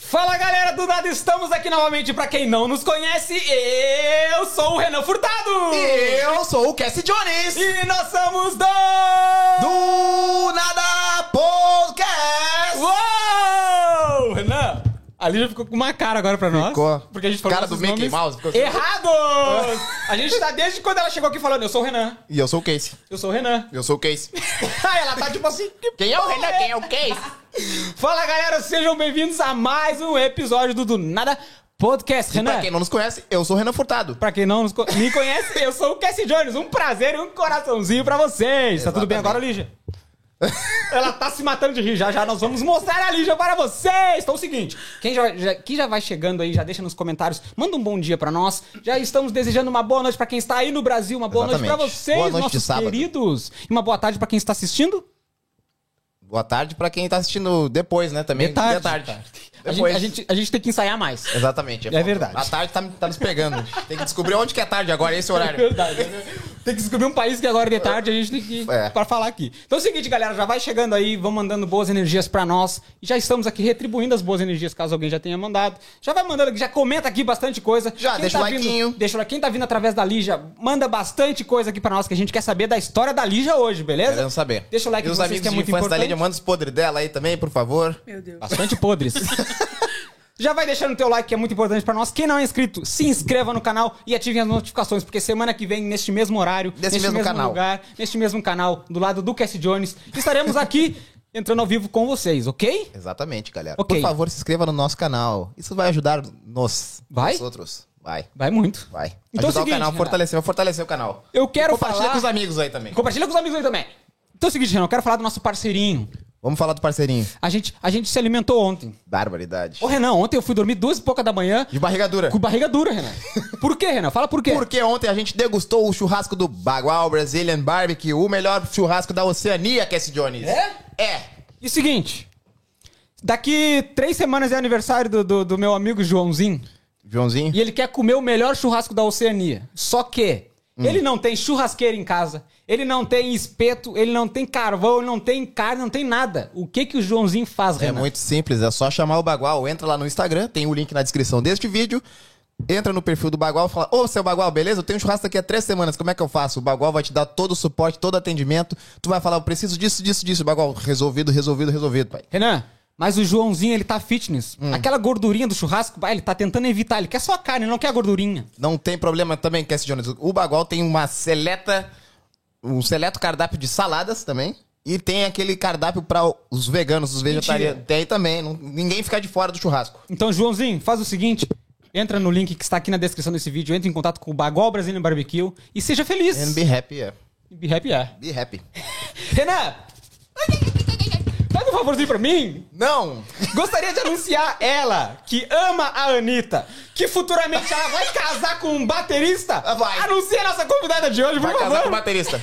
Fala galera do Nada, estamos aqui novamente. Pra quem não nos conhece, eu sou o Renan Furtado. E eu sou o Cassie Jones. E nós somos do... Do Nada Podcast. Uou! Renan, a Lígia ficou com uma cara agora pra nós. Ficou. Porque a gente falou Cara do nossos Mickey nomes Mouse, ficou assim. Errados! a gente tá desde quando ela chegou aqui falando, eu sou o Renan. E eu sou o Casey. Eu sou o Renan. Eu sou o Casey. Aí ela tá tipo assim... que Quem é o porra Renan? Quem é o Casey? Fala galera, sejam bem-vindos a mais um episódio do Do Nada Podcast. Renan, Pra quem não nos conhece, eu sou o Renan Furtado. Pra quem não nos co- me conhece, eu sou o Cassie Jones. Um prazer e um coraçãozinho pra vocês. Tá tudo bem agora, Lígia? Ela tá se matando de rir. Já já nós vamos mostrar a Lígia para vocês. Então é o seguinte, quem já, já- quem já vai chegando aí, já deixa nos comentários, manda um bom dia pra nós. Já estamos desejando uma boa noite pra quem está aí no Brasil, uma boa noite pra Exatamente. vocês, Boa noite nossos queridos. E uma boa tarde pra quem está assistindo. Boa tarde pra quem tá assistindo depois, né? Também. De tarde. A gente, a, gente, a gente tem que ensaiar mais. Exatamente. É verdade. A tarde tá, tá nos pegando. Tem que descobrir onde que é tarde agora, esse É horário. verdade. Tem que descobrir um país que agora de tarde a gente tem que ir É. pra falar aqui. Então é o seguinte, galera, já vai chegando aí, vão mandando boas energias pra nós. E já estamos aqui retribuindo as boas energias, caso alguém já tenha mandado. Já vai mandando aqui, já comenta aqui bastante coisa. Já, deixa o vindo- likeinho. deixa o like. Quem tá vindo através da Lígia, manda bastante coisa aqui pra nós, que a gente quer saber da história da Lígia hoje, beleza? Querendo saber. Deixa o like E de os vocês, amigos que é muito infância da importante. Lídia, manda os podres dela aí também, por favor. Meu Deus. Bastante podres. Já vai deixando o teu like, que é muito importante pra nós. Quem não é inscrito, se inscreva no canal e ative as notificações, porque semana que vem, neste mesmo horário, Nesse neste mesmo canal. lugar, neste mesmo canal, do lado do Cassie Jones, estaremos aqui entrando ao vivo com vocês, ok? Exatamente, galera. Ok. Por favor, se inscreva no nosso canal. Isso vai ajudar nos. Vai? Nos outros. Vai. Vai muito. Vai. Então é o Ajudar seguinte, o canal, fortalecer, vai fortalecer o canal. Eu quero Compartilha falar... com os amigos aí também. Compartilha com os amigos aí também. Então é o seguinte, Renan, eu quero falar do nosso parceirinho. Vamos falar do parceirinho. A gente, a gente se alimentou ontem. Barbaridade. Ô, Renan, ontem eu fui dormir duas e pouca da manhã De barriga dura. com barriga dura, Renan. Por quê, Renan? Fala por quê. Porque ontem a gente degustou o churrasco do Bagual Brazilian Barbecue, o melhor churrasco da Oceania, Cassie Jones. É? É. E o seguinte, daqui três semanas é aniversário do, do, do meu amigo Joãozinho Joãozinho. e ele quer comer o melhor churrasco da Oceania. Só que Hum. ele não tem churrasqueira em casa, ele não tem espeto, ele não tem carvão, ele não tem carne, não tem nada. O que que o Joãozinho faz, É Renan? muito simples, é só chamar o Bagual, entra lá no Instagram, tem o link na descrição deste vídeo. Entra no perfil do Bagual e fala: Ô, seu Bagual, beleza? Eu tenho um churrasco daqui a três semanas, como é que eu faço? O Bagual vai te dar todo o suporte, todo o atendimento. Tu vai falar: Eu preciso disso, disso, disso. Bagual, resolvido, resolvido, resolvido, pai. Renan, mas o Joãozinho, ele tá fitness. Hum. Aquela gordurinha do churrasco, ele tá tentando evitar. Ele quer só a carne, ele não quer a gordurinha. Não tem problema também, Cassie Jones. O Bagual tem uma seleta, um seleto cardápio de saladas também. E tem aquele cardápio para os veganos, os vegetarianos. Tem também. não- ninguém fica de fora do churrasco. Então, Joãozinho, faz o seguinte. Entra no link que está aqui na descrição desse vídeo, entra em contato com o Bagual Brazilian Barbecue e seja feliz. And be happy, yeah. Be happy, é. Be happy. Renan! Faz um favorzinho pra mim. Não! Gostaria de anunciar ela, que ama a Anitta, que futuramente ela vai casar com um baterista. Vai. Anuncia a nossa convidada de hoje, por Vai casar com o favor. baterista.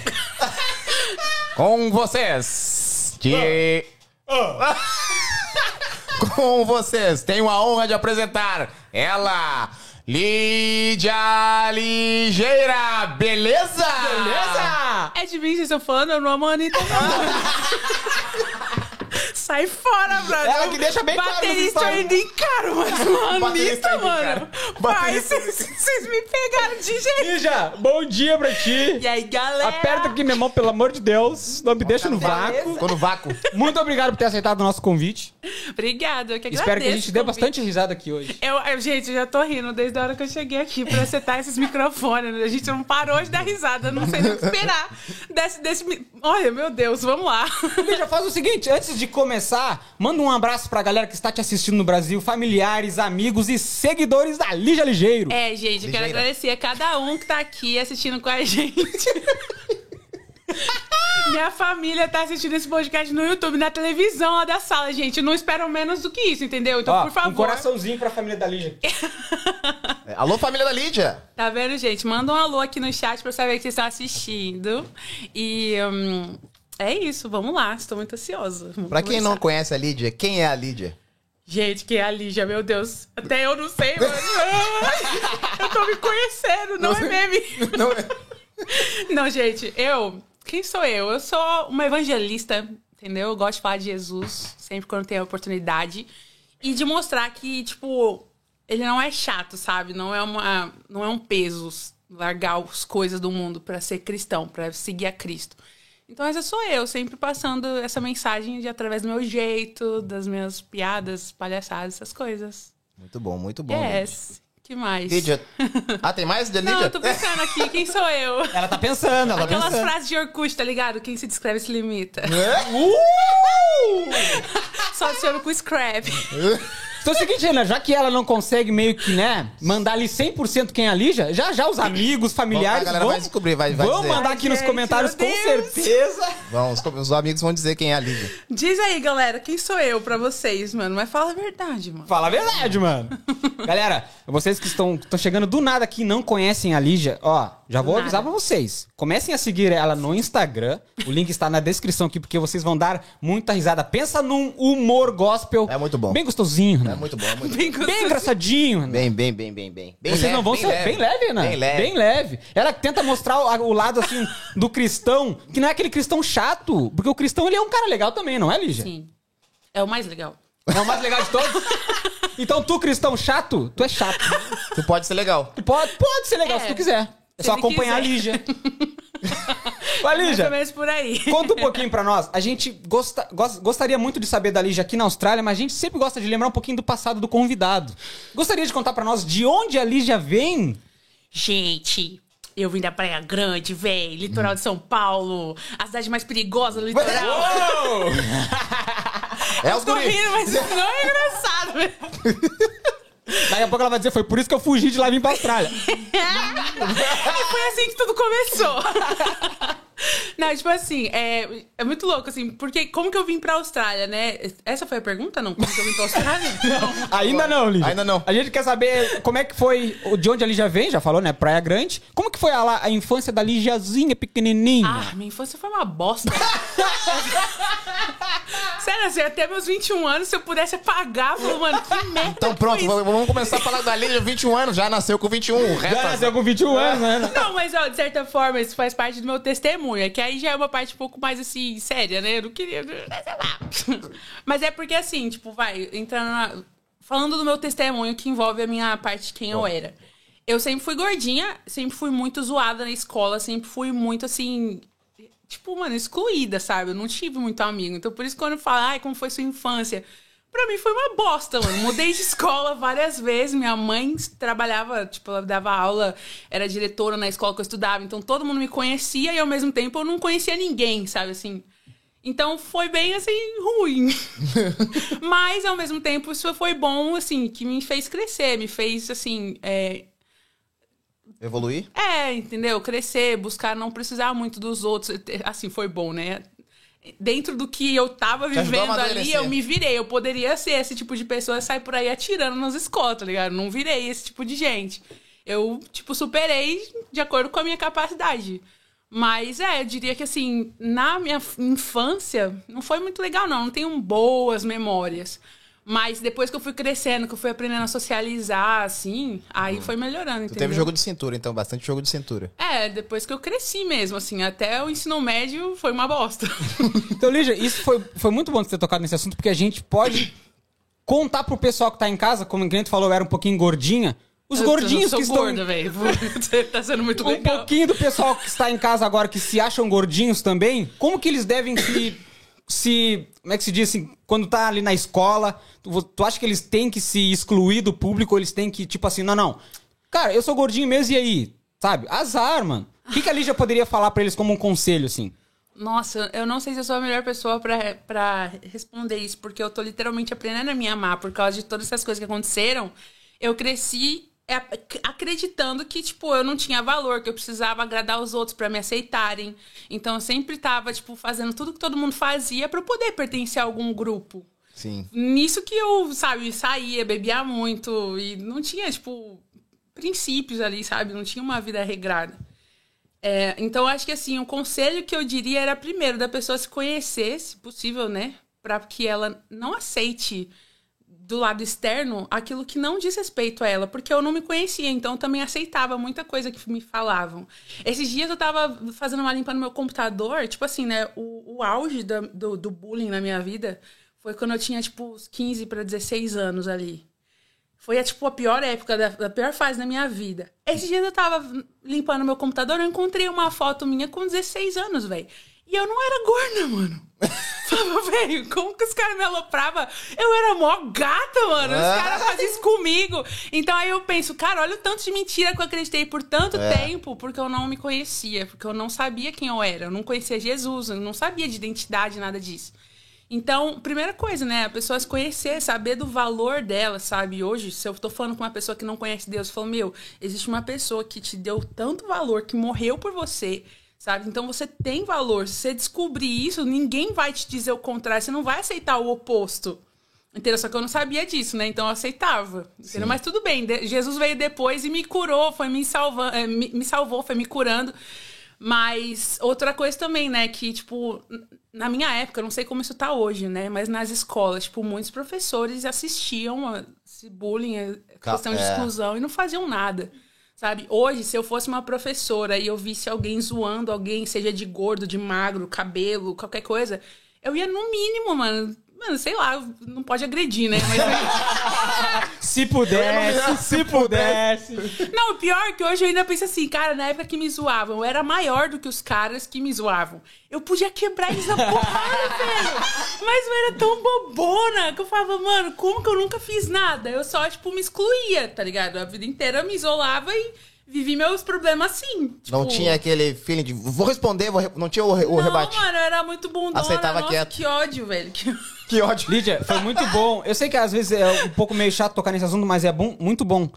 com vocês. Que... com vocês, tenho a honra de apresentar ela, Lídia Ligeira. Beleza? Beleza? É de mim vocês estão falando, eu não amo a Anitta, não. Sai fora, brother. Ela que deixa bem claro Baterista eu stories. ainda encaro, mas Baterista ainda mano. Pai, Baterista vocês me pegaram de jeito. Lígia, bom dia pra ti. E aí, galera? Aperta aqui minha mão, pelo amor de Deus. Não me deixa no vácuo. Ficou no vácuo. Muito obrigado por ter aceitado o nosso convite. Obrigada, eu que agradeço. Espero que a gente dê bastante risada aqui hoje. Eu, eu- gente, eu já tô rindo desde a hora que eu cheguei aqui pra acertar esses microfones. né? A gente não parou de dar risada, não sei nem o que esperar. Desse, desse, Olha, meu Deus, vamos lá. Lígia, faz o seguinte, antes de começar, manda um abraço pra galera que está te assistindo no Brasil, familiares, amigos e seguidores da Lígia Ligeiro. É, gente, eu quero Ligeira. agradecer a cada um que tá aqui assistindo com a gente. Minha família tá assistindo esse podcast no YouTube, na televisão lá da sala, gente. Não esperam menos do que isso, entendeu? Então, Ó, por favor. um coraçãozinho pra família da Lígia. É, Alô, família da Lídia. Tá vendo, gente? Manda um alô aqui no chat pra eu saber que vocês estão assistindo. E hum, é isso, vamos lá. Estou muito ansiosa. Pra quem não conhece a Lídia, quem é a Lídia? Gente, quem é a Lígia, meu Deus. Até eu não sei, mano. eu tô me conhecendo, não é meme. Não é? Não, gente, eu. Quem sou eu? Eu sou uma evangelista, entendeu? Eu gosto de falar de Jesus sempre quando tenho a oportunidade. E de mostrar que, tipo, ele não é chato, sabe? Não é, uma, não é um peso largar as coisas do mundo pra ser cristão, pra seguir a Cristo. Então essa sou eu, sempre passando essa mensagem de através do meu jeito, das minhas piadas, palhaçadas, essas coisas. Muito bom, muito bom. Yes. Que mais? Lídia. Ah, tem mais, Lídia? Não, eu tô pensando aqui, quem sou eu? Ela tá pensando, ela tá Aquelas pensando. frases de Orkut, tá ligado? Quem se descreve se limita. Uh! Só adiciono com scrap. Então é o seguinte, Ana, já que ela não consegue meio que, né, mandar ali 100% quem é a Lígia, já já os amigos, familiares A galera vão, vai descobrir, vai- vai vão dizer. mandar aqui Ai, nos gente, comentários com certeza. Vamos, os amigos vão dizer quem é a Lídia. Diz aí, galera, quem sou eu pra vocês, mano? Mas fala a verdade, mano. Fala a verdade, mano. Galera, vocês que estão, estão chegando do nada aqui e não conhecem a Lígia, ó, já vou Do avisar nada. pra vocês. Comecem a seguir ela no Instagram. O link está na descrição aqui, porque vocês vão dar muita risada. Pensa num humor gospel. É muito bom. Bem gostosinho, né? É muito bom, é muito bom. Bem gostoso. Bem engraçadinho, né? Bem, bem, bem, bem, bem. Vocês leve, não vão bem ser bem leve, né? Bem leve. Bem leve. Ela tenta mostrar o, o lado, assim, do cristão, que não é aquele cristão chato. Porque o cristão, ele é um cara legal também, não é, Lígia? Sim. É o mais legal. É o mais legal de todos. Então, tu, cristão chato, tu é chato. Tu pode ser legal. Tu pode, pode ser legal É, se tu quiser. É só acompanhar quiser. a Lígia. Ô, Mais ou Lígia, menos por aí. conta um pouquinho pra nós. A gente gosta, gos- gostaria muito de saber da Lígia aqui na Austrália, mas a gente sempre gosta de lembrar um pouquinho do passado do convidado. Gostaria de contar pra nós de onde a Lígia vem? Gente, eu vim da Praia Grande, véi. Litoral de São Paulo. A cidade mais perigosa do litoral. É os Tô rindo, mas isso não é engraçado, velho. Daqui a pouco ela vai dizer, foi por isso que eu fugi de lá e vim pra Austrália. E foi assim que tudo começou. Não, tipo assim, é, é muito louco, assim, porque como que eu vim pra Austrália, né? Essa foi a pergunta, não? Como que eu vim pra Austrália? Não. Ainda não, Lígia. Ainda não. A gente quer saber como é que foi, de onde a Lígia vem, já falou, né? Praia Grande. Como que foi a, lá- a infância da Lígiazinha pequenininha? Ah, minha infância foi uma bosta. Sério, assim, até meus 21 anos, se eu pudesse apagar, eu falo, mano, que merda. Então pronto, foi isso? vamos começar a falar da Lídia, 21 anos, já nasceu com 21. O resto já nasceu com 21 anos, né? Não, mas ó, de certa forma, isso faz parte do meu testemunho. É que aí já é uma parte um pouco mais assim, séria, né? Eu não queria. sei lá. Mas é porque assim, tipo, vai, entrando na. Falando do meu testemunho que envolve a minha parte de quem eu era. Eu sempre fui gordinha, sempre fui muito zoada na escola, sempre fui muito assim. Tipo, mano, excluída, sabe? Eu não tive muito amigo. Então, por isso, quando fala, ai, como foi sua infância? Pra mim foi uma bosta, mano. Mudei de escola várias vezes. Minha mãe trabalhava, tipo, ela dava aula, era diretora na escola que eu estudava. Então todo mundo me conhecia e ao mesmo tempo eu não conhecia ninguém, sabe assim? Então foi bem assim, ruim. Mas ao mesmo tempo isso foi bom, assim, que me fez crescer, me fez assim. É, Evoluir? é, entendeu? Crescer, buscar não precisar muito dos outros. Assim, foi bom, né? Dentro do que eu tava vivendo ali, eu me virei. Eu poderia ser esse tipo de pessoa que sai por aí atirando nas escolas, tá ligado? Não virei esse tipo de gente. Eu, tipo, superei de acordo com a minha capacidade. Mas é, eu diria que assim, na minha infância, não foi muito legal, não. Não tenho boas memórias. Mas depois que eu fui crescendo, que eu fui aprendendo a socializar, assim, aí foi melhorando, Tu entendeu? teve jogo de cintura, então, bastante jogo de cintura. É, depois que eu cresci mesmo, assim, até o ensino médio foi uma bosta. Então, Lígia, isso foi, foi muito bom você ter tocado nesse assunto, porque a gente pode contar pro pessoal que tá em casa, como o cliente falou, eu era um pouquinho gordinha. Os gordinhos eu que sou estão. gorda, velho. Você tá sendo muito Um legal. pouquinho do pessoal que está em casa agora, que se acham gordinhos também, como que eles devem se. Se como é que se diz assim? Quando tá ali na escola, tu, tu acha que eles têm que se excluir do público, ou eles têm que, tipo assim, não, não. Cara, eu sou gordinho mesmo, e aí? Sabe? Azar, mano. O que, que a Lígia poderia falar pra eles como um conselho, assim? Nossa, eu não sei se eu sou a melhor pessoa pra responder isso, porque eu tô literalmente aprendendo a me amar por causa de todas essas coisas que aconteceram. Eu cresci é, acreditando que, tipo, eu não tinha valor, que eu precisava agradar os outros pra me aceitarem. Então eu sempre tava, tipo, fazendo tudo que todo mundo fazia eu poder pertencer a algum grupo. Sim. Nisso que eu, sabe, saía, bebia muito e não tinha, tipo, princípios ali, sabe? Não tinha uma vida regrada. É, então, acho que, assim, o conselho que eu diria era, primeiro, da pessoa se conhecer, se possível, né? Pra que ela não aceite do lado externo aquilo que não diz respeito a ela, porque eu não me conhecia, então também aceitava muita coisa que me falavam. Esses dias eu tava fazendo uma limpa no meu computador, tipo assim, né? O, o auge do, do bullying na minha vida Foi quando eu tinha, tipo, uns 15 para 16 anos ali. Foi, tipo, a pior época, da, da pior fase da minha vida. Esses dias eu tava limpando meu computador, eu encontrei uma foto minha com 16 anos, velho. E eu não era gorda, mano. Falava, velho, como que os caras me alopravam? Eu era mó gata, mano. Os Ah. caras faziam isso comigo. Então aí eu penso, cara, olha o tanto de mentira que eu acreditei por tanto É. tempo, porque eu não me conhecia, porque eu não sabia quem eu era. Eu não conhecia Jesus, eu não sabia de identidade, nada disso. Então, primeira coisa, né? A pessoa se conhecer, saber do valor dela, sabe? Hoje, se eu tô falando com uma pessoa que não conhece Deus, eu falo, meu, existe uma pessoa que te deu tanto valor, que morreu por você, sabe? Então você tem valor. Se você descobrir isso, ninguém vai te dizer o contrário. Você não vai aceitar o oposto. Entendeu? Só que eu não sabia disso, né? Então eu aceitava. Entendeu? Mas tudo bem. De- Jesus veio depois e me curou, foi me salvando, é, me, me salvou, foi me curando. Mas outra coisa também, né? Que, tipo, na minha época, não sei como isso tá hoje, né? Mas nas escolas, tipo, muitos professores assistiam a esse bullying, a Ca- questão de é. exclusão e não faziam nada. Sabe? Hoje, se eu fosse uma professora e eu visse alguém zoando alguém, seja de gordo, de magro, cabelo, qualquer coisa, eu ia no mínimo, mano. Mano, sei lá, não pode agredir, né? Mas, Se pudesse, se pudesse. não, o pior é que hoje eu ainda penso assim, cara, na época que me zoavam, eu era maior do que os caras que me zoavam. Eu podia quebrar eles na porrada, velho. Mas eu era tão bobona que eu falava, mano, como que eu nunca fiz nada? Eu só, tipo, me excluía, tá ligado? A vida inteira eu me isolava e vivi meus problemas assim. Não tipo, tinha aquele feeling de vou responder, vou re- não tinha o, re- o Não, rebate. mano, eu era muito bundona. Aceitava Nossa, quieto. que ódio, velho. Que... Que ódio. Lídia, foi muito bom. Eu sei que às vezes é um pouco meio chato tocar nesse assunto, mas é bom, muito bom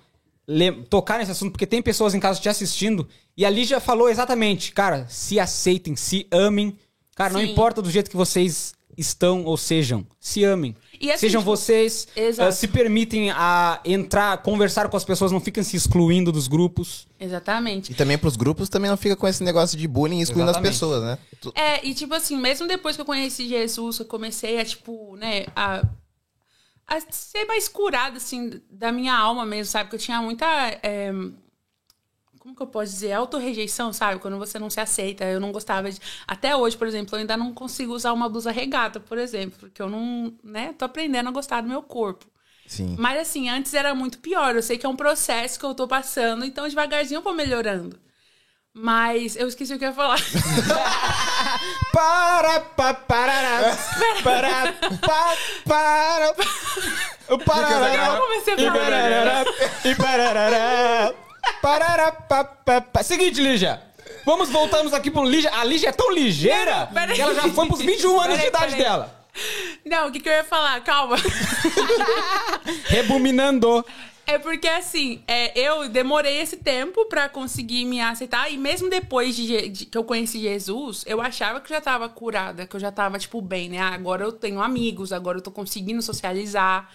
le- tocar nesse assunto, porque tem pessoas em casa te assistindo. E a Lídia falou exatamente, cara, se aceitem, se amem. Cara, não Sim. importa do jeito que vocês estão ou sejam, se amem. E assim, Sejam tipo, vocês, eh, se permitem a entrar, conversar com as pessoas, não fiquem se excluindo dos grupos. Exatamente. E também pros grupos também não fica com esse negócio de bullying excluindo Exatamente. as pessoas, né? É, e tipo assim, mesmo depois que eu conheci Jesus, eu comecei a, tipo, né, a, a ser mais curada, assim, da minha alma mesmo, sabe? Porque eu tinha muita. é, como que eu posso dizer? Autorrejeição, sabe? Quando você não se aceita. Eu não gostava de. Até hoje, por exemplo, eu ainda não consigo usar uma blusa regata, por exemplo, porque eu não, né, tô aprendendo a gostar do meu corpo. Sim. Mas assim, antes era muito pior. Eu sei que é um processo que eu tô passando, então devagarzinho eu vou melhorando. Mas eu esqueci o que eu ia falar. Para, pa, parará, para, pa, para, o parará, Eu comecei a e falar. parará, e parará, parará, pa, pa, pa. Seguinte, Lígia. Vamos, voltamos aqui pro Lígia. A Lígia é tão ligeira Não, que ela já foi pros 21 anos de Peraí, idade peraí. dela. Não, o que, que eu ia falar? Calma. Rebuminando. É porque, assim, é, eu demorei esse tempo pra conseguir me aceitar. E mesmo depois de, de- que eu conheci Jesus, eu achava que eu já tava curada, que eu já tava, tipo, bem, né? Ah, agora eu tenho amigos, agora eu tô conseguindo socializar.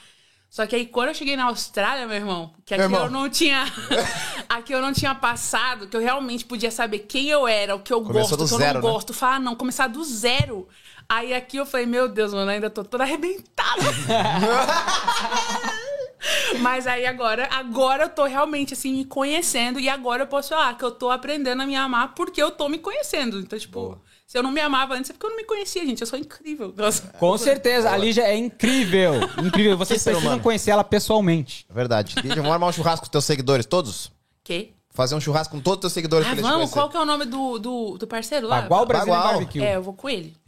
Só que aí, quando eu cheguei na Austrália, meu irmão, que aqui irmão. eu não tinha. aqui eu não tinha passado, que eu realmente podia saber quem eu era, o que eu Começou gosto, o que eu não né? gosto. Falar, não, começar do zero. Aí aqui eu falei, meu Deus, mano, ainda tô toda arrebentada. Mas aí agora, agora eu tô realmente assim me conhecendo e agora eu posso falar que eu tô aprendendo a me amar porque eu tô me conhecendo. Então, tipo, se eu não me amava antes é porque eu não me conhecia, gente. Eu sou incrível. Nossa. Com certeza, a Lígia é incrível. Incrível. Vocês precisam humano. conhecer ela pessoalmente. É verdade. Lídia, vamos armar um churrasco com teus seguidores, todos? Que? Fazer um churrasco com todos os teus seguidores Ah, pra vamos? Qual que é o nome do, do, do parceiro lá? Bagual Brasileiro Bagual. Barbecue. É, eu vou com ele.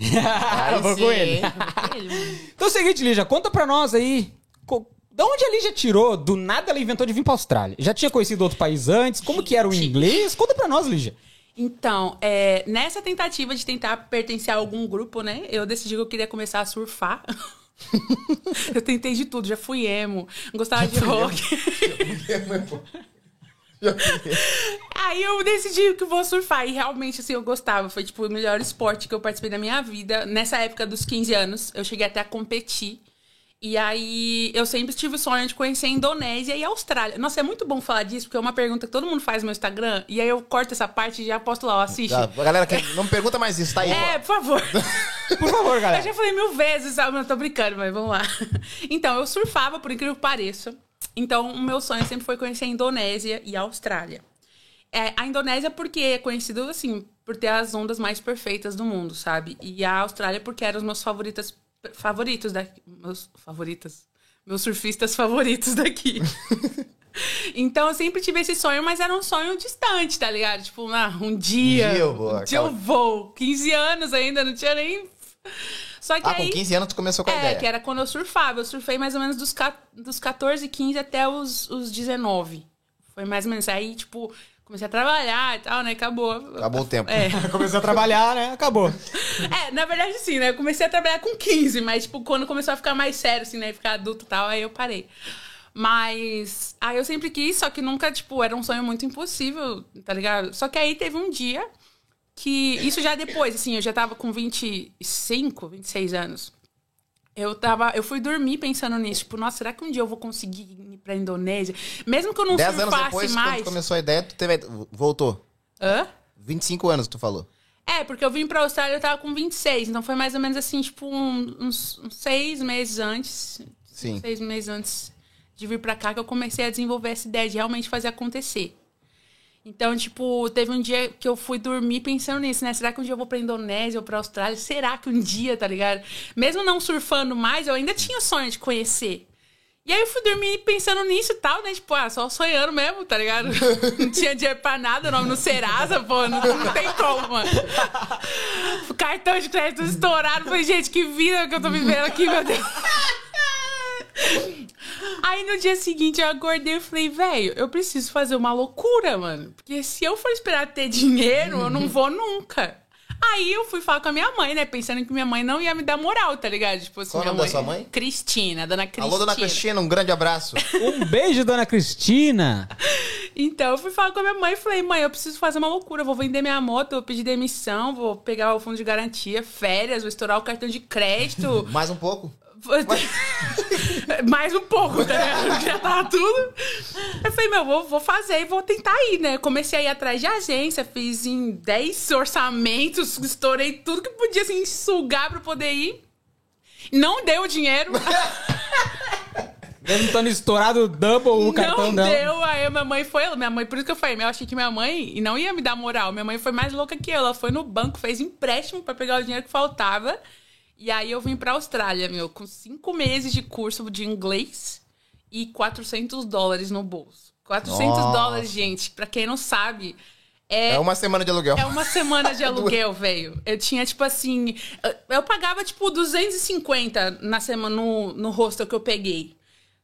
Eu vou com ele. hein? Eu vou com ele, mano. Então é o seguinte, Lígia, conta pra nós aí. Da onde a Lígia tirou? Do nada ela inventou de vir pra Austrália. Já tinha conhecido outro país antes? Como que era o inglês? Conta pra nós, Lígia. Então, é, nessa tentativa de tentar pertencer a algum grupo, né? Eu decidi que eu queria começar a surfar. eu tentei de tudo, já fui emo, gostava de rock. Aí eu decidi que vou surfar. E realmente, assim, eu gostava. Foi, tipo, o melhor esporte que eu participei da minha vida. Nessa época dos 15 anos, eu cheguei até a competir. E aí, eu sempre tive o sonho de conhecer a Indonésia e a Austrália. Nossa, é muito bom falar disso, porque é uma pergunta que todo mundo faz no meu Instagram. E aí eu corto essa parte e já posto lá, ó, assiste. Já, a galera que não me pergunta mais isso, tá aí. É, por favor. Por favor, Eu galera. já falei mil vezes, sabe? Eu tô brincando, mas vamos lá. Então, eu surfava, por incrível que pareça. Então, o meu sonho sempre foi conhecer a Indonésia e a Austrália. É, a Indonésia porque é conhecido, assim, por ter as ondas mais perfeitas do mundo, sabe? E a Austrália porque eram as minhas favoritas favoritos daqui. Meus favoritos. Meus surfistas favoritos daqui. Então eu sempre tive esse sonho, mas era um sonho distante, tá ligado? Tipo, ah, um dia. Um dia eu vou, Um dia eu vou. 15 anos ainda, não tinha nem. Só que Ah, aí. com 15 anos tu começou com a É, ideia. que era quando eu surfava. Eu surfei mais ou menos dos, dos 14, 15 até os, os 19. Foi mais ou menos. Aí, tipo, comecei a trabalhar e tal, né? Acabou. Acabou o tempo. É. Começou a trabalhar, né? Acabou. É, na verdade, sim, né? Eu comecei a trabalhar com 15, mas, tipo, quando começou a ficar mais sério, assim, né? Ficar adulto e tal, aí eu parei. Mas. Aí eu sempre quis, só que nunca, tipo, era um sonho muito impossível, tá ligado? Só que aí teve um dia que. Isso já depois, assim, eu já tava com 25, 26 anos. Eu tava. Eu fui dormir pensando nisso. Tipo, nossa, será que um dia eu vou conseguir ir pra Indonésia? Mesmo que eu não 10 anos surfasse depois, mais. quando começou a ideia, tu teve... voltou. Hã? 25 anos, tu falou. É, porque eu vim pra Austrália, eu tava com 26. Então foi mais ou menos assim, tipo, um- uns, uns seis meses antes. Sim. Seis meses antes de vir pra cá que eu comecei a desenvolver essa ideia de realmente fazer acontecer. Então, tipo, teve um dia que eu fui dormir pensando nisso, né? Será que um dia eu vou pra Indonésia ou pra Austrália? Será que um dia, tá ligado? Mesmo não surfando mais, eu ainda tinha o sonho de conhecer. E aí eu fui dormir pensando nisso e tal, né? Tipo, ah, só sonhando mesmo, tá ligado? Não tinha dinheiro pra nada, nome no Serasa, pô, não, não tem como, mano. O cartão de crédito estourado. Falei, gente, que vida que eu tô vivendo aqui, meu Deus. Aí no dia seguinte eu acordei e falei, velho, eu preciso fazer uma loucura, mano. Porque se eu for esperar ter dinheiro, eu não vou nunca. Aí eu fui falar com a minha mãe, né? Pensando que minha mãe não ia me dar moral, tá ligado? Tipo assim, Qual o minha nome da sua mãe? Cristina, dona Cristina. Alô, dona Cristina, um grande abraço. Um beijo, dona Cristina. Então eu fui falar com a minha mãe e falei, mãe, eu preciso fazer uma loucura. Eu vou vender minha moto, vou pedir demissão, vou pegar o fundo de garantia, férias, vou estourar o cartão de crédito. Mais um pouco. Mais um pouco, tá ligado? Já tava tudo. Eu falei, meu, vou, vou fazer e vou tentar ir, né? Comecei a ir atrás de agência, fiz em 10 orçamentos, estourei tudo que podia, assim, sugar pra poder ir. Não deu dinheiro. Mesmo estando estourado double o cartão não dela. deu, aí minha mãe foi, minha mãe, por isso que eu falei, eu achei que minha mãe não ia me dar moral. Minha mãe foi mais louca que eu. Ela foi no banco, fez empréstimo pra pegar o dinheiro que faltava. E aí eu vim pra Austrália, meu, com cinco meses de curso de inglês e 400 dólares no bolso. 400 Nossa. dólares, gente, pra quem não sabe, é, É uma semana de aluguel. é uma semana de aluguel, velho. Eu tinha, tipo assim. eu- pagava, tipo, 250 na semana no, no hostel que eu peguei.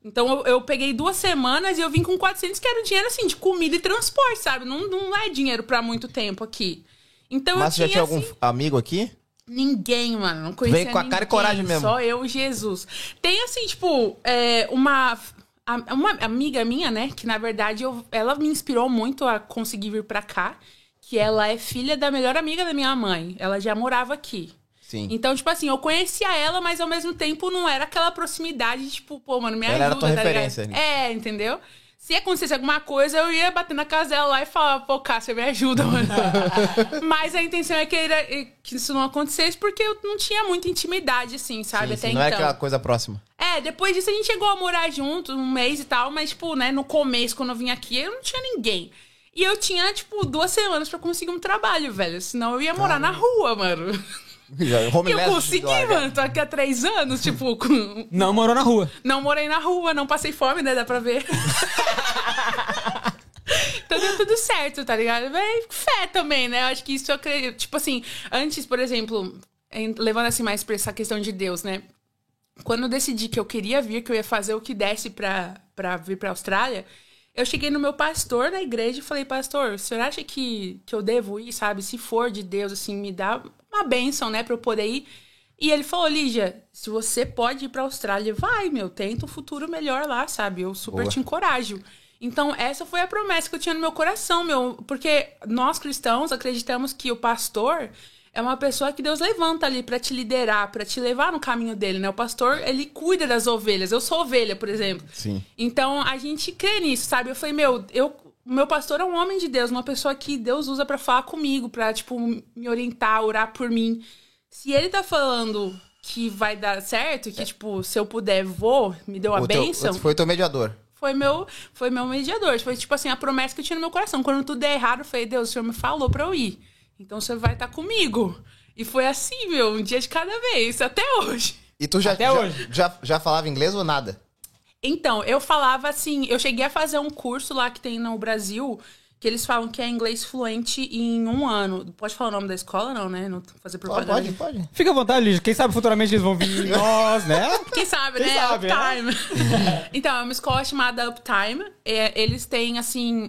Então eu, eu peguei duas semanas e eu vim com 400, que era o dinheiro, assim, de comida e transporte, sabe? Não, não é dinheiro pra muito tempo aqui. Então Mas eu já tinha algum assim, amigo aqui? Ninguém, mano. Não conhecia Veio com a cara e ninguém, coragem mesmo. Só eu e Jesus. Tem, assim, tipo, é, uma... Uma amiga minha, né? Que, na verdade, eu, ela me inspirou muito a conseguir vir pra cá. Que ela é filha da melhor amiga da minha mãe. Ela já morava aqui. Sim. Então, tipo assim, eu conhecia ela, mas ao mesmo tempo não era aquela proximidade, tipo, pô, mano, me Ela era ajuda, tua tá referência, né? É, entendeu? Se acontecesse alguma coisa, eu ia bater na casa dela lá e falar, pô, Cássia, me ajuda, mano. Mas a intenção é que, era- que isso não acontecesse porque eu não tinha muita intimidade, assim, sabe? Sim, Até sim, então. Não é aquela coisa próxima. É, depois disso a gente chegou a morar junto um mês e tal, mas, tipo, né, no começo, quando eu vim aqui, eu não tinha ninguém. E eu tinha, tipo, duas semanas pra conseguir um trabalho, velho. Senão eu ia morar na rua, mano. Já, E eu consegui, larga. mano. Tô aqui há três anos, tipo, com- Não morou na rua. não morei na rua, não passei fome, né? Dá pra ver. então deu tudo certo, tá ligado? Mas fé também, né? Eu acho que isso eu acredito. Tipo assim, antes, por exemplo, em- levando assim mais pra essa questão de Deus, né? Quando eu decidi que eu queria vir, que eu ia fazer o que desse pra, pra vir pra Austrália, eu cheguei no meu pastor na igreja e falei, pastor, o senhor acha que, que eu devo ir, sabe? Se for de Deus, assim, me dá uma bênção, né, pra eu poder ir. E ele falou, Lígia, se você pode ir pra Austrália, vai, meu, tenta um futuro melhor lá, sabe? Eu super Boa. te encorajo. Então, essa foi a promessa que eu tinha no meu coração, meu. Porque nós cristãos acreditamos que o pastor é uma pessoa que Deus levanta ali pra te liderar, pra te levar no caminho dele, né? O pastor, ele cuida das ovelhas. Eu sou ovelha, por exemplo. Sim. Então, a gente crê nisso, sabe? Eu falei, meu, eu, meu pastor é um homem de Deus, uma pessoa que Deus usa pra falar comigo, pra, tipo, me orientar, orar por mim. Se ele tá falando que vai dar certo, que, tipo, se eu puder, vou, me deu a O teu- bênção, foi o teu mediador. foi meu, foi meu mediador. Foi, tipo assim, a promessa que eu tinha no meu coração. Quando tudo der errado, eu falei, Deus, o Senhor me falou pra eu ir. Então, você vai estar comigo. E foi assim, meu, um dia de cada vez, até hoje. E tu já, Até já, hoje. Já, já falava inglês ou nada? Então, eu falava assim, eu cheguei a fazer um curso lá que tem no Brasil, que eles falam que é inglês fluente em um ano. Pode falar o nome da escola, não, né? Não fazer propaganda. Pode, pode. Fica à vontade, Lígia. Quem sabe futuramente eles vão vir em nós, né? Quem sabe, Quem né? sabe, né? Uptime. então, é uma escola chamada Uptime. É, eles têm, assim,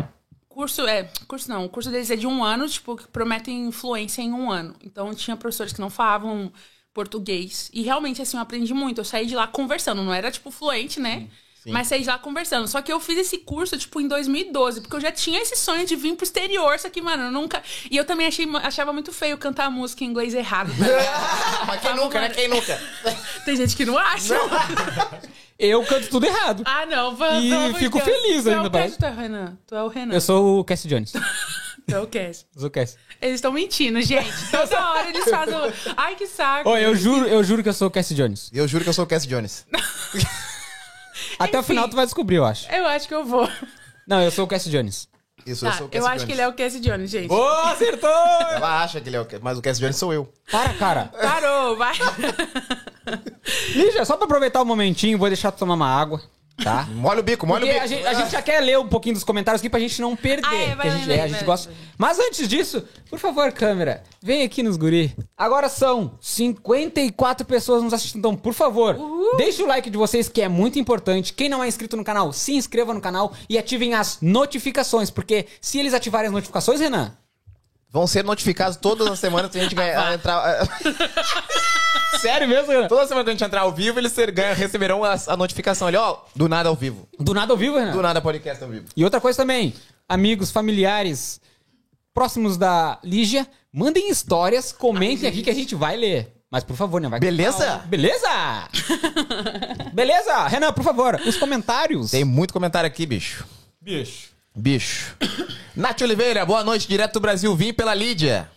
curso... É, curso não. O curso deles é de um ano, tipo, que prometem fluência em um ano. Então, tinha professores que não falavam português. E, realmente, assim, eu aprendi muito. Eu saí de lá conversando. Não era, tipo, fluente, né? Mas saí de lá conversando. Só que eu fiz esse curso, tipo, em 2012, porque eu já tinha esse sonho de vir pro exterior. Só que, mano, eu nunca. E eu também achei, achava muito feio cantar música em inglês errado. tá? Mas quem nunca, né? Quem nunca? Tem gente que não acha. Eu canto tudo errado. Ah, não, vamos. E de fico Deus. feliz tu é ainda, é o Renan. Tu é o Renan. Eu sou o Cassie Jones. É o Cass. O. Eles estão mentindo, gente. Toda hora eles fazem. o- Ai, que saco. Ô, eu juro, eu juro que eu sou o Cassie Jones. Eu juro que eu sou o Cass Jones. Até o Enfim. final tu vai descobrir, eu acho. Eu acho que eu vou. Não, eu sou o Cassie Jones. Isso, Tá, eu sou o Cass eu acho Jones. que ele é o Cassie Jones, gente. Ô, acertou! Ela acha que ele é o Cass, mas o Cass Jones sou eu. Para, cara. Parou, vai. Lígia, só pra aproveitar o momentinho, vou deixar tu tomar uma água, tá? Molha o bico, molha Porque o bico. a gente, a gente já quer ler um pouquinho dos comentários aqui pra gente não perder. Ah, é, vai que a gente, ler, é, a vai gente gosta. vai. Mas antes disso, por favor, câmera, vem aqui nos guri. Agora são 54 pessoas nos assistindo. Então, por favor, deixe o like de vocês, que é muito importante. Quem não é inscrito no canal, se inscreva no canal e ativem as notificações. Porque se eles ativarem as notificações, Renan, Vão ser notificados todas as semanas que a gente ganhar, entrar. Sério mesmo, Renan? Toda semana que a gente entrar ao vivo, eles ganham- receberão a, a notificação ali, ó. Do nada ao vivo. Do nada ao vivo, Renan? Do nada podcast ao vivo. E outra coisa também, amigos, familiares próximos da Lígia, mandem histórias, comentem aqui que a gente vai ler. Mas por favor, né? Vai Beleza? Beleza? Beleza? Renan, por favor, os comentários. Tem muito comentário aqui, bicho. bicho. Bicho. Nath Oliveira, boa noite, direto do Brasil. Vim pela Lídia.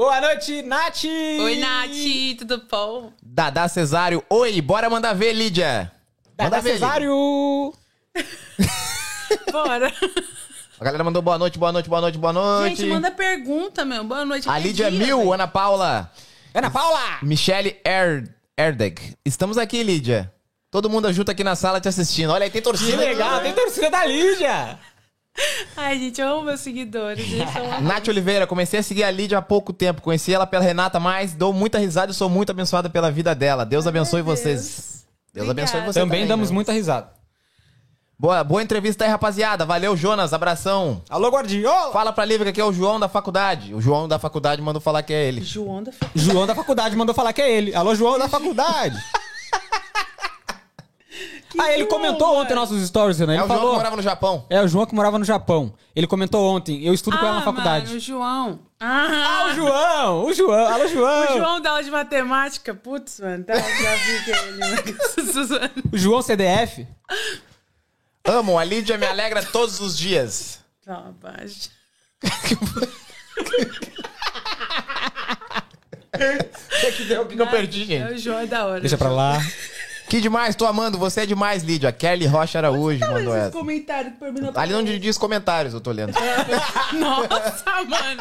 Boa noite, Nath! Oi, Nath, tudo bom? Dadá Cesário, oi, bora mandar ver, Lídia. Ver, Cesário! Bora. Lídia. A galera mandou boa noite, boa noite, boa noite, boa noite. Gente, manda pergunta, meu. Boa noite. A Lídia dia, Mil, velho. Ana Paula. Ana Paula! Michele er Erdeg. Estamos aqui, Lídia. Todo mundo junto aqui na sala te assistindo. Olha aí, tem torcida. Que legal, tem torcida da Lígia! Ai, gente, eu amo meus seguidores. Nath Oliveira, comecei a seguir a Lídia há pouco tempo. Conheci ela pela Renata, mas dou muita risada e sou muito abençoada pela vida dela. Deus abençoe meu vocês. Deus Obrigada. abençoe vocês. Também damos né? muita risada. Boa, boa entrevista aí, rapaziada. Valeu, Jonas. Abração. Alô, Guardiola! Fala pra Lívia que aqui é o João da faculdade. O João da faculdade mandou falar que é ele. João da João da faculdade mandou falar que é ele. Alô, João da faculdade! ah, ele bom, comentou mano. ontem nossos stories, Renan. Ele é o João falou. que morava no Japão. É o João que morava no Japão. Ele comentou ontem. Eu estudo com ela na Ah, faculdade. Mano, o João. Ah, Ah, o João! O João! Alô, João! o João da aula de matemática. Putz, mano, tá, já vi que é ele. O João CDF. Amo, a Lídia me alegra todos os dias. Tá, baixa. O que deu? O que eu perdi, É, gente? o João é da hora. Deixa pra lá. Que demais, tô amando. Você é demais, Lídia. Kelly Rocha Araújo Tá mandou esses essa. comentários não Ali onde diz comentários, eu tô lendo. Nossa, mano.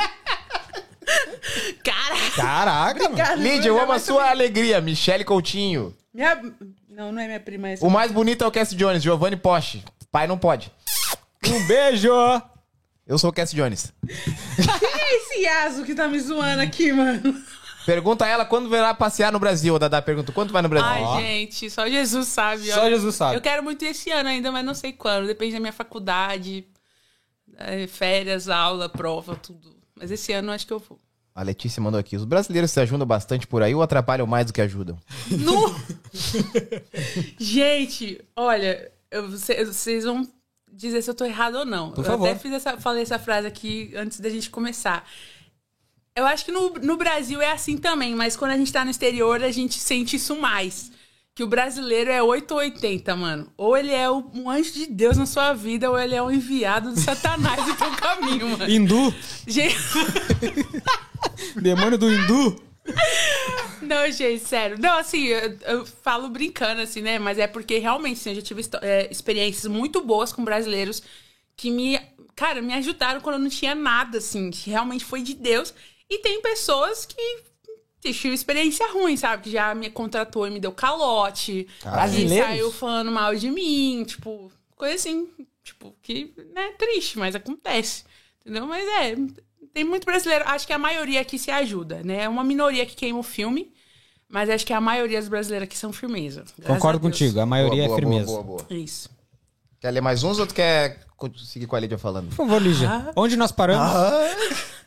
Caraca. Caraca, mano. Lídia, eu amo a sua alegria. Michele Coutinho. Minha... Não, não é minha prima. É. O mais bonito é o Cass Jones, Giovanni Porsche. Pai não pode. Um beijo! Eu sou o Cass Jones. Quem é esse Yaso que tá me zoando aqui, mano? Pergunta a ela quando virá passear no Brasil. A Dadá pergunta, quando vai no Brasil? Ai, Ó. gente, só Jesus sabe. Só olha. Jesus sabe. Eu quero muito ir esse ano ainda, mas não sei quando. Depende da minha faculdade, é, férias, aula, prova, tudo. Mas esse ano eu acho que eu vou. A Letícia mandou aqui. Os brasileiros se ajudam bastante por aí ou atrapalham mais do que ajudam? Nu! Gente, olha, eu- cê- vocês vão dizer se eu tô errado ou não. Por eu favor. até fiz essa, falei essa frase aqui antes da gente começar. Eu acho que no, no Brasil é assim também, mas quando a gente tá no exterior, a gente sente isso mais. Que o brasileiro é 8 ou 80, mano. Ou ele é um anjo de Deus na sua vida, ou ele é um enviado do satanás no teu caminho, mano. Hindu. Gente, Demônio do Hindu. Não, gente, sério. Não, assim, eu, eu falo brincando, assim, né? Mas é porque realmente, assim, eu já tive é, experiências muito boas com brasileiros que me, cara, me ajudaram quando eu não tinha nada, assim, que realmente foi de Deus. E tem pessoas que tive experiência ruim, sabe? Que já me contratou e me deu calote. Brasileiros? E saiu falando mal de mim, tipo, coisa assim, tipo, que né, triste, mas acontece. Entendeu? Mas é, tem muito brasileiro. Acho que a maioria aqui se ajuda, né? É uma minoria que queima o filme, mas acho que a maioria dos brasileiros aqui são firmeza. Concordo a contigo, a maioria Boa, é boa, firmeza. Boa, boa, boa. Isso. Quer ler mais uns ou tu quer seguir com a Lídia falando? Por favor, Lígia. Ah. Onde nós paramos?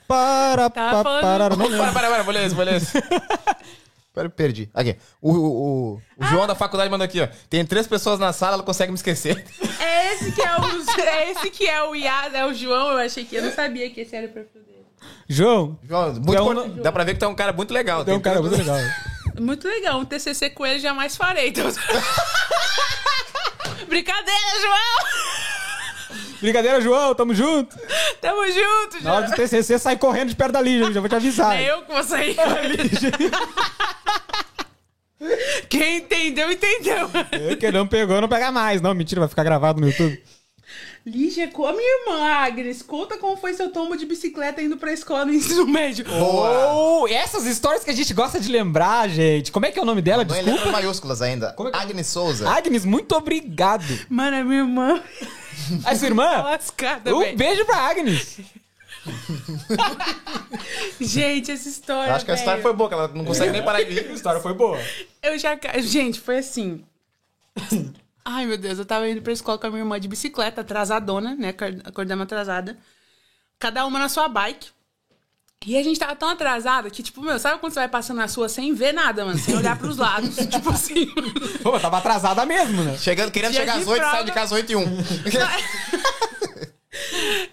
Para, Tava pa, falando- para, não lembro. Para, para, para, vou ler esse, vou ler esse. Pera, perdi. Aqui. O, o, o- o João da faculdade mandou aqui, ó. Tem três pessoas na sala, ela consegue me esquecer. É esse que é o, é esse que é o Iaz, é o João, eu achei que eu não sabia que esse era o perfil dele. João, João, muito é um- cor- dá pra ver que tu é um cara muito legal. tem um cara muito legal. Muito legal, um TCC com ele jamais farei. Então... Brincadeira, João! Brincadeira, João, tamo junto. Tamo junto, Na hora do João. TCC, sai correndo de perto da Lígia, já vou te avisar. É eu que vou sair. Quem entendeu, entendeu. É, Quem não pegou, não pega mais. Não, mentira, vai ficar gravado no YouTube. Lígia, com a minha irmã, Agnes, conta como foi seu tombo de bicicleta indo pra escola no ensino médio. Oh, essas histórias que a gente gosta de lembrar, gente. Como é que é o nome dela? Não em Desculpa. maiúsculas ainda. Como é que- Agnes Souza. Agnes, muito obrigado. Mano, a minha irmã A sua irmã? lascada, Um velho. beijo pra Agnes. Gente, essa história. Eu acho que a história foi boa, que ela não consegue nem parar de rir. A história foi boa. Eu já. Gente, foi assim. Ai, meu Deus, eu tava indo pra escola com a minha irmã de bicicleta, atrasadona, né? Acor- Acordamos atrasada. Cada uma na sua bike. E a gente tava tão atrasada que, tipo, meu, sabe quando você vai passando na sua sem ver nada, mano? Sem olhar pros lados. tipo assim. Pô, tava atrasada mesmo, né? Chegando, querendo Dia chegar às 8, sai prova. de casa às 8 e 1.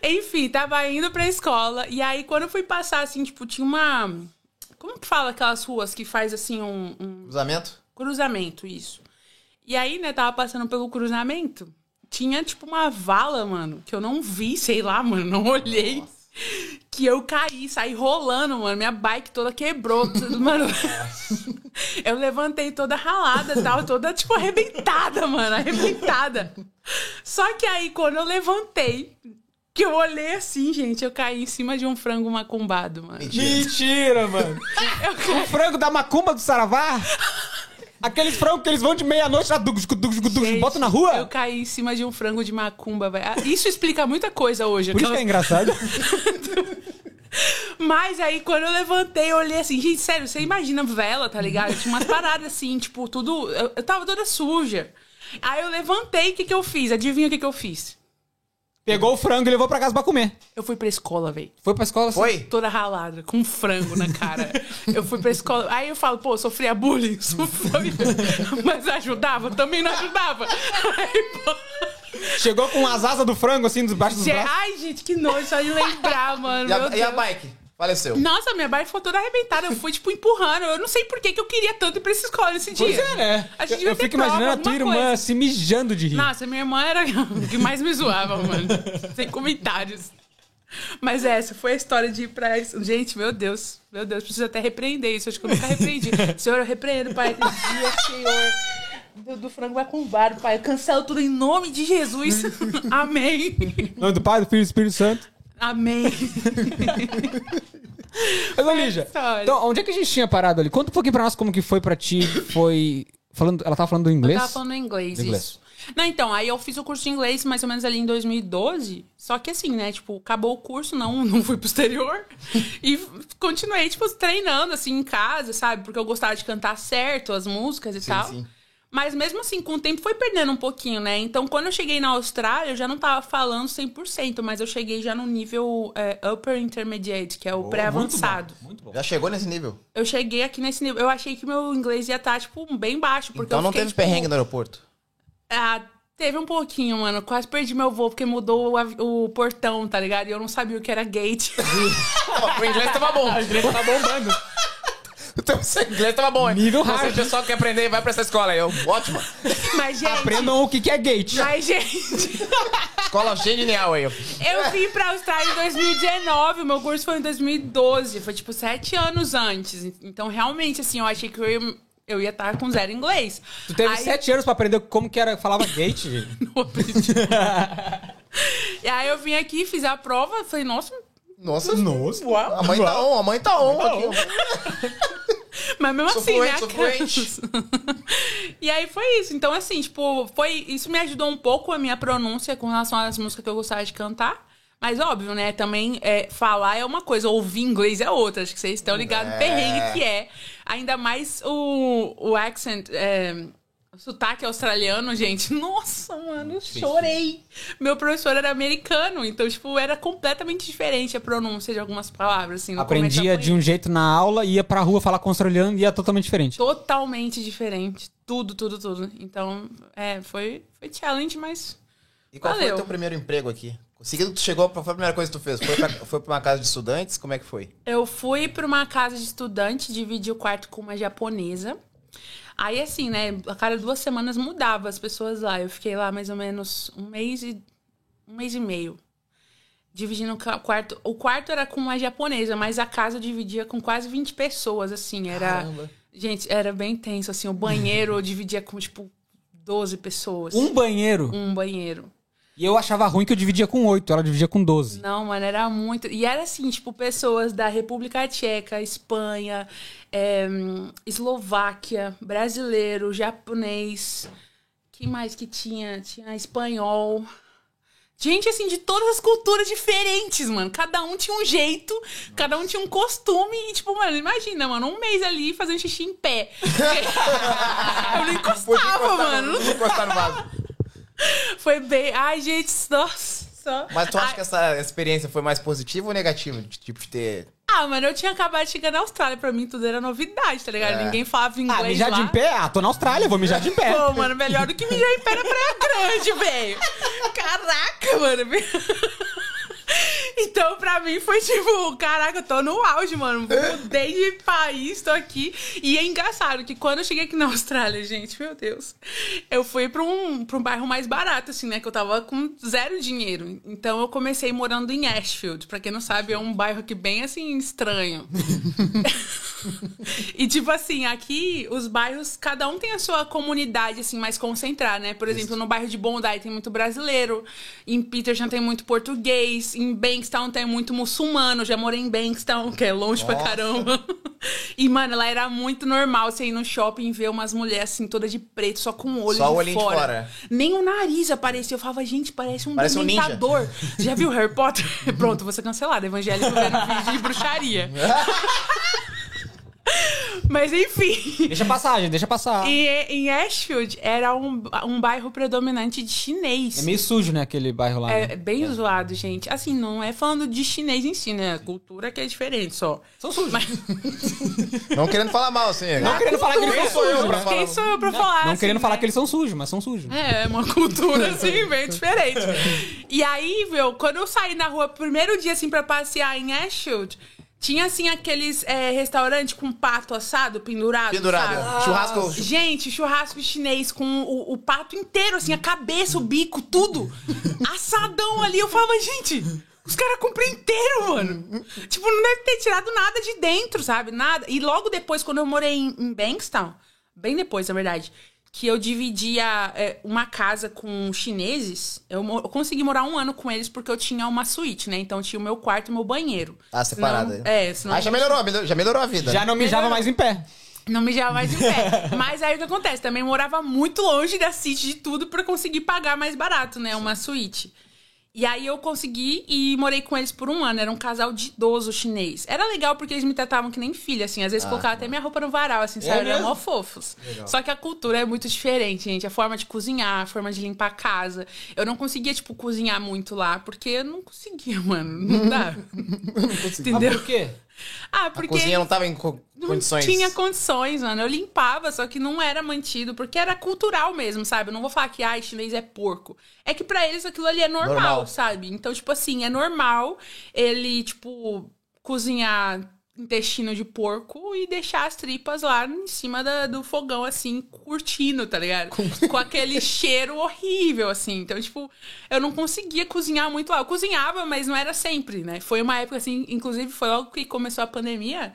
Enfim, tava indo pra escola. E aí, quando eu fui passar, assim, tipo, tinha uma. Como que fala aquelas ruas que faz assim um- um Cruzamento? Cruzamento, isso. E aí, né, tava passando pelo cruzamento. Tinha, tipo, uma vala, mano, que eu não vi, sei lá, mano, não olhei. Que eu caí, saí rolando, mano. Minha bike toda quebrou, tudo, mano. Eu levantei toda ralada e tal, toda, tipo, arrebentada, mano, arrebentada. Só que aí, quando eu levantei, que eu olhei assim, gente, eu caí em cima de um frango macumbado, mano. Mentira, mano. O frango da macumba do Saravá? Aqueles frangos que eles vão de meia-noite Gente, botam na rua? Eu caí em cima de um frango de macumba, velho. Ah, Isso explica muita coisa hoje. Por isso que é engraçado. Mas aí, quando eu levantei, eu olhei assim, gente, sério, você imagina vela, tá ligado? Tinha umas paradas assim, tipo, tudo. Eu, eu tava toda suja. Aí eu levantei, o que que eu fiz? Adivinha o que que eu fiz? Pegou o frango e levou pra casa pra comer. Eu fui pra escola, velho. Foi pra escola assim. Foi? Toda ralada, com frango na cara. eu fui pra escola. Aí eu falo, pô, sofria bullying, sofria. Mas ajudava? Também não ajudava. Aí, pô. Chegou com as asas do frango assim debaixo dos braços. ai, gente, que nojo, só de lembrar, mano. E a, e a bike? Faleceu. Nossa, minha bike ficou toda arrebentada. Eu fui, tipo, empurrando. Eu não sei por que, que eu queria tanto ir pra essa escola nesse dia. Pois é, né? A gente Eu, eu fico prova, imaginando a tua irmã coisa. se mijando de rir. Nossa, minha irmã era o que mais me zoava, mano. Sem comentários. Mas essa foi a história de ir pra. Gente, meu Deus. Meu Deus, preciso até repreender isso. Acho que eu nunca repreendi. Senhor, eu repreendo, pai, aquele dia, Senhor. Do, do frango macumbado, pai. Eu cancelo tudo em nome de Jesus. Amém. Em nome do Pai, do Filho e do Espírito Santo. Amém. Mas, ô, Lígia, então, onde é que a gente tinha parado ali? Conta um pouquinho pra nós como que foi pra ti. Foi. Falando, ela tava falando do inglês? Eu tava falando inglês, Inglês. isso. Não, então, aí eu fiz o curso de inglês mais ou menos ali em 2012. Só que assim, né, tipo, acabou o curso, não, não fui pro exterior. e continuei, tipo, treinando, assim, em casa, sabe? Porque eu gostava de cantar certo as músicas e Sim, tal. sim. Mas mesmo assim, com o tempo foi perdendo um pouquinho, né? Então, quando eu cheguei na Austrália, eu já não tava falando 100%, mas eu cheguei já no nível é, Upper Intermediate, que é o pré-avançado. Muito bom. Já chegou nesse nível? Eu cheguei aqui nesse nível. Eu achei que meu inglês ia estar, tipo, bem baixo. Porque então eu não fiquei, teve tipo, perrengue no aeroporto. ah, teve um pouquinho, mano. Quase perdi meu voo porque mudou o, o portão, tá ligado? E eu não sabia o que era gate. o inglês tava bom. A igreja tá bombando. Então, seu inglês tava bom. hein? Nível Você, hard. pessoal que quer aprender, vai pra essa escola aí. Eu, ótima. Mas, gente. Aprendam o que que é gate. Mas, gente. Escola genial aí. Eu vim pra Austrália em 2019. O meu curso foi em 2012. Foi, tipo, sete anos antes. Então, realmente, assim, eu achei que eu ia. Eu ia estar com zero inglês. Tu teve Aí- sete anos pra aprender como que era, falava gate, gente. Não aprendi. e aí eu vim aqui, fiz a prova. Falei, nossa, Nossa. Nossa. A mãe tá on, a mãe tá on aqui. Mas mesmo Sou assim, fluente, né? fluente. e aí foi isso. Então, assim, tipo, foi. Isso me ajudou um pouco a minha pronúncia com relação às músicas que eu gostava de cantar. Mas óbvio, né? Também é, falar é uma coisa, ouvir inglês é outra. Acho que vocês estão ligados no É. perrengue que é. Ainda mais o, o accent. É, sotaque australiano, gente. Nossa, mano, eu chorei. Meu professor era americano, então, tipo, era completamente diferente a pronúncia de algumas palavras, assim. Aprendia de um jeito na aula, ia pra rua falar com o australiano e ia totalmente diferente. totalmente diferente. Tudo, tudo, tudo. Então, é, foi, foi challenge, mas. E qual foi Valeu. o teu primeiro emprego aqui? Conseguido, tu chegou, qual foi a primeira coisa que tu fez? Foi pra, foi pra uma casa de estudantes? Como é que foi? Eu fui pra uma casa de estudante, dividi o quarto com uma japonesa. Aí, assim, né, a cada duas semanas mudava as pessoas lá. Eu fiquei lá mais ou menos um mês e. um mês e meio. Dividindo o quarto. O quarto era com uma japonesa, mas a casa dividia com quase 20 pessoas, assim. Era. Caramba. Gente, era bem tenso, assim. O banheiro eu dividia com, tipo, 12 pessoas. Um banheiro. Um banheiro. E eu achava ruim que eu dividia com oito, ela dividia com doze. Não, mano, era muito. E era assim, tipo, pessoas da República Tcheca, Espanha, é, Eslováquia, brasileiro, japonês. que mais que tinha? Tinha espanhol. Gente, assim, de todas as culturas diferentes, mano. Cada um tinha um jeito, cada um tinha um costume. E, tipo, mano, imagina, mano, um mês ali fazendo xixi em pé. Eu não Podia encostava, no- mano. podia encostar no vaso. Foi bem. Ai, gente, nossa. Mas tu acha Ai, que essa experiência foi mais positiva ou negativa? De, tipo, de ter... Ah, mano, eu tinha acabado de chegar na Austrália. Pra mim, tudo era novidade, tá ligado? É. Ninguém falava inglês Ah, mijar lá. de em pé? Ah, tô na Austrália, vou mijar de em pé. Pô, mano, melhor do que mijar em pé na Praia Grande, velho. Caraca, mano. Então, pra mim, foi tipo, caraca, eu tô no auge, mano. Mudei de país, tô aqui. E é engraçado que quando eu cheguei aqui na Austrália, gente, meu Deus, eu fui pra um, pra um bairro mais barato, assim, né? Que eu tava com zero dinheiro. Então, eu comecei morando em Ashfield. Pra quem não sabe, é um bairro aqui bem, assim, estranho. E, tipo assim, aqui, os bairros, cada um tem a sua comunidade, assim, mais concentrada, né? Por exemplo, no bairro de Bondi tem muito brasileiro, em Petersham tem muito português, em Bankstown tem muito muçulmano, já morei em Bankstown, que é longe pra Nossa. caramba. E, mano, lá era muito normal você ir no shopping e ver umas mulheres, assim, todas de preto, só com o olho Só de o de fora. fora. Nem o nariz aparecia. Eu falava, gente, parece um Parece um dementador. Já viu Harry Potter? Pronto, você cancelado. Evangélico vendo vídeo de bruxaria. Mas enfim. Deixa passar, gente, deixa passar. E em Ashfield era um, um bairro predominante de chinês. É meio sujo, né, aquele bairro lá. É né? bem zoado, gente. Assim, não é falando de chinês em si, né? A cultura que é diferente só. São sujos. Não querendo falar mal, assim. Não querendo falar que eles são sujos, pra né? falar? Quem sou eu pra falar? Não assim, querendo falar né? que eles são sujos, mas são sujos. É, uma cultura, assim, bem diferente. E aí, meu, quando eu saí na rua, primeiro dia, assim, pra passear em Ashfield, tinha, assim, aqueles é, restaurantes com pato assado pendurado, Pendurado. sabe? Churrasco. Gente, churrasco chinês com o, o pato inteiro, assim, a cabeça, o bico, tudo. Assadão ali. Eu falava, gente, os caras compram inteiro, mano. tipo, não deve ter tirado nada de dentro, sabe? Nada. E logo depois, quando eu morei em, em Bankstown, bem depois, na verdade, que eu dividia é, uma casa com chineses, eu, eu consegui morar um ano com eles porque eu tinha uma suíte, né? Então tinha o meu quarto e o meu banheiro. Ah, separada. Senão- é, senão Ah, já melhorou, melhor- já melhorou a vida. Já não mijava Melhorou. mais em pé. não mijava mais em pé. Mas aí o que acontece? Também morava muito longe da City de tudo pra conseguir pagar mais barato, né? Uma suíte. E aí eu consegui e morei com eles por um ano. Era um casal de idoso chinês. Era legal porque eles me tratavam que nem filha, assim. Às vezes Ah, colocavam tá. até minha roupa no varal, assim, sabe? Eram mó fofos. Só que a cultura é muito diferente, gente. A forma de cozinhar, a forma de limpar a casa. Eu não conseguia, tipo, cozinhar muito lá, porque eu não conseguia, mano. Não dá. Entendeu? Por quê? Ah, A porque cozinha não tava em co- não condições. tinha condições, mano. Eu limpava, só que não era mantido, porque era cultural mesmo, sabe? Eu não vou falar que, ai, chinês é porco. É que pra eles aquilo ali é normal, Normal. sabe? Então, tipo assim, é normal ele, tipo, cozinhar intestino de porco e deixar as tripas lá em cima da- do fogão, assim, curtindo, tá ligado? Com aquele cheiro horrível, assim. Então, tipo, eu não conseguia cozinhar muito lá. Eu cozinhava, mas não era sempre, né? Foi uma época, assim, inclusive foi logo que começou a pandemia.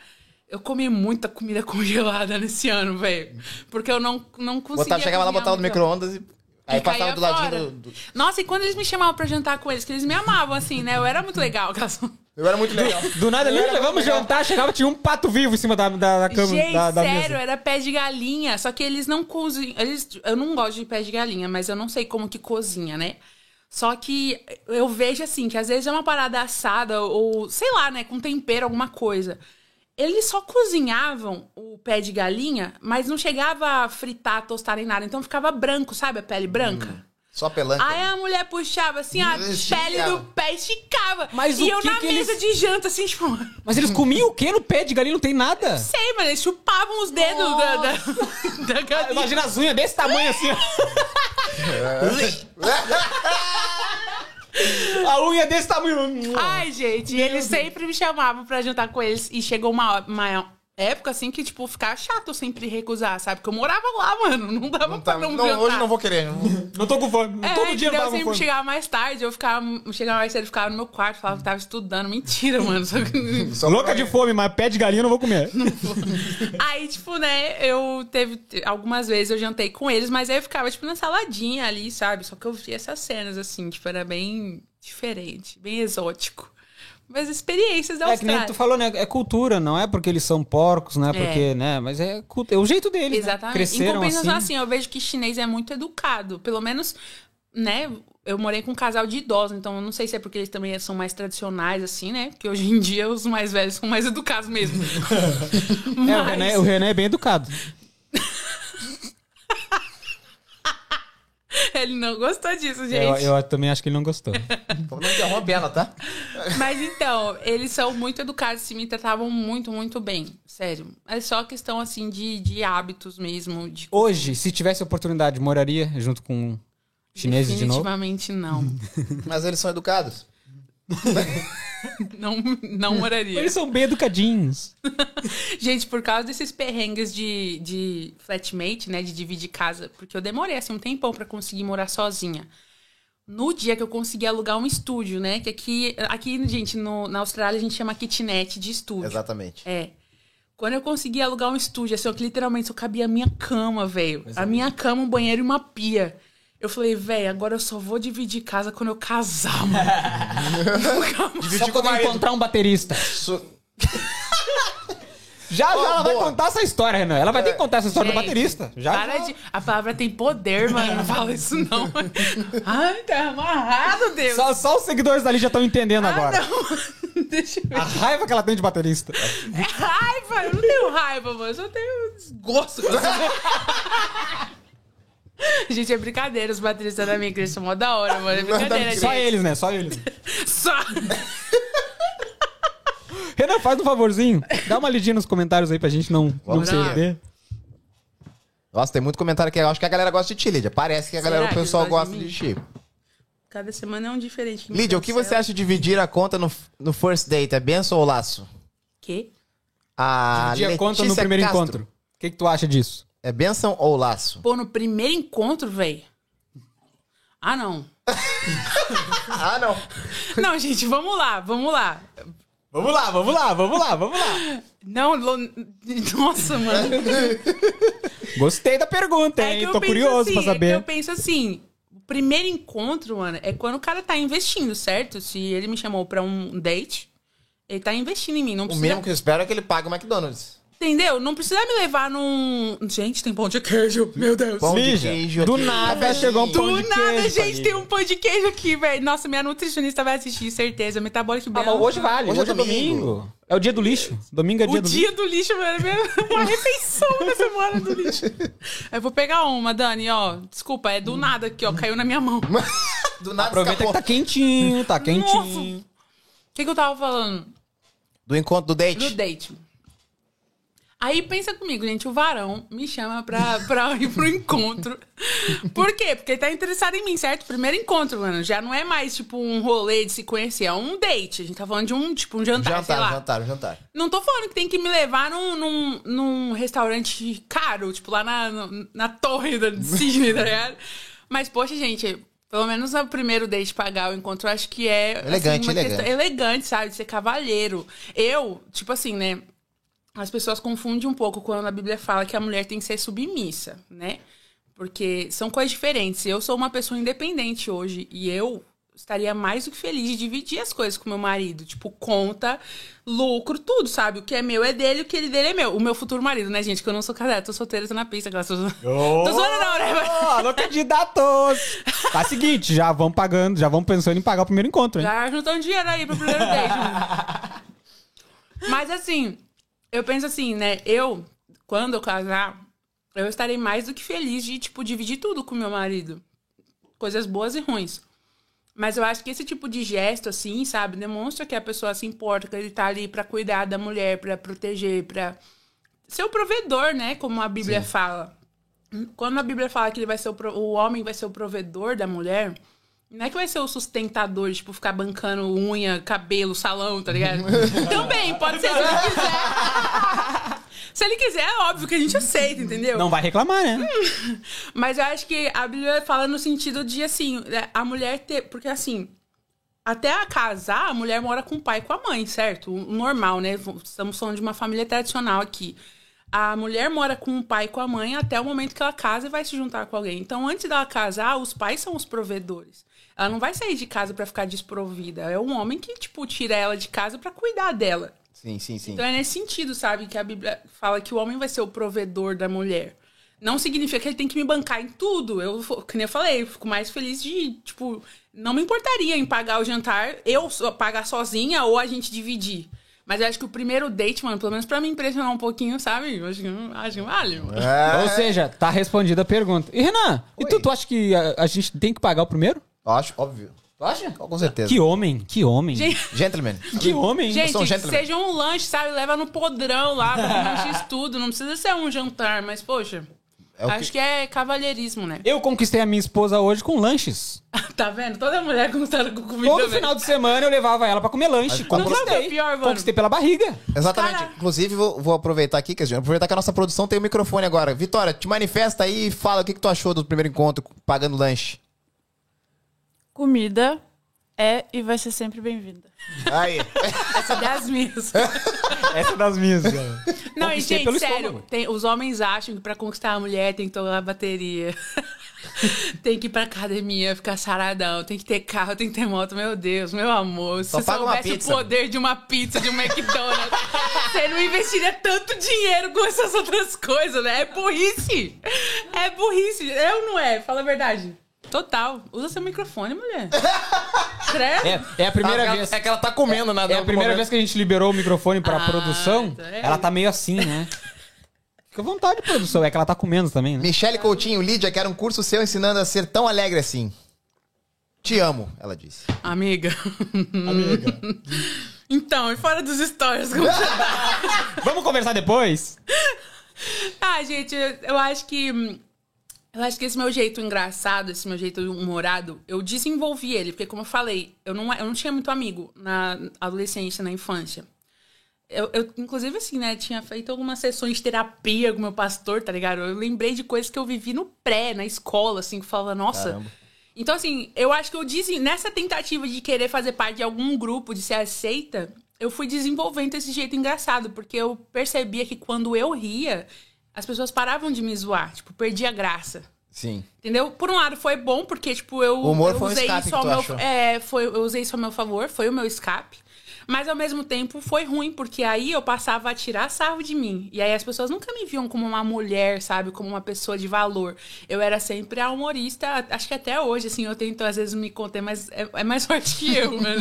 Eu comi muita comida congelada nesse ano, velho. Porque eu não, não conseguia. Botava, chegava lá, botava no micro-ondas e. Aí passava do ladinho do, do- Nossa, e quando eles me chamavam pra jantar com eles, que eles me amavam, assim, né? Eu era muito legal. aquelas- Eu era muito legal. Do nada, Eu era Lígia, muito vamos legal. jantar. Chegava, tinha um pato vivo em cima da, da, da cama. Gente, da, da sério, mesa. era pé de galinha. Só que eles não cozinham. Eles, eu não gosto de pé de galinha, mas eu não sei como que cozinha, né? Só que eu vejo assim, que às vezes é uma parada assada, ou sei lá, né, com tempero, alguma coisa. Eles só cozinhavam o pé de galinha, mas não chegava a fritar, tostar nem nada. Então ficava branco, sabe? A pele branca. Só pelanca. Aí a mulher puxava assim, a Esticava. pele do pé esticava. Mas e o eu que na que mesa eles- de janta, assim, tipo. Mas eles comiam o quê no pé de galinha? Não tem nada. Sei, mas eles chupavam os dedos da, da, da galinha. Imagina as unhas desse tamanho assim, ó. A unha desse tamanho. Ai, gente, e eles sempre me chamavam pra jantar com eles. E chegou uma, uma época, assim, que, tipo, ficava chato eu sempre recusar, sabe? Porque eu morava lá, mano. Não dava Não pra tá- não, não, jantar. hoje não vou querer. Não tô com fome. É, Todo dia eu tava eu sempre fome. chegava mais tarde, eu ficava, chegava mais cedo, ficava no meu quarto, falava que tava estudando. Mentira, mano. Só que- Só Louca pra- de fome, mas pé de galinha eu não vou comer. Aí, tipo, né, eu teve. Algumas vezes eu jantei com eles, mas aí eu ficava, tipo, na saladinha ali, sabe? Só que eu via essas cenas, assim, tipo, era bem diferente, bem exótico. Mas experiências da É que nem Austrália. tu falou, né? É cultura, não é porque eles são porcos, né? Porque, né? Mas é, é o jeito deles. né? Exatamente. em Cresceram compensação, assim. assim, eu vejo que chinês é muito educado. Pelo menos, né? Eu morei com um casal de idosos, então eu não sei se é porque eles também são mais tradicionais, assim, né? Porque hoje em dia os mais velhos são mais educados mesmo. É, o, René, o René é bem educado. Ele não gostou disso, Eu, gente. eu também acho que ele não gostou. Não interrompe ela, tá? Mas então, eles são muito educados e me tratavam muito, muito bem. Sério. É só questão, assim, de, de hábitos mesmo. De... Hoje, se tivesse oportunidade, moraria junto com chineses de novo? Definitivamente não. Mas eles são educados. não. Não moraria. Eles são bem educadinhos. Gente, por causa desses perrengues de, de flatmate, né? De dividir casa, porque eu demorei assim um tempão pra conseguir morar sozinha. No dia que eu consegui alugar um estúdio, né? Que aqui, aqui gente, no, na Austrália a gente chama kitnet de estúdio. Exatamente. É. Quando eu consegui alugar um estúdio, assim, que literalmente só cabia a minha cama, velho. A minha cama, um banheiro e uma pia. Eu falei, velho, agora eu só vou dividir casa quando eu casar, mano. Só quando eu encontrar um baterista. Su- Já, já ela vai contar essa história, Renan. Ela vai ter que contar essa história do Gente, baterista. Já, para já. de. A palavra tem poder, mano. Não fala isso, não. Ai, tá amarrado, Deus. Só, só os seguidores dali já estão entendendo Ah, agora. não. Deixa eu ver. A raiva que ela tem de baterista. É raiva. Eu não tenho raiva, mano. Eu só tenho desgosto. Gente, é brincadeira. Os bateristas da minha igreja são mó da hora, mano. É brincadeira, Só gente. eles, né? Só eles. Só. Renan, faz um favorzinho. Dá uma lidinha nos comentários aí pra gente não, não Vamos se lá. perder. Nossa, tem muito comentário que eu acho que a galera gosta de ti, Lídia. Parece que a galera, Será o que pessoal gosta de de ti. Cada semana é um diferente. Lídia, o que você acha de dividir a conta no, no first date? É benção ou laço? Quê? A Dividir a conta no Letícia primeiro Castro. encontro. O que, que tu acha disso? É benção ou laço? Pô, no primeiro encontro, velho. Ah, não. Ah, não. Não, gente, vamos lá, vamos lá. Vamos lá, vamos lá, vamos lá, vamos lá. Não, lo- nossa, mano. Gostei da pergunta, É hein? que eu Tô penso curioso assim, pra É que saber. eu penso assim, o primeiro encontro, mano, é quando o cara tá investindo, certo? Se ele me chamou pra um date, ele tá investindo em mim. Não O precisa, mínimo que eu espero é que ele pague o McDonald's. Entendeu? Não precisa me levar num... Gente, tem pão de queijo, meu Deus. Pão de queijo do nada chegou um pão Do de nada, queijo, gente, família. tem um pão de queijo aqui, velho. Nossa, minha nutricionista vai assistir, certeza. Metabólico Ah, hoje vale, Hoje hoje, é é domingo. É o dia do lixo. Domingo é dia O do dia do lixo, é uma refeição na semana do lixo. Eu vou pegar uma, Dani, ó. Desculpa, é do nada aqui, ó. Caiu na minha mão. O Do nada Aproveita que escapou. tá quentinho, tá quentinho. que, que eu tava falando? Do encontro do date. Do date. Aí pensa comigo, gente, o varão me chama pra, pra ir pro encontro. Por quê? Porque ele tá interessado em mim, certo? Primeiro encontro, mano. Já não é mais, tipo, um rolê de se conhecer, é um date. A gente tá falando de um, tipo, um jantar, sei lá. Jantar, jantar, jantar. Não tô falando que tem que me levar num, num, num restaurante caro, tipo, lá na, no- na torre da Sydney, tá ligado? Mas, poxa, gente, pelo menos no primeiro date pagar o encontro, eu acho que é... assim, Elegante, uma elegante. questão- elegante, sabe? De ser cavalheiro. Eu, tipo assim, né? As pessoas confundem um pouco quando a Bíblia fala que a mulher tem que ser submissa, né? Porque são coisas diferentes. Eu sou uma pessoa independente hoje e eu estaria mais do que feliz de dividir as coisas com meu marido. Tipo, conta, lucro, tudo, sabe? O que é meu é dele, o que ele dele é meu. O meu futuro marido, né, gente? Que eu não sou casada, tô solteira, tô na pista. Tô... tô zoando não, né? Alô, candidatos! Tá seguinte, já vão pagando, já vão pensando em pagar o primeiro encontro, hein? Já juntando dinheiro aí pro primeiro date. Mas assim, eu penso assim, né? Eu, quando eu casar, eu estarei mais do que feliz de, tipo, dividir tudo com meu marido. Coisas boas e ruins. Mas eu acho que esse tipo de gesto, assim, sabe, demonstra que a pessoa se importa, que ele tá ali pra cuidar da mulher, pra proteger, pra ser o provedor, né? Como a Bíblia fala. Quando a Bíblia fala que ele vai ser o, pro- o homem vai ser o provedor da mulher, não é que vai ser o sustentador, tipo, ficar bancando unha, cabelo, salão, tá ligado? Também, pode ser se ele quiser. se ele quiser, é óbvio que a gente aceita, entendeu? Não vai reclamar, né? Mas eu acho que a Bíblia fala no sentido de, assim, né, a mulher ter. Porque, assim, até a casar, a mulher mora com o pai e com a mãe, certo? O normal, né? Estamos falando de uma família tradicional aqui. A mulher mora com o pai e com a mãe até o momento que ela casa e vai se juntar com alguém. Então, antes dela casar, os pais são os provedores. Ela não vai sair de casa pra ficar desprovida. É um homem que, tipo, tira ela de casa pra cuidar dela. Sim, sim, sim. Então é nesse sentido, sabe? Que a Bíblia fala que o homem vai ser o provedor da mulher. Não significa que ele tem que me bancar em tudo. Eu, que nem eu falei, eu fico mais feliz de, tipo, não me importaria em pagar o jantar, eu pagar sozinha ou a gente dividir. Mas eu acho que o primeiro date, mano, pelo menos pra me impressionar um pouquinho, sabe? Eu acho que, acho que vale. É, Ou seja, tá respondida a pergunta. E Renan, e tu, tu acha que a, a gente tem que pagar o primeiro? Acho, óbvio. Tu acha? Com certeza. Que homem, que homem. Gente, Gentleman. Que homem. gente sou um gentleman. seja um lanche, sabe? Leva no podrão lá pra comer um X-tudo. Não precisa ser um jantar, mas, poxa, É o acho que é cavalheirismo, né? Eu conquistei a minha esposa hoje com lanches. Tá vendo? Toda mulher conquistada com comida. Todo né? final de semana eu levava ela pra comer lanche. Mas qual que é o Conquistei. pior, mano? Conquistei pela barriga. Exatamente. Cara. Inclusive, vou, vou aproveitar aqui, Cassiano, aproveitar que a nossa produção tem o microfone agora. Vitória, te manifesta aí e fala o que, que tu achou do primeiro encontro pagando lanche. Comida é e vai ser sempre bem-vinda. Aí. Essa é das minhas. Essa é das minhas. cara. Não, e gente, sério, tem- os homens acham que pra conquistar a mulher tem que tocar bateria. tem que ir pra academia, ficar saradão, tem que ter carro, tem que ter moto. Meu Deus, meu amor. Se Só você soubesse o poder de uma pizza, de um McDonald's, você não investiria tanto dinheiro com essas outras coisas, né? É burrice. É burrice. É ou não é? Fala a verdade. Total. Usa seu microfone, mulher. Credo. É, é a primeira é, vez. É que ela tá comendo nada. É a primeira vez que a gente liberou o microfone pra Ah, produção. então é. Ela tá meio assim, né? Fica à vontade, produção. É que ela tá comendo também, né? Michele Coutinho, Lídia, quero um curso seu ensinando a ser tão alegre assim. Te amo, ela disse. Amiga. Amiga. Então, e fora dos stories? como você tá? Vamos conversar depois? Ah, gente, eu acho que. hum, Eu acho que esse meu jeito engraçado, esse meu jeito humorado, eu desenvolvi ele, porque como eu falei, eu não, eu não tinha muito amigo na adolescência, na infância. Eu, eu, inclusive, assim, né, tinha feito algumas sessões de terapia com meu pastor, tá ligado? Eu lembrei de coisas que eu vivi no pré, na escola, assim, que falava, nossa. Caramba. Então, assim, eu acho que eu desen... nessa tentativa de querer fazer parte de algum grupo, de ser aceita, eu fui desenvolvendo esse jeito engraçado, porque eu percebia que quando eu ria, as pessoas paravam de me zoar, tipo, perdia a graça. Sim. Entendeu? Por um lado foi bom, porque, tipo, eu, O humor eu foi um usei escape isso ao meu. É, foi, eu usei isso ao meu favor, foi o meu escape. Mas ao mesmo tempo foi ruim, porque aí eu passava a tirar sarro de mim. E aí as pessoas nunca me viam como uma mulher, sabe? Como uma pessoa de valor. Eu era sempre a humorista, acho que até hoje, assim, eu tento às vezes me conter, mas é, é mais forte que eu, né?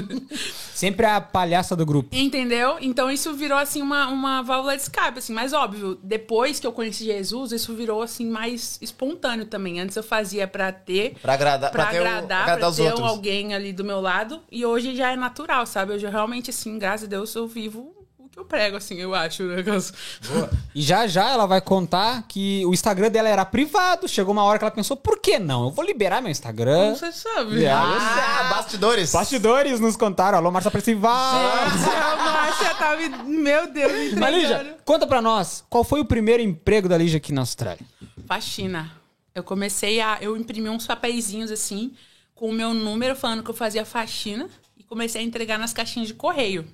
Sempre a palhaça do grupo. Entendeu? Então isso virou assim uma, uma válvula de escape, assim, mas óbvio, depois que eu conheci Jesus, isso virou assim mais espontâneo também. Antes eu fazia pra ter, Pra agradar, pra ter o- agradar, agradar pra ter outros. alguém ali do meu lado, e hoje já é natural, sabe? Hoje eu realmente assim, graças a Deus, eu vivo o que eu prego, assim, eu acho. Né? E já já ela vai contar que o Instagram dela era privado. Chegou uma hora que ela pensou, por que não? Eu vou liberar meu Instagram. Como você sabe? É. Ah, bastidores. Bastidores nos contaram. Alô, Márcia Percival. Gente, a Márcia tá me... Meu Deus, me Mas, entregando. Lígia, conta pra nós, qual foi o primeiro emprego da Lígia aqui na Austrália? faxina. Eu comecei a. Eu imprimi uns papeizinhos assim, com o meu número falando que eu fazia faxina, comecei a entregar nas caixinhas de correio.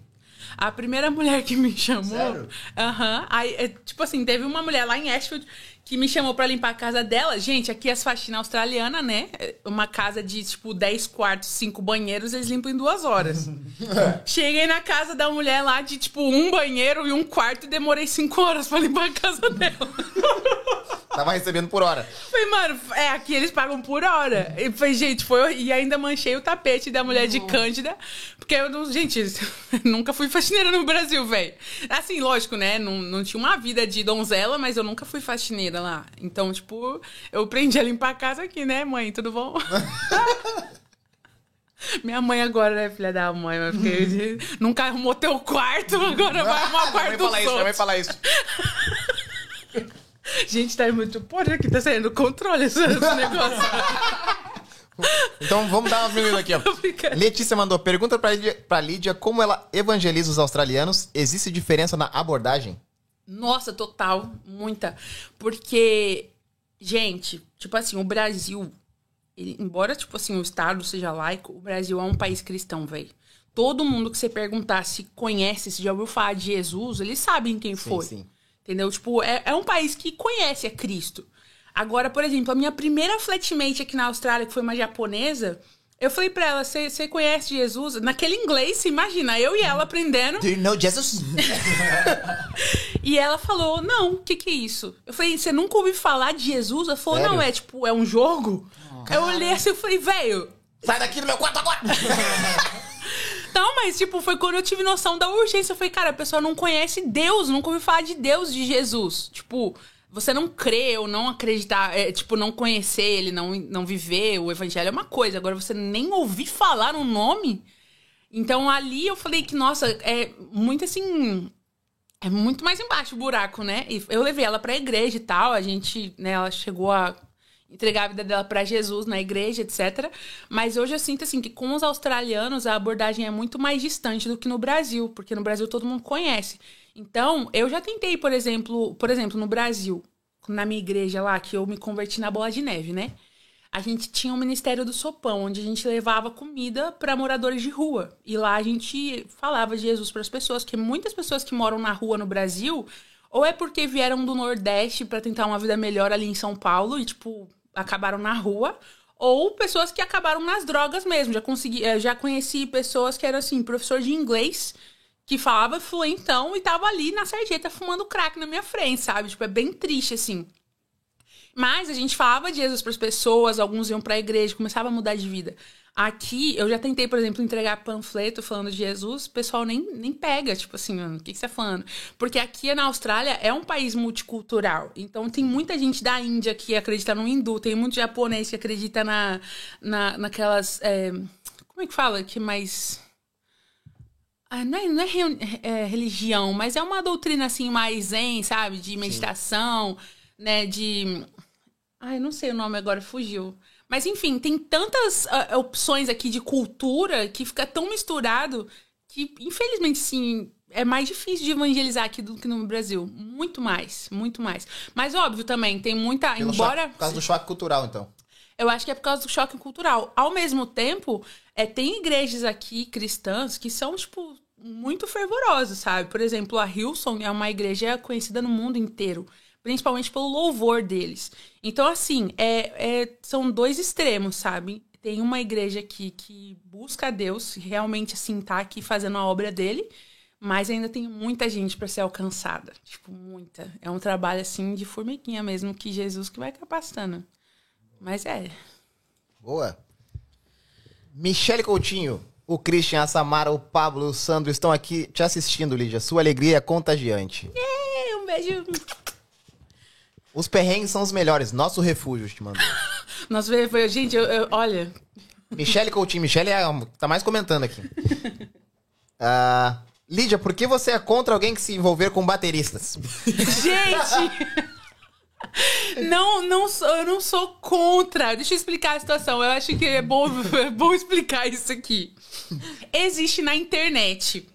A primeira mulher que me chamou. Sério? Aham. Aí, é, tipo assim, teve uma mulher lá em Ashfield que me chamou pra limpar a casa dela. Gente, aqui as faxinas australianas, né? É Uma casa de, tipo, 10 quartos, 5 banheiros, eles limpam em duas horas. Cheguei na casa da mulher lá de, tipo, um banheiro e um quarto e demorei 5 horas pra limpar a casa dela. Tava recebendo por hora. Falei, mano, é, aqui eles pagam por hora. E falei, gente, foi. E ainda manchei o tapete da mulher de Cândida. Porque eu não. Gente, nunca fui faxineira no Brasil, velho. Assim, lógico, né? Não, não tinha uma vida de donzela, mas eu nunca fui faxineira lá. Então, tipo, eu aprendi a limpar a casa aqui, né, mãe? Tudo bom? Minha mãe agora, né, filha da mãe? mas Porque nunca arrumou teu quarto, agora vai arrumar o quarto dos falar isso, vai outros. falar isso. Gente, tá muito... Porra, que tá saindo do controle esse, esse negócio. Então vamos dar uma diminuída aqui, ó. Letícia mandou pergunta pra Lídia, pra Lídia como ela evangeliza os australianos. Existe diferença na abordagem? Nossa, total, muita. Porque, gente, tipo assim, o Brasil, ele- embora, tipo assim, o Estado seja laico, o Brasil é um país cristão, velho. Todo mundo que você perguntar se conhece, se já ouviu falar de Jesus, eles sabem quem foi. sim. Entendeu? Tipo, é, é um país que conhece a Cristo. Agora, por exemplo, a minha primeira flatmate aqui na Austrália, que foi uma japonesa, eu falei pra ela, você conhece Jesus? Naquele inglês, você imagina, eu e ela aprendendo. Do you know Jesus? E ela falou, não, o que que é isso? Eu falei, você nunca ouviu falar de Jesus? Ela falou, Sério? não, é tipo, é um jogo? eu olhei assim e falei, velho... Sai daqui do meu quarto agora! Não, mas tipo, foi quando eu tive noção da urgência. Eu falei, cara, a pessoa não conhece Deus, nunca ouviu falar de Deus, de Jesus. Tipo, você não crê ou não acreditar, é, tipo, não conhecer ele, não, não viver o evangelho é uma coisa. Agora, você nem ouvir falar o nome... Então, ali eu falei que, nossa, é muito assim... É muito mais embaixo o buraco, né? E eu levei ela pra igreja e tal. A gente, né, ela chegou a entregar a vida dela pra Jesus na igreja, etc. Mas hoje eu sinto assim que com os australianos a abordagem é muito mais distante do que no Brasil, porque no Brasil todo mundo conhece. Então, eu já tentei, por exemplo, por exemplo, no Brasil, na minha igreja lá, que eu me converti na bola de neve, né? A gente tinha um Ministério do Sopão, onde a gente levava comida para moradores de rua. E lá a gente falava de Jesus para as pessoas, porque muitas pessoas que moram na rua no Brasil, ou é porque vieram do Nordeste para tentar uma vida melhor ali em São Paulo e, tipo, acabaram na rua, ou pessoas que acabaram nas drogas mesmo. Já consegui, eh, já conheci pessoas que eram assim, professor de inglês, que falava fluentão e tava ali na sarjeta fumando crack na minha frente, sabe? Tipo, é bem triste assim. Mas a gente falava de Jesus para as pessoas, alguns iam para a igreja, começava a mudar de vida. Aqui, eu já tentei, por exemplo, entregar panfleto falando de Jesus, o pessoal nem, nem pega, tipo assim, "Mano, o que, que você tá falando? Porque aqui na Austrália é um país multicultural. Então tem muita gente da Índia que acredita no hindu, tem muito japonês que acredita na, na, naquelas. é, como é que fala? Que mais. Ah, não é, não é é religião, mas é uma doutrina assim mais zen, sabe? De meditação, né? De. Ai, não sei o nome agora, fugiu. Mas enfim, tem tantas ah, opções aqui de cultura que fica tão misturado que, infelizmente, sim, é mais difícil de evangelizar aqui do que no Brasil. Muito mais, muito mais. Mas óbvio também, tem muita. Pelo embora. choque- por causa do choque cultural, então. Eu acho que é por causa do choque cultural. Ao mesmo tempo, é, tem igrejas aqui cristãs que são, tipo, muito fervorosas, sabe? Por exemplo, a Hillsong é uma igreja conhecida no mundo inteiro, principalmente pelo louvor deles. Então, assim, é, é- são dois extremos, sabe? Tem uma igreja aqui que busca a Deus, realmente, assim, tá aqui fazendo a obra dele, mas ainda tem muita gente para ser alcançada. Tipo, muita. É um trabalho, assim, de formiguinha mesmo, que Jesus que vai capacitando. Mas é. Boa. Michele Coutinho, o Christian, a Samara, o Pablo, o Sandro estão aqui te assistindo, Lídia. Sua alegria é contagiante. É, um beijo. Os perrengues são os melhores. Nosso refúgio, te mandou. Nossa, foi- foi- gente, eu, eu- olha. Michele Coutinho. Michele é a- tá mais comentando aqui. Ah, Lídia, por que você é contra alguém que se envolver com bateristas? Gente! Não, não sou, eu não sou contra. Deixa eu explicar a situação. Eu acho que é bom, é bom explicar isso aqui. Existe na internet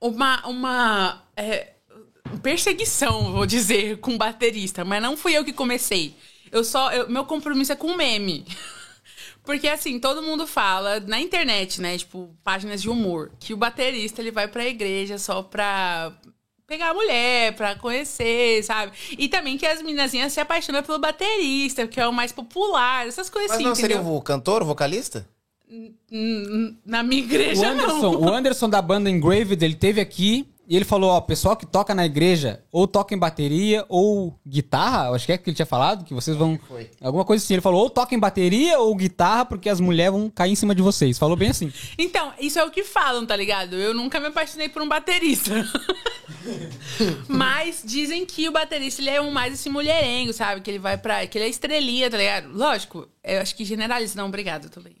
uma, uma é, perseguição, vou dizer, com baterista, mas não fui eu que comecei. Eu só, eu- meu compromisso é com meme. Porque assim, todo mundo fala na internet, né? Tipo, páginas de humor, que o baterista ele vai pra igreja só pra pegar a mulher, pra conhecer, sabe? E também que as meninazinhas se apaixonam pelo baterista, que é o mais popular, essas coisas Mas assim, não entendeu? seria o cantor, o vocalista? Na minha O igreja, Anderson, não. o Anderson da banda Engraved, ele teve aqui e ele falou, ó, pessoal que toca na igreja, ou toca em bateria ou guitarra, eu acho que é que ele tinha falado, que vocês vão... Foi. Alguma coisa assim, ele falou, ou toca em bateria ou guitarra, porque as mulheres vão cair em cima de vocês. Falou bem assim. Então, isso é o que falam, tá ligado? Eu nunca me apaixonei por um baterista. Mas dizem que o baterista ele é um mais esse mulherengo, sabe? Que ele vai pra. que ele é estrelinha, tá ligado? Lógico, eu acho que generaliza, não, obrigado também.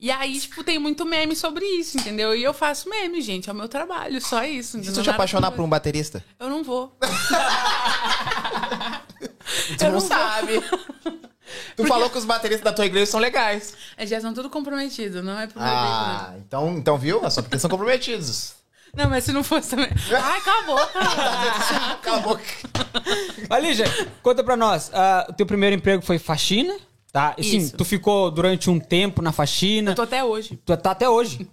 E aí, tipo, tem muito meme sobre isso, entendeu? E eu faço meme, gente, é o meu trabalho, só isso. Se tu te apaixonar por um baterista? Eu não vou. Tu Eu não vou. sabe. Tu falou que os bateristas da tua igreja são legais. Eles já são tudo comprometidos, não é pro meu Ah, então, então viu? É só porque são comprometidos. Não, mas se não fosse também. Ai, acabou. Cala a boca. Mas, Lígia, conta pra nós. ah, o teu primeiro emprego foi faxina, tá? E, sim, Isso. tu ficou durante um tempo na faxina. Eu tô até hoje. Tu tá até hoje.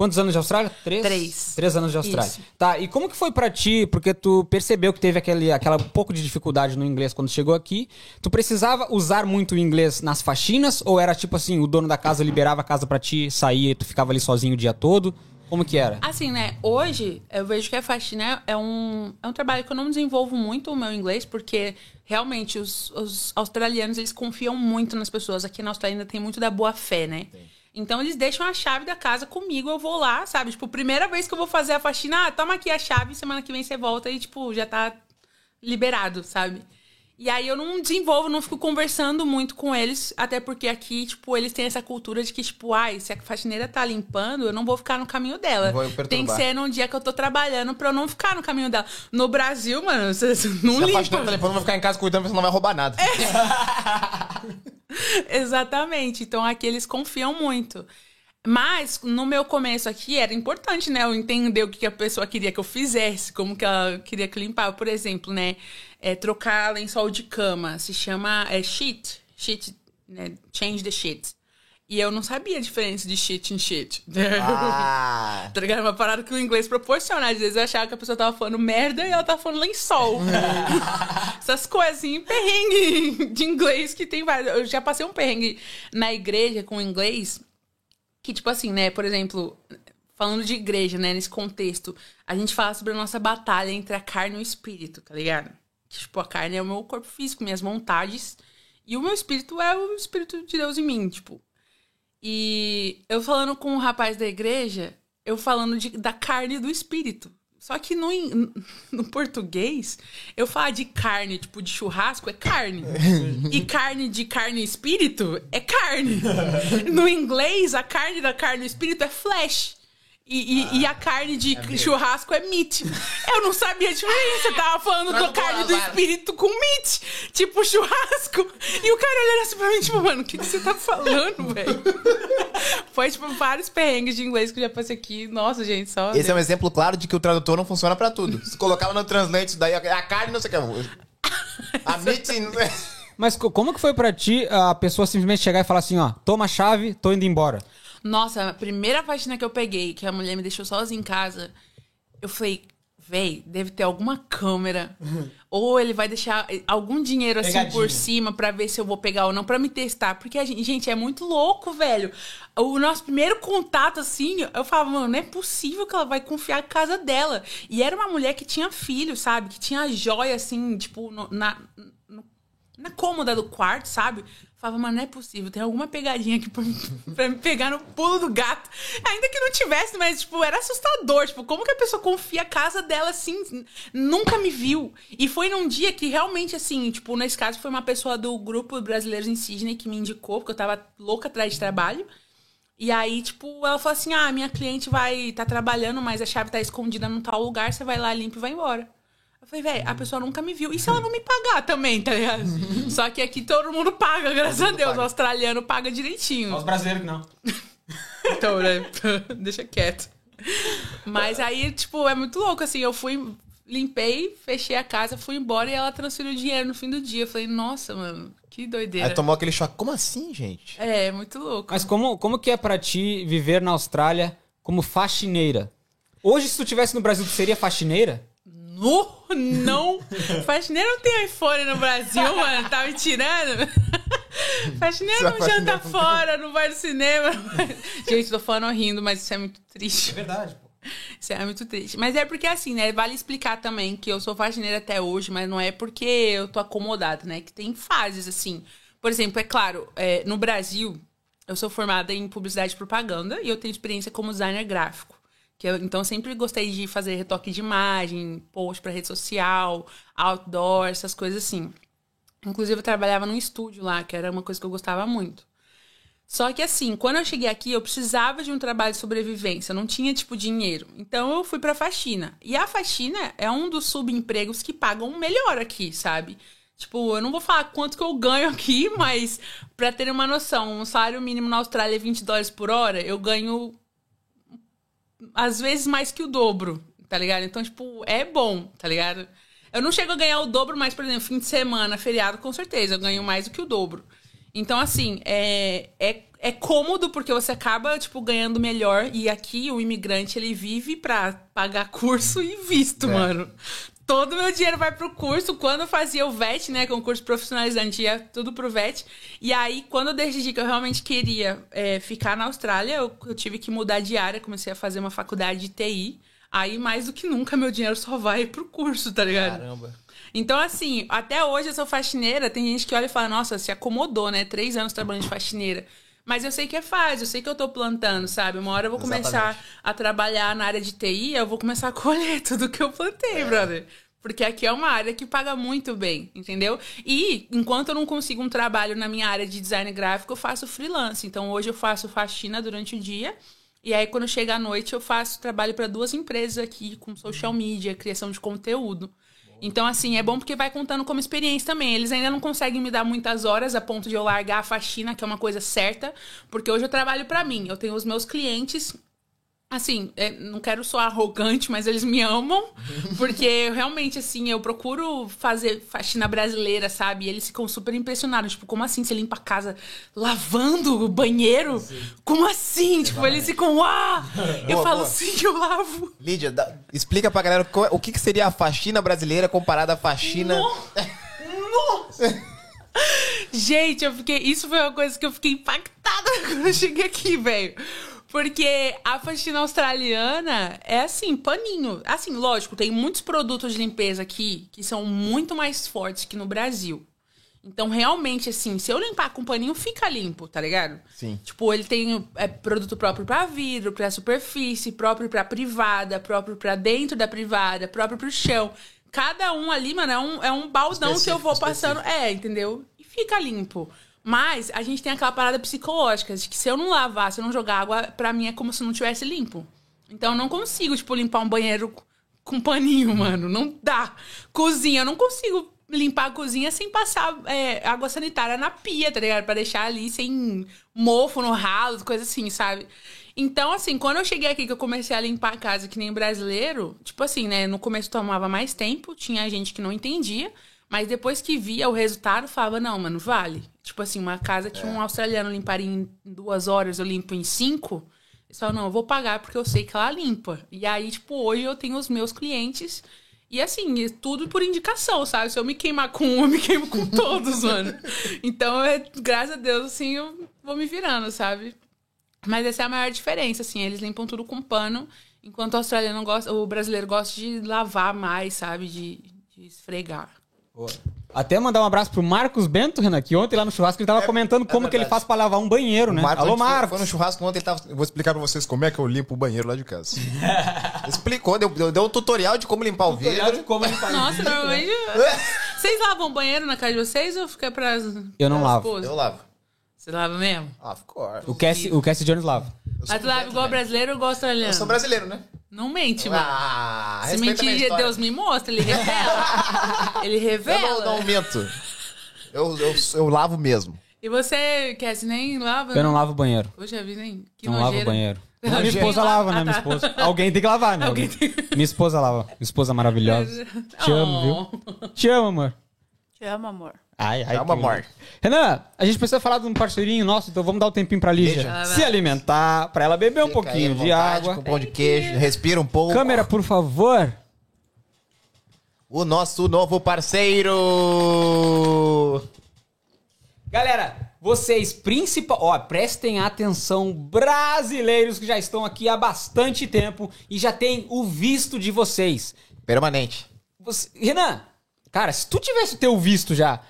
Quantos anos de Austrália? Três? Três. Três anos de Austrália. Isso. Tá, e como que foi pra ti? Porque tu percebeu que teve aquele, aquela pouco de dificuldade no inglês quando chegou aqui. Tu precisava usar muito o inglês nas faxinas? Ou era tipo assim, o dono da casa liberava a casa pra ti, saía e tu ficava ali sozinho o dia todo? Como que era? Assim, né? Hoje eu vejo que a faxina é um, é um trabalho que eu não desenvolvo muito o meu inglês, porque realmente os, os australianos eles confiam muito nas pessoas. Aqui na Austrália ainda tem muito da boa fé, né? Então eles deixam a chave da casa comigo, eu vou lá, sabe? Tipo, primeira vez que eu vou fazer a faxina, ah, toma aqui a chave, semana que vem você volta e, tipo, já tá liberado, sabe? E aí eu não desenvolvo, não fico conversando muito com eles, até porque aqui, tipo, eles têm essa cultura de que, tipo, ai, se a faxineira tá limpando, eu não vou ficar no caminho dela. Vou. Tem que ser num dia que eu tô trabalhando pra eu não ficar no caminho dela. No Brasil, mano, você não Se a limpa. faxineira tá limpando, vai ficar em casa cuidando, senão não vai roubar nada. Exatamente. Então aqui eles confiam muito. Mas no meu começo aqui era importante, né? Eu entender o que que a pessoa queria que eu fizesse, como que ela queria que eu limpava. Por exemplo, né? É, trocar lençol de cama. Se chama é, sheet. Sheet, né? Change the sheet. E eu não sabia a diferença de sheet e sheet. Ah. Tá ligado? Uma parada que o inglês proporciona. Às vezes eu achava que a pessoa tava falando merda e ela tava falando lençol. Essas coisas assim, perrengue de inglês que tem vários. Eu já passei um perrengue na igreja com inglês que, tipo assim, né? Por exemplo, falando de igreja, né? Nesse contexto, a gente fala sobre a nossa batalha entre a carne e o espírito, tá ligado? Que, tipo, a carne é o meu corpo físico, minhas vontades. E o meu espírito é o espírito de Deus em mim, tipo. E eu falando com o rapaz da igreja, eu falando de- da carne e do espírito. Só que no, no português, eu falar de carne, tipo, de churrasco, é carne. E carne de carne e espírito é carne. No inglês, a carne da carne e espírito é flesh. E, e- e a carne de churrasco é meat. Eu não sabia a diferença. Eu tava falando da carne do espírito com meat. Tipo, churrasco. E o cara olhando assim pra mim, tipo, mano, o que, que você tá falando, velho? Foi, tipo, vários perrengues de inglês que eu já passei aqui. Nossa, gente, só. Esse é um exemplo claro de que o tradutor não funciona pra tudo. Se colocar lá no translate, isso daí a carne não sei o que. A meeting. não sei- Mas co- como que foi pra ti a pessoa simplesmente chegar e falar assim, ó, toma a chave, tô indo embora? Nossa, a primeira faxina que eu peguei, que a mulher me deixou sozinha em casa, eu falei, véi, deve ter alguma câmera. ou ele vai deixar algum dinheiro assim Pegadinha. por cima pra ver se eu vou pegar ou não, pra me testar. Porque, a gente, gente, é muito louco, velho. O nosso primeiro contato, assim, eu falava, mano, não é possível que ela vai confiar a casa dela. E era uma mulher que tinha filho, sabe? Que tinha joia, assim, tipo, no- na, no- na cômoda do quarto, sabe? Falava, mano, não é possível, tem alguma pegadinha aqui pra, pra me pegar no pulo do gato. Ainda que não tivesse, mas, tipo, era assustador. Tipo, como que a pessoa confia a casa dela assim? Nunca me viu. E foi num dia que realmente, assim, tipo, nesse caso foi uma pessoa do grupo Brasileiros em Sydney que me indicou, porque eu tava louca atrás de trabalho. E aí, tipo, ela falou assim: ah, minha cliente vai tá trabalhando, mas a chave tá escondida num tal lugar, você vai lá, limpa e vai embora. Eu falei, velho, a pessoa nunca me viu. E se ela não me pagar também, tá ligado? Só que aqui todo mundo paga, graças a Deus. O australiano paga direitinho. Os brasileiros que não. Então, né? Deixa quieto. Mas aí, tipo, é muito louco, assim, eu fui. limpei, fechei a casa, fui embora e ela transferiu o dinheiro no fim do dia. Eu falei, nossa, mano, que doideira. Aí tomou aquele choque. Como assim, gente? É, muito louco. Mas como, como que é pra ti viver na Austrália como faxineira? Hoje, se tu estivesse no Brasil, tu seria faxineira? No, não. Faxineira não tem iPhone no Brasil, mano. Tá me tirando? Faxineira não janta fora, não vai no cinema. Gente, tô falando rindo, mas isso é muito triste. verdade, pô. Isso é muito triste. Mas é porque, assim, né? Vale explicar também que eu sou faxineira até hoje, mas não é porque eu tô acomodada, né? Que tem fases, assim. Por exemplo, é claro, é, no Brasil, eu sou formada em publicidade e propaganda e eu tenho experiência como designer gráfico. Que eu, então, eu sempre gostei de fazer retoque de imagem, post pra rede social, outdoor, essas coisas assim. Inclusive, eu trabalhava num estúdio lá, que era uma coisa que eu gostava muito. Só que assim, quando eu cheguei aqui, eu precisava de um trabalho de sobrevivência, eu não tinha tipo dinheiro. Então eu fui pra faxina. E a faxina é um dos subempregos que pagam melhor aqui, sabe? Tipo, eu não vou falar quanto que eu ganho aqui, mas pra terem uma noção, um salário mínimo na Austrália é 20 dólares por hora, eu ganho às vezes mais que o dobro, tá ligado? Então, tipo, é bom, tá ligado? Eu não chego a ganhar o dobro, mas, por exemplo, fim de semana, feriado, com certeza, eu ganho mais do que o dobro. Então, assim, é, é, é cômodo porque você acaba, tipo, ganhando melhor. E aqui o imigrante, ele vive pra pagar curso e visto, É. mano. Todo meu dinheiro vai pro curso. Quando eu fazia o VET, né, que é profissionalizante, ia tudo pro VET. E aí, quando eu decidi que eu realmente queria é, ficar na Austrália, eu, eu tive que mudar de área. Comecei a fazer uma faculdade de TI. Aí, mais do que nunca, meu dinheiro só vai pro curso, tá ligado? Caramba. Então, assim, até hoje eu sou faxineira. Tem gente que olha e fala, nossa, se acomodou, né? Três anos trabalhando de faxineira. Mas eu sei que é fácil, eu sei que eu tô plantando, sabe? Uma hora eu vou começar Exatamente. a trabalhar na área de TI, eu vou começar a colher tudo que eu plantei, brother. Porque aqui é uma área que paga muito bem, entendeu? E enquanto eu não consigo um trabalho na minha área de design gráfico, eu faço freelance. Então hoje eu faço faxina durante o dia. E aí, quando chega a noite, eu faço trabalho para duas empresas aqui com social media, criação de conteúdo. Então, assim, é bom porque vai contando como experiência também. Eles ainda não conseguem me dar muitas horas a ponto de eu largar a faxina, que é uma coisa certa, porque hoje eu trabalho para mim. Eu tenho os meus clientes. Assim, é, não quero soar arrogante, mas eles me amam, porque realmente, assim, eu procuro fazer faxina brasileira, sabe? E eles ficam super impressionados. Tipo, como assim? Você limpa a casa lavando o banheiro? Como assim? Tipo, eles ficam, ah! Eu Boa, falo, boa. sim, eu lavo. Lídia, dá- explica pra galera o que, seria a faxina brasileira comparada à faxina. Gente, eu fiquei. Isso foi uma coisa que eu fiquei impactada quando eu cheguei aqui, velho. Porque a faxina australiana é assim, paninho. Assim, lógico, tem muitos produtos de limpeza aqui que são muito mais fortes que no Brasil. Então, realmente, assim, se eu limpar com paninho, fica limpo, tá ligado? Sim. Tipo, ele tem é, produto próprio pra vidro, pra superfície, próprio pra privada, próprio pra dentro da privada, próprio pro chão. Cada um ali, mano, é um, é um baldão que eu vou Específico, passando. É, entendeu? E fica limpo. Mas a gente tem aquela parada psicológica de que se eu não lavar, se eu não jogar água, pra mim é como se não tivesse limpo. Então eu não consigo, tipo, limpar um banheiro com paninho, mano. Não dá. Cozinha, eu não consigo limpar a cozinha sem passar é, água sanitária na pia, tá ligado? Pra deixar ali sem mofo no ralo, coisa assim, sabe? Então, assim, quando eu cheguei aqui que eu comecei a limpar a casa que nem brasileiro, tipo assim, né? No começo tomava mais tempo, tinha gente que não entendia, mas depois que via o resultado, falava, não, mano, vale. Tipo assim, uma casa que um australiano limparia em duas horas, eu limpo em cinco. Eu falo, não, eu vou pagar porque eu sei que ela limpa. E aí, tipo, hoje eu tenho os meus clientes. E assim, é tudo por indicação, sabe? Se eu me queimar com um, eu me queimo com todos, mano. Então, é, graças a Deus, assim, eu vou me virando, sabe? Mas essa é a maior diferença, assim. Eles limpam tudo com pano, enquanto o australiano gosta, o brasileiro gosta de lavar mais, sabe? De, de esfregar. Até mandar um abraço pro Marcos Bento, Renan, que ontem lá no churrasco ele tava comentando como que ele verdade. faz pra lavar um banheiro, né? Marcos, Alô, Marcos. Foi no churrasco ontem, ele tava. Eu vou explicar pra vocês como é que eu limpo o banheiro lá de casa. Explicou, deu, deu, deu um tutorial de como limpar o Tutorial de vidro. como faz Nossa, vídeo, né? normalmente. Vocês lavam banheiro na casa de vocês ou fica pra. Eu não pra lavo. esposa? Eu lavo. Você lava mesmo? Of course. O Cassie, o Cassie Jones lava. Eu sou Mas tu lava igual brasileiro ou igual australiano? Eu sou brasileiro, né? Não mente, mano. Ah, Se respeita a minha mentir, história. Deus me mostra, ele revela. ele Eu não, revela. não minto. Eu, eu, eu lavo mesmo. E você, Cassie, nem lava? Eu não lavo o banheiro. Poxa vida, hein? Que não lavo o nojeira. banheiro. Minha esposa lava, né? Ah, Minha tá. esposa. Alguém tem que lavar, né? Alguém tem- Minha esposa lava. Minha esposa maravilhosa. Te amo, viu? Te amo, amor. Te amo, amor. Ai, ai. Calma, que- amor. Renan, a gente precisa falar de um parceirinho nosso, então vamos dar um tempinho pra Lígia Lígia. se alimentar, pra ela beber um Fica pouquinho à de vontade, água. Com pão de queijo, respira um pouco. Câmera, por favor. O nosso novo parceiro. Galera, vocês principal, ó, prestem atenção, brasileiros que já estão aqui há bastante tempo e já tem o visto de vocês. Permanente. Você- Renan, cara, se tu tivesse o teu visto já,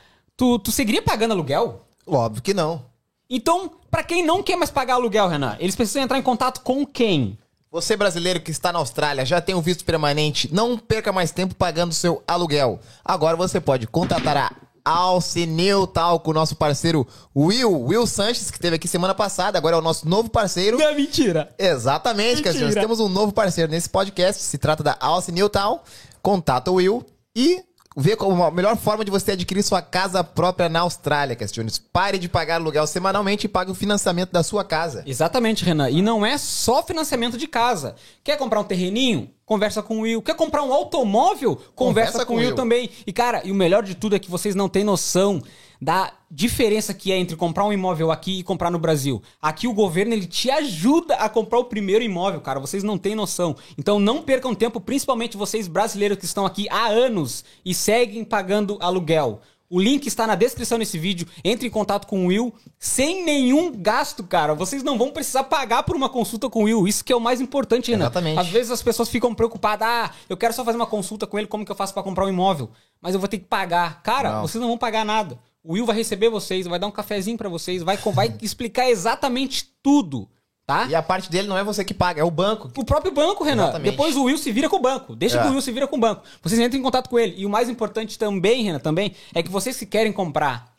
tu, tu seguiria pagando aluguel? Óbvio que não. Então, pra quem não quer mais pagar aluguel, Renan, eles precisam entrar em contato com quem? Você brasileiro que está na Austrália, já tem o visto permanente, não perca mais tempo pagando seu aluguel. Agora você pode contatar a Alcineu Talco, nosso parceiro Will, Will Sanches, que esteve aqui semana passada, agora é o nosso novo parceiro. Não, mentira. Exatamente. Cassiano. Temos um novo parceiro nesse podcast. Se trata da Alce Newtown. Contata o Will e vê como a melhor forma de você adquirir sua casa própria na Austrália, Castiones. Pare de pagar aluguel semanalmente e pague o financiamento da sua casa. Exatamente, Renan. E não é só financiamento de casa. Quer comprar um terreninho? Conversa com o Will. Quer comprar um automóvel? Conversa, Conversa com, com o Will. também. E, cara, e o melhor de tudo é que vocês não têm noção da diferença que é entre comprar um imóvel aqui e comprar no Brasil. Aqui o governo ele te ajuda a comprar o primeiro imóvel, cara. Vocês não têm noção. Então não percam tempo, principalmente vocês brasileiros que estão aqui há anos e seguem pagando aluguel. O link está na descrição desse vídeo. Entre em contato com o Will sem nenhum gasto, cara. Vocês não vão precisar pagar por uma consulta com o Will. Isso que é o mais importante, Renan. Exatamente. Às vezes as pessoas ficam preocupadas. Ah, eu quero só fazer uma consulta com ele. Como que eu faço pra comprar um imóvel? Mas eu vou ter que pagar. Cara, Não. vocês não vão pagar nada. O Will vai receber vocês, vai dar um cafezinho pra vocês, vai, vai explicar exatamente tudo, tá? E a parte dele não é você que paga, é o banco. O próprio banco, Renan. Exatamente. Depois o Will se vira com o banco. Deixa É. que o Will se vira com o banco. Vocês entrem em contato com ele. E o mais importante também, Renan, também, é que vocês que querem comprar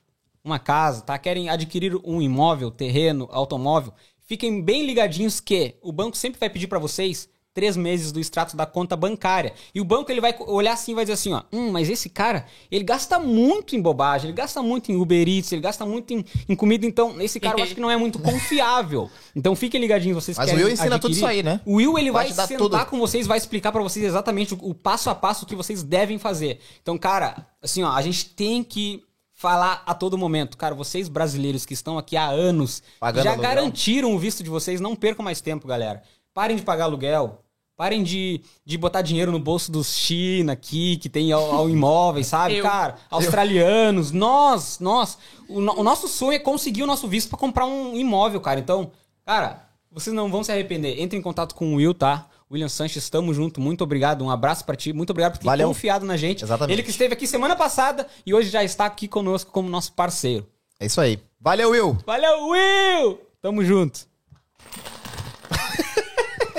uma casa, tá? Querem adquirir um imóvel, terreno, automóvel, fiquem bem ligadinhos que o banco sempre vai pedir pra vocês três meses do extrato da conta bancária. E o banco ele vai olhar assim e vai dizer assim, ó, hum, mas esse cara, ele gasta muito em bobagem, ele gasta muito em Uber Eats, ele gasta muito em, em comida, então esse cara eu acho que não é muito confiável. Então fiquem ligadinhos, vocês Mas o querem Will ensina tudo adquirir. isso aí, né? O Will ele Vai vai, sentar tudo. com vocês, vai explicar pra vocês exatamente o, o passo a passo que vocês devem fazer. Então, cara, assim, ó, a gente tem que falar a todo momento, cara, vocês brasileiros que estão aqui há anos, Pagando já garantiram o visto de vocês, não percam mais tempo, galera. Parem de pagar aluguel. Parem de, de botar dinheiro no bolso dos China aqui, que tem ao, ao imóveis, sabe? Eu. Cara, australianos, nós, nós. O, o nosso sonho é conseguir o nosso visto pra comprar um imóvel, cara. Então, cara, vocês não vão se arrepender. Entre em contato com o Will, tá? William Sanches, estamos junto. Muito obrigado. Um abraço pra ti. Muito obrigado por ter Valeu. confiado na gente. Exatamente. Ele que esteve aqui semana passada e hoje já está aqui conosco como nosso parceiro. É isso aí. Valeu, Will. Valeu, Will! Tamo junto.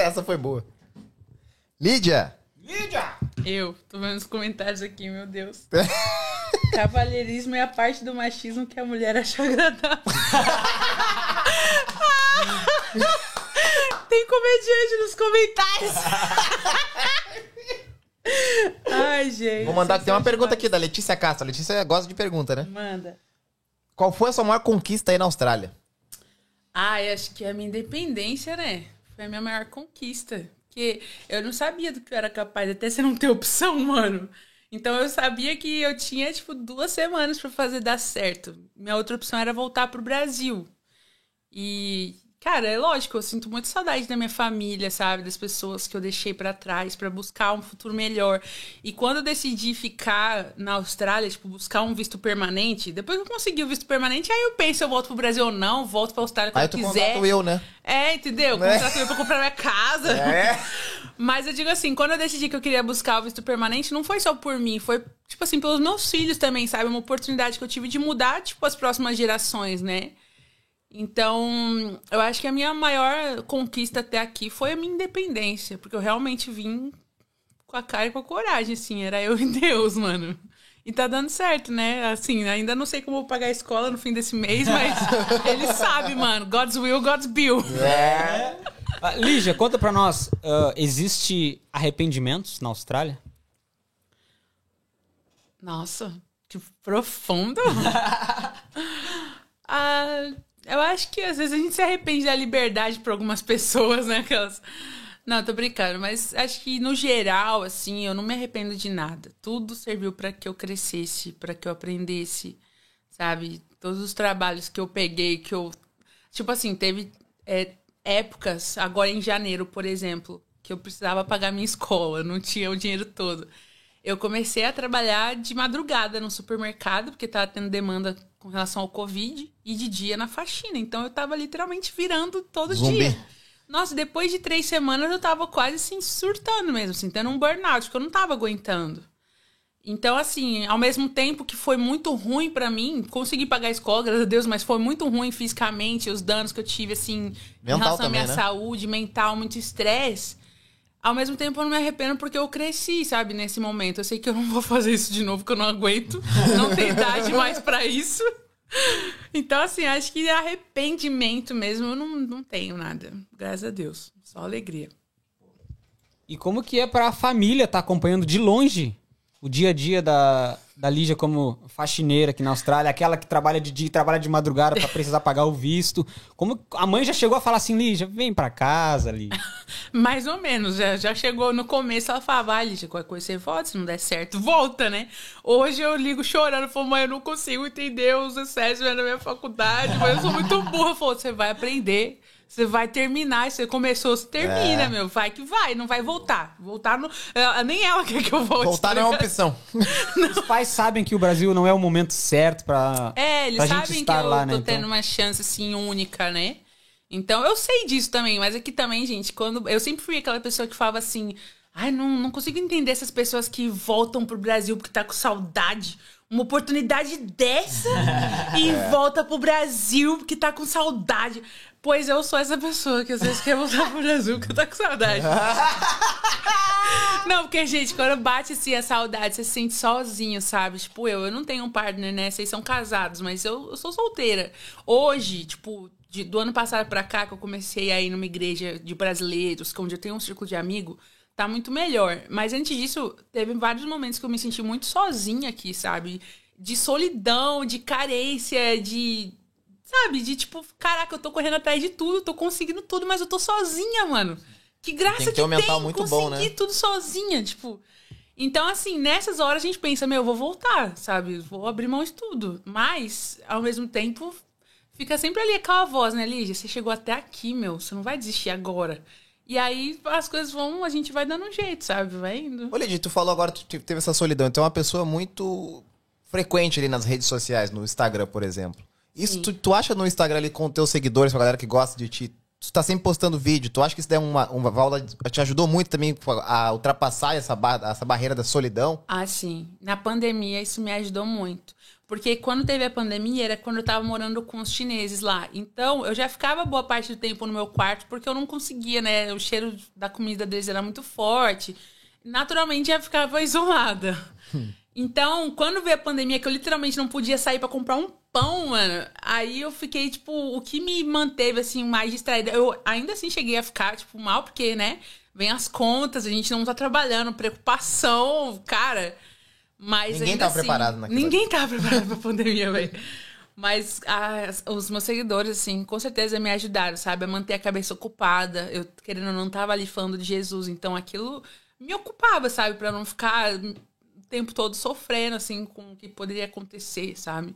Essa foi boa. Lídia. Lídia! Eu, tô vendo os comentários aqui, meu Deus. Cavalheirismo é a parte do machismo que a mulher acha agradável. Tem comediante nos comentários. Ai, gente. Vou mandar. Tem uma pergunta aqui da Letícia Castro. A Letícia gosta de pergunta, né? Manda. Qual foi a sua maior conquista aí na Austrália? Ai, acho que é a minha independência, né? Foi a minha maior conquista. Porque eu não sabia do que eu era capaz, até você não ter opção, mano. Então eu sabia que eu tinha, tipo, duas semanas pra fazer dar certo. Minha outra opção era voltar pro Brasil. E, cara, é lógico, eu sinto muito saudade da minha família, sabe? Das pessoas que eu deixei pra trás pra buscar um futuro melhor. E quando eu decidi ficar na Austrália, tipo, buscar um visto permanente, depois que eu consegui o visto permanente, aí eu penso se eu volto pro Brasil ou não, volto pra Austrália quando Aí eu tu quiser. contrata o Will, né? É, entendeu? Né? Contrato eu pra comprar minha casa. É. Mas eu digo assim, quando eu decidi que eu queria buscar o visto permanente, não foi só por mim, foi, tipo assim, pelos meus filhos também, sabe? Uma oportunidade que eu tive de mudar, tipo, as próximas gerações, né? Então, eu acho que a minha maior conquista até aqui foi a minha independência, porque eu realmente vim com a cara e com a coragem, assim, era eu e Deus, mano. E tá dando certo, né? Assim, ainda não sei como vou pagar a escola no fim desse mês, mas ele sabe, mano. God's will, God's bill. É. Ah, Lígia, conta pra nós. ah, existe arrependimentos na Austrália? Nossa, que profundo. ah, Eu acho que às vezes a gente se arrepende da liberdade por algumas pessoas, né? Aquelas... Não, tô brincando, mas acho que no geral, assim, eu não me arrependo de nada. Tudo serviu para que eu crescesse, para que eu aprendesse, sabe? Todos os trabalhos que eu peguei, que eu. Tipo assim, teve é, épocas, agora em janeiro, por exemplo, que eu precisava pagar minha escola, não tinha o dinheiro todo. Eu comecei a trabalhar de madrugada no supermercado, porque tava tendo demanda com relação ao Covid, e de dia na faxina. Então eu tava literalmente virando todo Zumbi. dia. Nossa, depois de três semanas eu tava quase assim, surtando mesmo, assim, tendo um burnout, que eu não tava aguentando. Então, assim, ao mesmo tempo que foi muito ruim pra mim, consegui pagar a escola, graças a Deus, mas foi muito ruim fisicamente, os danos que eu tive, assim, em Mental relação à também, minha né? saúde, mental, muito estresse. Ao mesmo tempo, eu não me arrependo porque eu cresci, sabe, nesse momento. Eu sei que eu não vou fazer isso de novo, que eu não aguento. Não tenho idade mais pra isso. Então, assim, acho que arrependimento mesmo eu não, não tenho nada. Graças a Deus. Só alegria. E como que é pra família estar acompanhando de longe o dia a dia da, da Lígia como faxineira aqui na Austrália, aquela que trabalha de dia e trabalha de madrugada pra precisar pagar o visto. Como a mãe já chegou a falar assim, Lígia, vem pra casa, Lígia. Mais ou menos. Já, já chegou no começo, ela falava, ah, Lígia, qualquer coisa você volta, se não der certo, volta, né? Hoje eu ligo chorando, falo, mãe, eu não consigo entender os excessos na minha faculdade, mas eu sou muito burra. Falou, você vai aprender. Você vai terminar, você começou, você termina, É. meu. Vai que vai, não vai voltar. Voltar no. ela- nem ela quer que eu volte. Voltar tá não é uma opção. Os pais sabem que o Brasil não é o momento certo pra, É, eles pra gente sabem que estar eu lá, tô né? Então- tendo uma chance, assim, única, né? Então, eu sei disso também, mas aqui também, gente, quando... Eu sempre fui aquela pessoa que falava assim... Ai, não, não consigo entender essas pessoas que voltam pro Brasil porque tá com saudade. Uma oportunidade dessa e É. volta pro Brasil porque tá com saudade. Pois eu sou essa pessoa que às vezes quer voltar pro Brasil porque tá com saudade. Não, porque, gente, quando bate assim a saudade, você se sente sozinho, sabe? Tipo, eu, eu não tenho um partner, né? Vocês são casados, mas eu, eu sou solteira. Hoje, tipo, de- do ano passado pra cá, que eu comecei a ir numa igreja de brasileiros, é onde eu tenho um círculo de amigo, tá muito melhor. Mas antes disso, teve vários momentos que eu me senti muito sozinha aqui, sabe? De solidão, de carência, de. Sabe? De tipo, caraca, eu tô correndo atrás de tudo, tô conseguindo tudo, mas eu tô sozinha, mano. Que graça Tem que ter um mental muito bom, conseguir né? tudo sozinha, tipo. Então, assim, nessas horas a gente pensa, meu, eu vou voltar, sabe? Vou abrir mão de tudo. Mas, ao mesmo tempo, fica sempre ali aquela voz, né, Lígia? Você chegou até aqui, meu, você não vai desistir agora. E aí as coisas vão, a gente vai dando um jeito, sabe? Vai indo. Ô, Lidy, tu falou agora, tu teve essa solidão. Então é uma pessoa muito frequente ali nas redes sociais, no Instagram, por exemplo. Isso, tu, tu acha no Instagram ali com teus seguidores, com a galera que gosta de ti, tu tá sempre postando vídeo, tu acha que isso é uma, uma válvula, te ajudou muito também a ultrapassar essa, ba- essa barreira da solidão? Ah, sim. Na pandemia, isso me ajudou muito. Porque quando teve a pandemia, era quando eu tava morando com os chineses lá. Então, eu já ficava boa parte do tempo no meu quarto, porque eu não conseguia, né? O cheiro da comida deles era muito forte. Naturalmente, já ficava isolada. Então, quando veio a pandemia, que eu literalmente não podia sair pra comprar um pão, mano, aí eu fiquei, tipo, o que me manteve, assim, mais distraída. Eu ainda assim cheguei a ficar, tipo, mal, porque, né? Vem as contas, a gente não tá trabalhando, preocupação, cara. Mas Ninguém ainda tava assim, preparado naquilo Ninguém tava preparado pra pandemia, velho. Mas as- os meus seguidores, assim, com certeza me ajudaram, sabe? A manter a cabeça ocupada. Eu, querendo ou não, tava ali falando de Jesus. Então aquilo me ocupava, sabe? Pra não ficar tempo todo sofrendo, assim, com o que poderia acontecer, sabe?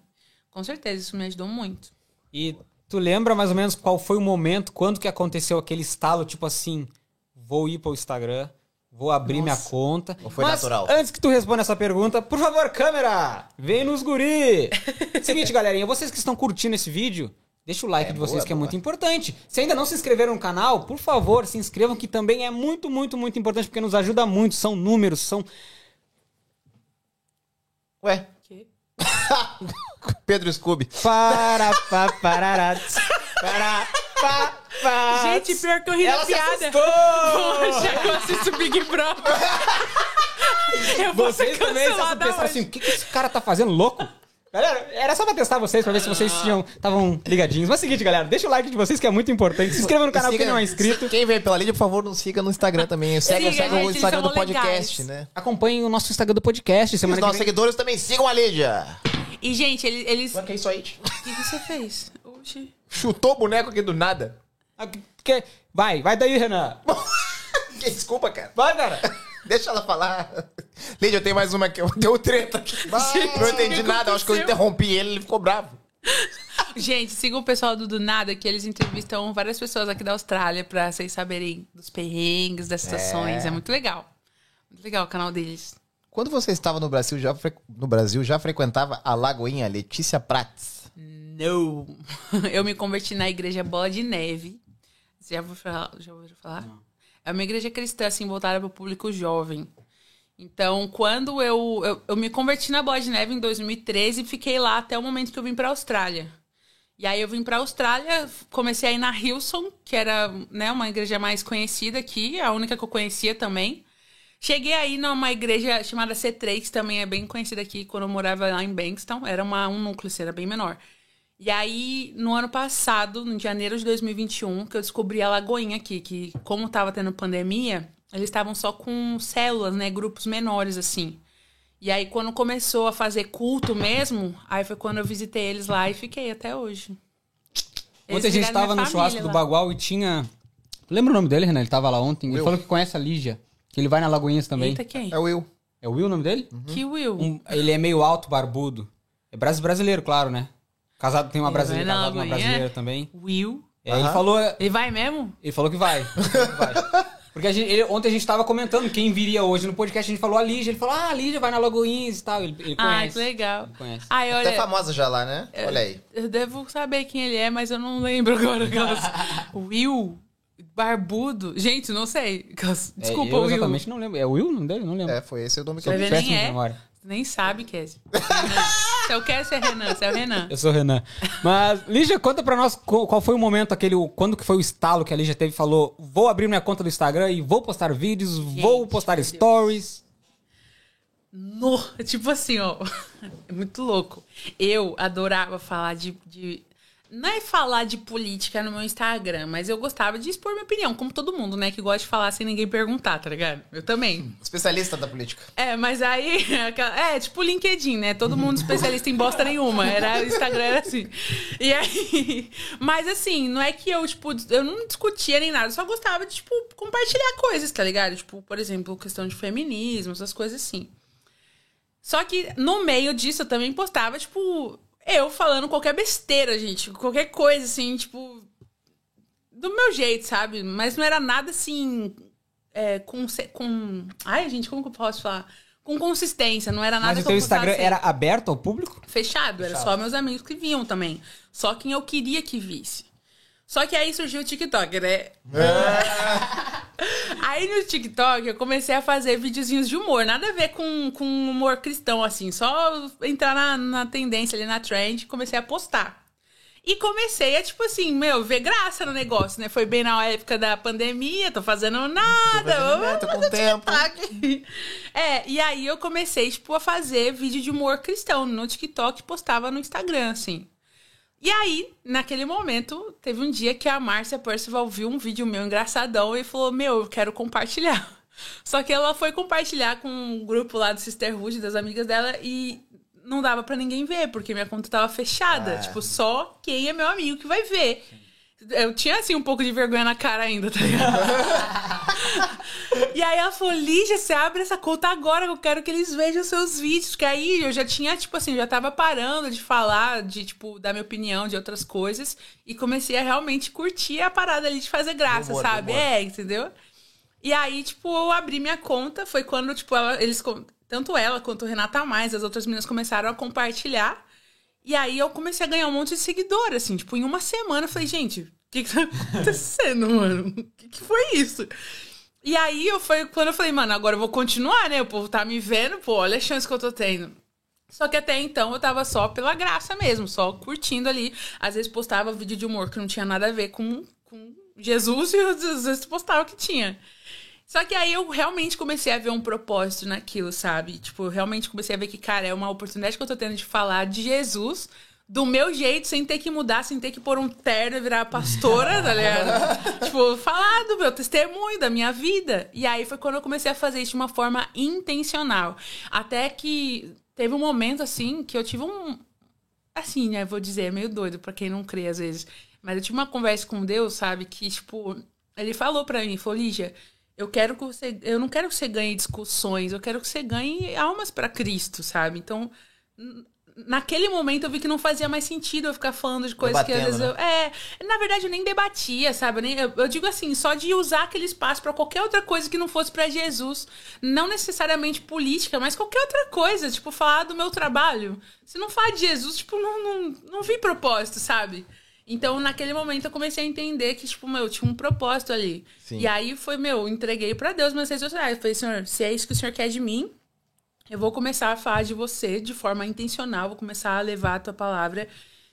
Com certeza, isso me ajudou muito. E tu lembra mais ou menos qual foi o momento, quando que aconteceu aquele estalo, tipo assim, vou ir pro Instagram, vou abrir minha conta. Ou foi Mas, natural? Antes que tu responda essa pergunta, por favor, câmera, vem nos guri. Seguinte, galerinha, vocês que estão curtindo esse vídeo, deixa o like É, de vocês boa, que é boa. muito importante. Se ainda não se inscreveram no canal, por favor, se inscrevam que também é muito, muito, muito importante porque nos ajuda muito, são números, são Ué, Que? Pedro Scooby. para pa parará, para pa pa. Gente, pior que eu ri Ela da se piada. Poxa, eu assisto Big Brother. eu vou Vocês ser também se cancelada pensaram hoje. assim, o que, que esse cara tá fazendo louco? Galera, era só pra testar vocês, pra ver se vocês tinham estavam ligadinhos. Mas é o seguinte, galera, deixa o like de vocês que é muito importante. Se inscreva no canal Siga- quem não é inscrito. Quem veio pela Lídia, por favor, nos siga no Instagram também. Segue, Siga, segue gente, o Instagram do podcast, legais. né? Acompanhe o nosso Instagram do podcast. Os Semana que nossos vem. seguidores também sigam a Lídia. E, gente, eles. eles... O que é isso aí? O que você fez? Oxi. Chutou o boneco aqui do nada. Ah, Vai, vai daí, Renan. Desculpa, cara. Vai, cara. Deixa ela falar. Lídia, eu tenho mais uma aqui. Deu treta aqui. não entendi nada. Acho que eu interrompi ele, ele ficou bravo. Gente, sigam o pessoal do Do Nada, que eles entrevistam várias pessoas aqui da Austrália pra vocês saberem dos perrengues, das situações. É, muito legal. Muito legal o canal deles. Quando você estava no Brasil, já, fre- no Brasil, já frequentava a Lagoinha Letícia Prates. Não. Eu me converti na igreja Bola de Neve. Você já ouviu falar? Já ouviu falar? É uma igreja cristã, assim, voltada para o público jovem. Então, quando eu, eu, eu me converti na Bola de Neve em 2013 e fiquei lá até o momento que eu vim para a Austrália. E aí eu vim para a Austrália, comecei a ir na Hillsong, que era né, uma igreja mais conhecida aqui, a única que eu conhecia também. Cheguei aí numa igreja chamada C3, que também é bem conhecida aqui, quando eu morava lá em Bankstown. Era uma, um núcleo, assim, era bem menor. E aí, no ano passado, em janeiro de 2021, que eu descobri a Lagoinha aqui, que como tava tendo pandemia, eles estavam só com células, né? Grupos menores, assim. E aí, quando começou a fazer culto mesmo, aí foi quando eu visitei eles lá e fiquei até hoje. Eles Ontem a gente viraram tava minha no churrasco família do lá. Bagual e tinha. Lembra o nome dele, Renan? Ele tava lá ontem. Ele Will. falou que conhece a Lígia. Que ele vai na Lagoinhas também. Eita, quem? É o Will. É o Will o nome dele? Que Will? Um- ele é meio alto, barbudo. É brasi- brasileiro, claro, né? Casado tem uma brasileira, casado com uma brasileira também. Will? É, ele Aham. falou. Ele vai mesmo? Ele falou que vai. Ele falou que vai. Porque a gente- ele- ontem a gente tava comentando quem viria hoje no podcast. A gente falou a Lígia. Ele falou, ah, a Lígia vai na Lagoinhas e tal. Ele, ele Ah, conhece. que legal. Ele conhece. Ai, Até olha, famosa já lá, né? Olha aí. eu devo saber quem ele é, mas eu não lembro agora. aquelas- Will? Barbudo? Gente, não sei. Aquelas- É, Desculpa, eu Will. exatamente não lembro. É o Will o nome dele? Não lembro. É, foi esse o nome que eu vai ver, péssimo nem de é. memória. Você nem sabe, Cassie. Se é o Cassie, é Renan. Se é o Renan. Eu sou o Renan. Mas, Lígia, conta pra nós qual foi o momento, aquele, quando que foi o estalo que a Lígia teve e falou: vou abrir minha conta do Instagram e vou postar vídeos, vou postar stories. No, tipo assim, ó. É muito louco. Eu adorava falar de, de. Não é falar de política no meu Instagram, mas eu gostava de expor minha opinião, como todo mundo, né? Que gosta de falar sem ninguém perguntar, tá ligado? Eu também. Especialista da política. É, mas aí. É, tipo o LinkedIn, né? Todo mundo especialista em bosta nenhuma. Era, o Instagram era assim. E aí. Mas assim, não é que eu, tipo, eu não discutia nem nada, eu só gostava de, tipo, compartilhar coisas, tá ligado? Tipo, por exemplo, questão de feminismo, essas coisas assim. Só que no meio disso eu também postava, tipo, eu falando qualquer besteira, gente. Qualquer coisa, assim, tipo. Do meu jeito, sabe? Mas não era nada assim. É, com, com. Ai, gente, como que eu posso falar? Com consistência, não era nada Mas o teu Instagram assim. era aberto ao público? Fechado, era só meus amigos que viam também. Só quem eu queria que visse. Só que aí surgiu o TikTok, né? aí no TikTok eu comecei a fazer videozinhos de humor, nada a ver com, com humor cristão, assim, só entrar na, na tendência ali na trend comecei a postar. E comecei a, tipo assim, meu, ver graça no negócio, né? Foi bem na época da pandemia, tô fazendo nada. fazendo nada, tô com tempo. TikTok. É, e aí eu comecei, tipo, a fazer vídeo de humor cristão no TikTok e postava no Instagram, assim. E aí, naquele momento, teve um dia que a Márcia Percival viu um vídeo meu engraçadão e falou: Meu, eu quero compartilhar. Só que ela foi compartilhar com um grupo lá do Sisterhood, das amigas dela, e não dava pra ninguém ver, porque minha conta tava fechada. Ah. Tipo, só quem é meu amigo que vai ver. Eu tinha, assim, um pouco de vergonha na cara ainda, tá ligado? e aí ela falou, Lígia, você abre essa conta agora, que eu quero que eles vejam seus vídeos. Que aí eu já tinha, tipo assim, já tava parando de falar, de, tipo, dar minha opinião de outras coisas. E comecei a realmente curtir a parada ali de fazer graça, humor, sabe? É, entendeu? E aí, tipo, eu abri minha conta, foi quando, tipo, ela- eles, com- tanto ela quanto o Renata Mais, as outras meninas começaram a compartilhar. E aí eu comecei a ganhar um monte de seguidor, assim, tipo, em uma semana eu falei, gente, que que tá acontecendo, mano? O que que foi isso? E aí eu foi quando eu falei, mano, agora eu vou continuar, né? O povo tá me vendo, pô, olha a chance que eu tô tendo. Só que até então eu tava só pela graça mesmo, só curtindo ali. Às vezes postava vídeo de humor que não tinha nada a ver com, com Jesus e às vezes postava que tinha. Só que aí eu realmente comecei a ver um propósito naquilo, sabe? Tipo, eu realmente comecei a ver que, cara, é uma oportunidade que eu tô tendo de falar de Jesus do meu jeito, sem ter que mudar, sem ter que pôr um terno e virar pastora, tá ligado? tipo, falar do meu testemunho, da minha vida. E aí foi quando eu comecei a fazer isso de uma forma intencional. Até que teve um momento, assim, que eu tive um. Assim, né? Vou dizer, é meio doido pra quem não crê às vezes. Mas eu tive uma conversa com Deus, sabe? Que, tipo, ele falou pra mim, falou, Lígia, eu quero que você. Eu não quero que você ganhe discussões, eu quero que você ganhe almas pra Cristo, sabe? Então, naquele momento eu vi que não fazia mais sentido eu ficar falando de coisas que às Debatendo, vezes eu. É, na verdade eu nem debatia, sabe? Eu, nem, eu, eu digo assim, só de usar aquele espaço pra qualquer outra coisa que não fosse pra Jesus. Não necessariamente política, mas qualquer outra coisa. Tipo, falar do meu trabalho. Se não falar de Jesus, tipo, não, não, não vi propósito, sabe? Então, naquele momento, eu comecei a entender que, tipo, meu, tinha um propósito ali. Sim. E aí foi, meu, entreguei pra Deus redes sociais. Eu falei, Senhor, se é isso que o Senhor quer de mim, eu vou começar a falar de você de forma intencional, vou começar a levar a tua palavra,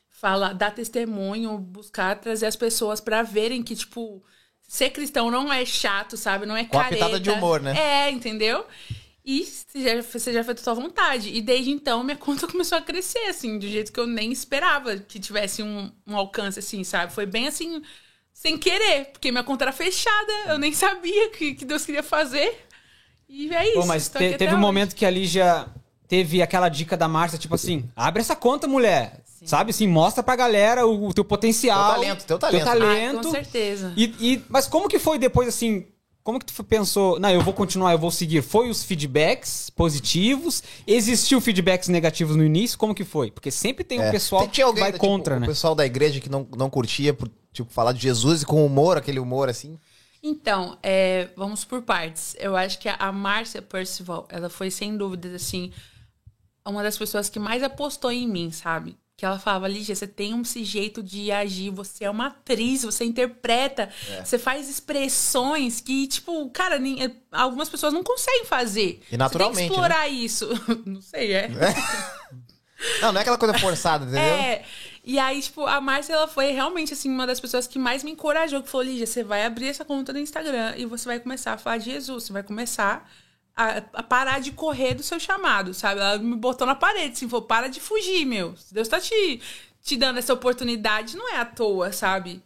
falar, dar testemunho, buscar trazer as pessoas pra verem que, tipo, ser cristão não é chato, sabe? Não é Com careta. pitada de humor, né? É, entendeu? E você já, você já fez a sua vontade. E desde então, minha conta começou a crescer, assim, do jeito que eu nem esperava que tivesse um, um alcance, assim, sabe? Foi bem assim, sem querer, porque minha conta era fechada, eu nem sabia o que, que Deus queria fazer. E é isso. Pô, mas te- teve um hoje. momento que a Lígia teve aquela dica da Márcia, tipo assim, abre essa conta, mulher. Sabe assim, mostra pra galera o, o teu potencial. Teu talento, teu talento. Teu Ai, talento. com certeza. E, e- mas como que foi depois, assim, como que tu pensou, não, eu vou continuar, eu vou seguir? Foi os feedbacks positivos? Existiu feedbacks negativos no início? Como que foi? Porque sempre tem um É. pessoal Tem- tinha que vai tipo, contra, o né? pessoal da igreja que não, não curtia por, tipo, falar de Jesus e com humor, aquele humor assim. Então, é, vamos por partes. Eu acho que a, Márcia Percival, ela foi sem dúvidas, assim, uma das pessoas que mais apostou em mim, sabe? Que ela falava, Lígia, você tem esse jeito de agir, você é uma atriz, você interpreta, É. você faz expressões que, tipo, cara, nem- é, algumas pessoas não conseguem fazer. E naturalmente, né? Você tem que explorar isso. não sei, é. Não, não é aquela coisa forçada, entendeu? É. E aí, tipo, a Márcia, ela foi realmente, assim, uma das pessoas que mais me encorajou. Que falou, Lígia, você vai abrir essa conta no Instagram e você vai começar a falar de Jesus. Você vai começar a, a parar de correr do seu chamado, sabe? Ela me botou na parede, assim, falou, para de fugir, meu. Deus tá te, te dando essa oportunidade, não é à toa, sabe?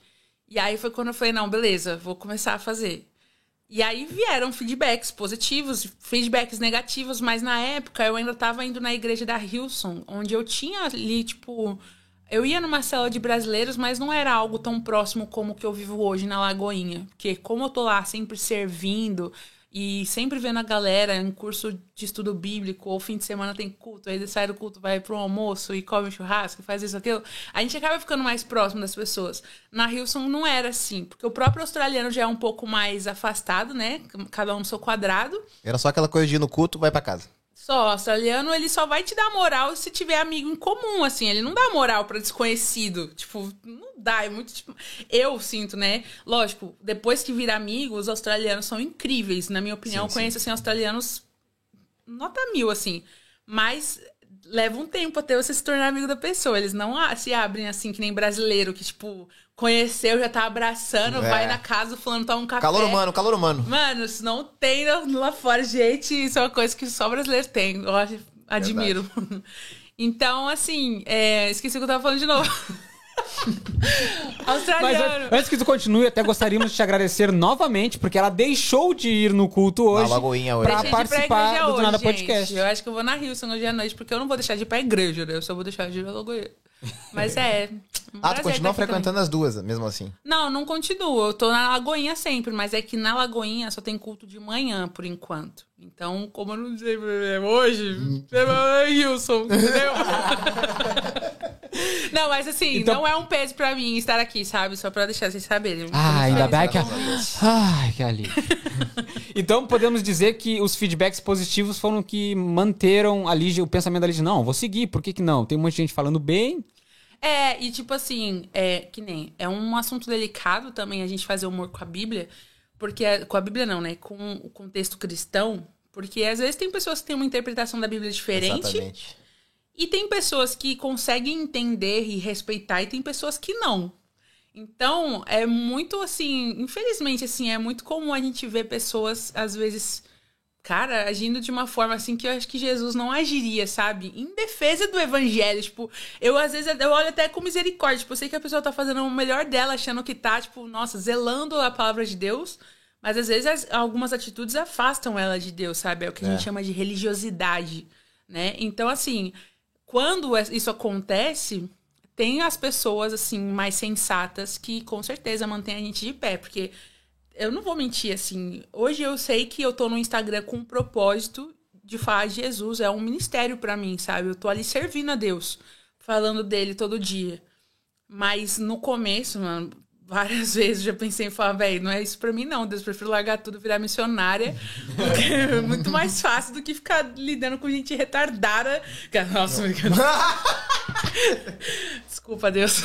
E aí foi quando eu falei, não, beleza, vou começar a fazer. E aí vieram feedbacks positivos, feedbacks negativos, mas na época eu ainda tava indo na igreja da Hilson, onde eu tinha ali, tipo. Eu ia numa cela de brasileiros, mas não era algo tão próximo como o que eu vivo hoje na Lagoinha. Porque como eu tô lá sempre servindo e sempre vendo a galera em curso de estudo bíblico, ou fim de semana tem culto, aí sai do culto, vai pro almoço e come churrasco, faz isso, aquilo, a gente acaba ficando mais próximo das pessoas. Na Hilson não era assim, porque o próprio australiano já é um pouco mais afastado, né? Cada um no seu quadrado. Era só aquela coisa de ir no culto, vai pra casa. Só, o australiano, ele só vai te dar moral se tiver amigo em comum, assim. Ele não dá moral pra desconhecido. Tipo, não dá, é muito... Tipo... Eu sinto, né? Lógico, depois que vira amigo, os australianos são incríveis. Na minha opinião, Sim, eu conheço, assim, australianos nota mil, assim. Mas leva um tempo até você se tornar amigo da pessoa. Eles não se abrem assim, que nem brasileiro, que, tipo, conheceu, já tá abraçando, É. vai na casa, falando, toma um café. Calor humano, calor humano. Mano, isso não tem lá fora, gente. Isso é uma coisa que só brasileiro tem. Eu acho- admiro. Então, assim, é, esqueci o que eu tava falando de novo. Mas Australiano. an- antes que tu continue, até gostaríamos de te agradecer novamente, porque ela deixou de ir no culto hoje. Na Lagoinha hoje. pra Deixei pra participar igreja do hoje, Nada gente. Podcast. Eu acho que eu vou na Hilson hoje à noite, porque eu não vou deixar de ir pra igreja, né? Eu só vou deixar de ir na Lagoinha. Mas é. um Ah, tu continua aqui também. frequentando as duas, mesmo assim. Não, não continuo. Eu tô na Lagoinha sempre, mas é que na Lagoinha só tem culto de manhã, por enquanto. Então, como eu não sei é hoje, vai em Wilson, entendeu? não, mas assim, Então- não é um peso pra mim estar aqui, sabe? Só pra deixar vocês saberem. Ah, ainda bem que... Graças Ai, que alívio. então podemos dizer que os feedbacks positivos foram que manteram a Lígia, o pensamento da Lígia. Não, vou seguir, por que que não? Tem um monte de gente falando bem. É, e tipo assim, é que nem. É um assunto delicado também a gente fazer humor com a Bíblia, porque. é- Com a Bíblia não, né? Com o contexto cristão. Porque às vezes tem pessoas que têm uma interpretação da Bíblia diferente. Exatamente. E tem pessoas que conseguem entender e respeitar, e tem pessoas que não. Então, é muito assim, infelizmente, assim, é muito comum a gente ver pessoas, às vezes, cara, agindo de uma forma assim que eu acho que Jesus não agiria, sabe? Em defesa do evangelho. Tipo, eu às vezes eu olho até com misericórdia. Tipo, eu sei que a pessoa tá fazendo o melhor dela, achando que tá, tipo, nossa, zelando a palavra de Deus. Mas às vezes as- algumas atitudes afastam ela de Deus, sabe? É o que a É. gente chama de religiosidade, né? Então, assim, quando es- isso acontece, tem as pessoas, assim, mais sensatas que com certeza mantêm a gente de pé, porque eu não vou mentir, assim, hoje eu sei que eu tô no Instagram com um propósito de falar de Jesus, é um ministério pra mim, sabe? Eu tô ali servindo a Deus, falando dele todo dia. Mas no começo, mano, várias vezes já pensei em falar, velho, não é isso pra mim não, Deus, prefiro largar tudo, virar missionária, porque é muito mais fácil do que ficar lidando com gente retardada. Nossa, desculpa, Deus.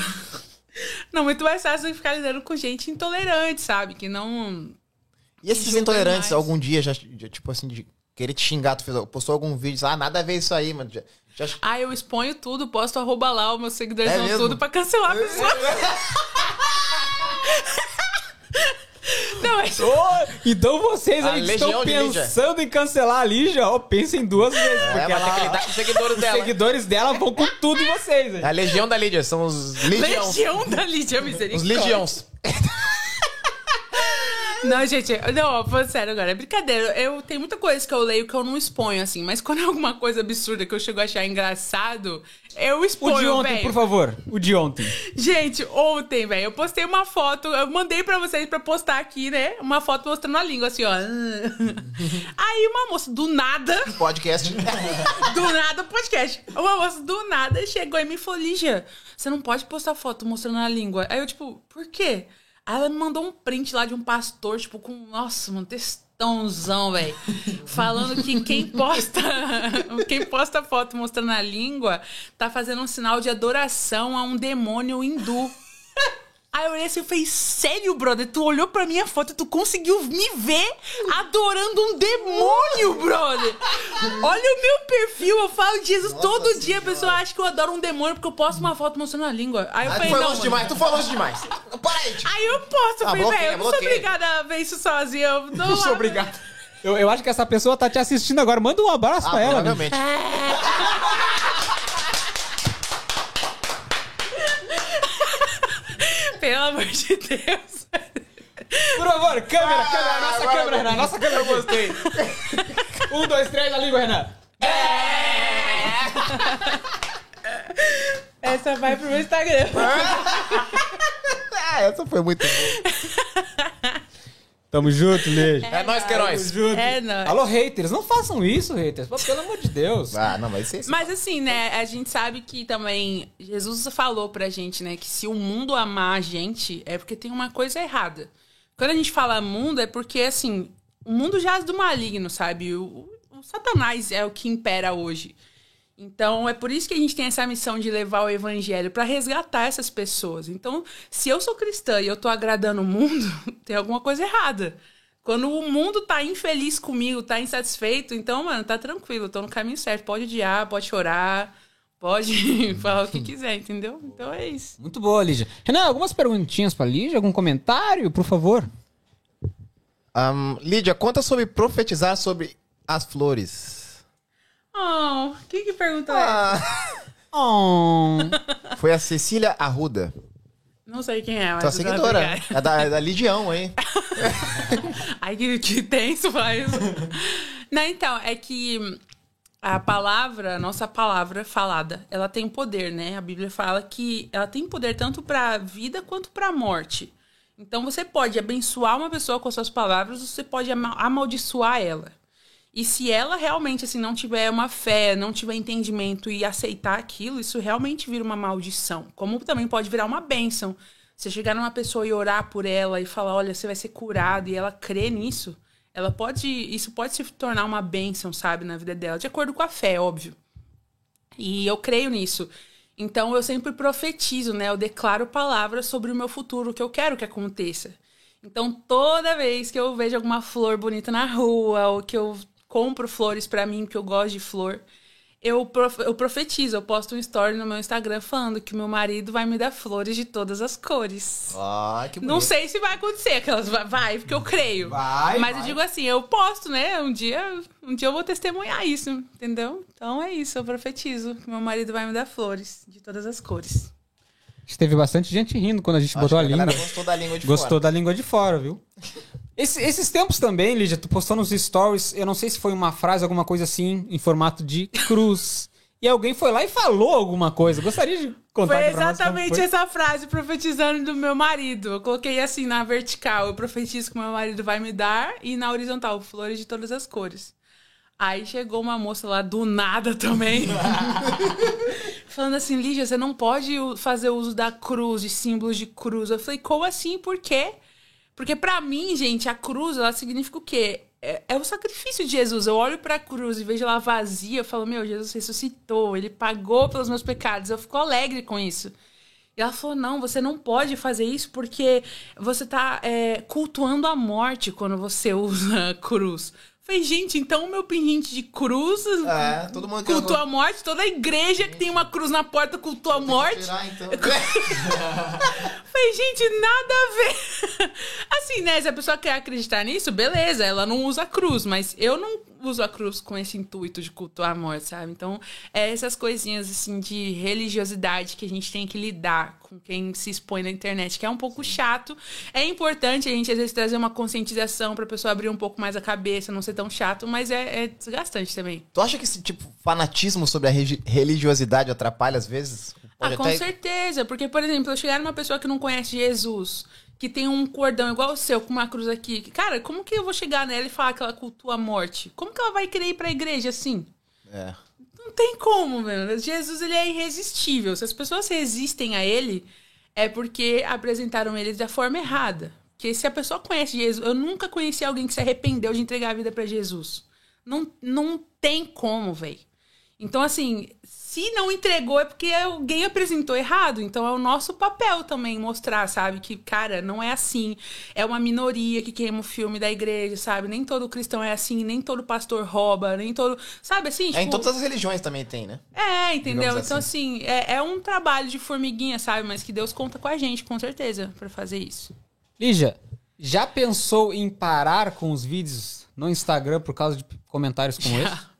Não, muito mais fácil do que ficar lidando com gente intolerante, sabe? Que não... E esses intolerantes, mais. algum dia já, já, tipo assim, de querer te xingar, tu fez, postou algum vídeo, ah, nada a ver isso aí, mano. Já, já- Ah, eu exponho tudo, posto arroba lá, os meus seguidores É tudo pra cancelar a pessoa. Não, mas... Ô, então vocês aí que estão pensando em cancelar a Lígia, ó, pensem duas vezes. É, Porque ela, tem que lidar com os seguidores os dela. seguidores dela vão com tudo em vocês. hein? É a legião da Lídia, são os legiões. Legião da Lídia Os Misericórdia. legiões. Não, gente, não, falando sério agora, é brincadeira. Eu tenho muita coisa que eu leio que eu não exponho, assim, mas quando é alguma coisa absurda que eu chego a achar engraçado, eu O exponho, de ontem, velho. por favor. O de ontem. Gente, ontem, velho, eu postei uma foto, eu mandei pra vocês pra postar aqui, né? Uma foto mostrando a língua, assim, ó. Aí uma moça, do nada, Podcast. do nada, podcast. Uma moça do nada chegou e me falou: Lígia, você não pode postar foto mostrando a língua. Aí eu, tipo, por quê? Aí ela me mandou um print lá de um pastor, tipo, com, nossa, mano, textãozão, velho. Falando que quem posta, quem posta foto mostrando a língua tá fazendo um sinal de adoração a um demônio hindu. Aí eu olhei assim e falei, sério, brother? Tu olhou pra minha foto e tu conseguiu me ver adorando um demônio, brother! Olha o meu perfil, eu falo de Jesus todo dia. A pessoa acha que eu adoro um demônio porque eu posto uma foto mostrando a língua. Aí eu Ah, tu falei, foi não, longe demais, tu foi longe demais. Para aí, tio. Aí eu posto, eu Ah, falei, velho, eu não sou obrigada a ver isso sozinha. Eu Muito lá- obrigado. Eu, eu acho que essa pessoa tá te assistindo agora. Manda um abraço Ah, pra ela. Provavelmente. Pelo amor de Deus. Por favor, câmera, câmera. Nossa agora câmera, Renan. Nossa câmera. Eu gostei. um, dois, três, a língua, Renan. Essa vai pro meu Instagram. Ah, essa foi muito boa. Tamo junto, Lígia. É nóis, Queiroz. Tamo junto. É nóis. Alô, haters. Não façam isso, haters. Pô, pelo amor de Deus. Ah, não, mas isso Mas assim, né, a gente sabe que também Jesus falou pra gente, né, que se o mundo amar a gente, é porque tem uma coisa errada. Quando a gente fala mundo, é porque, assim, o mundo jaz do maligno, sabe? O, o Satanás é o que impera hoje. Então, é por isso que a gente tem essa missão de levar o evangelho pra resgatar essas pessoas. Então, se eu sou cristã e eu tô agradando o mundo, tem alguma coisa errada. Quando o mundo tá infeliz comigo, tá insatisfeito, então, mano, tá tranquilo, eu tô no caminho certo. Pode odiar, pode chorar, pode falar o que quiser, entendeu? Então é isso. Muito boa, Lígia. Renan, algumas perguntinhas pra Lígia? Algum comentário, por favor? Ahn, Lídia, conta sobre profetizar sobre as flores. Oh, quem que perguntou essa? Ah, Oh. foi a Cecília Arruda. Não sei quem é, mas. Tua eu seguidora. pegar. É da, é da Legião, hein? Ai, que, que tenso faz. Não, então, é que a palavra, a nossa palavra falada, ela tem poder, né? A Bíblia fala que ela tem poder tanto para vida quanto para morte. Então você pode abençoar uma pessoa com as suas palavras, ou você pode ama- amaldiçoar ela. E se ela realmente assim não tiver uma fé, não tiver entendimento e aceitar aquilo, isso realmente vira uma maldição. Como também pode virar uma bênção. Você chegar numa pessoa e orar por ela e falar, olha, você vai ser curado e ela crê nisso, ela pode, isso pode se tornar uma bênção, sabe, na vida dela, de acordo com a fé, óbvio. E eu creio nisso. Então eu sempre profetizo, né? Eu declaro palavras sobre o meu futuro, o que eu quero que aconteça. Então toda vez que eu vejo alguma flor bonita na rua, ou que eu compro flores pra mim, porque eu gosto de flor, eu, prof- eu profetizo, eu posto um story no meu Instagram falando que meu marido vai me dar flores de todas as cores. Ah, que bonito. Não sei se vai acontecer, aquelas vai- porque eu creio. Vai, Mas eu vai. digo assim, eu posto, né? Um dia, um dia eu vou testemunhar isso, entendeu? Então é isso, eu profetizo que meu marido vai me dar flores de todas as cores. Teve bastante gente rindo quando a gente Acho botou a que língua. gostou da língua de Gostou fora. da língua de fora, viu? Esse- esses tempos também, Lígia, tu postou nos stories, eu não sei se foi uma frase, alguma coisa assim, em formato de cruz. E alguém foi lá e falou alguma coisa. Gostaria de Contar Foi exatamente foi. essa frase profetizando do meu marido. Eu coloquei assim na vertical, eu profetizo que meu marido vai me dar, e na horizontal, flores de todas as cores. Aí chegou uma moça lá do nada também. falando assim, Lígia, você não pode fazer uso da cruz, de símbolos de cruz. Eu falei, como assim? Por quê? Porque pra mim, gente, a cruz, ela significa o quê? É, é o sacrifício de Jesus. Eu olho pra cruz e vejo ela vazia, eu falo, meu, Jesus ressuscitou, ele pagou pelos meus pecados. Eu fico alegre com isso. E ela falou: não, você não pode fazer isso porque você tá é, cultuando a morte quando você usa a cruz. Falei, gente, então o meu pendente de cruz É, todo mundo cultua a morte, toda a igreja que tem uma cruz na porta cultua a morte. Tirar, então. Falei, gente, nada a ver. Assim, né? Se a pessoa quer acreditar nisso, beleza, ela não usa a cruz, mas eu não uso a cruz com esse intuito de cultuar a morte, sabe? Então, é essas coisinhas, assim, de religiosidade que a gente tem que lidar com quem se expõe na internet, que é um pouco chato. É importante a gente, às vezes, trazer uma conscientização pra pessoa abrir um pouco mais a cabeça, não ser tão chato, mas é, é desgastante também. Tu acha que esse tipo fanatismo sobre a religiosidade atrapalha às vezes? Pode Ah, com até- certeza. Porque, por exemplo, eu chegar numa pessoa que não conhece Jesus, que tem um cordão igual o seu, com uma cruz aqui. Cara, como que eu vou chegar nela e falar que ela cultua a morte? Como que ela vai querer ir pra igreja assim? É. Não tem como, velho. Jesus, ele é irresistível. Se as pessoas resistem a ele, é porque apresentaram ele da forma errada. Porque se a pessoa conhece Jesus... Eu nunca conheci alguém que se arrependeu de entregar a vida pra Jesus. Não, não tem como, velho. Então, assim, se não entregou é porque alguém apresentou errado. Então, é o nosso papel também mostrar, sabe? Que, cara, não é assim. É uma minoria que queima o filme da igreja, sabe? Nem todo cristão é assim, nem todo pastor rouba, nem todo. Sabe assim? É, em tipo- todas as religiões também tem, né? é, entendeu? Digamos Então, assim, é, é um trabalho de formiguinha, sabe? Mas que Deus conta com a gente, com certeza, pra fazer isso. Lígia, já pensou em parar com os vídeos no Instagram por causa de comentários como esse?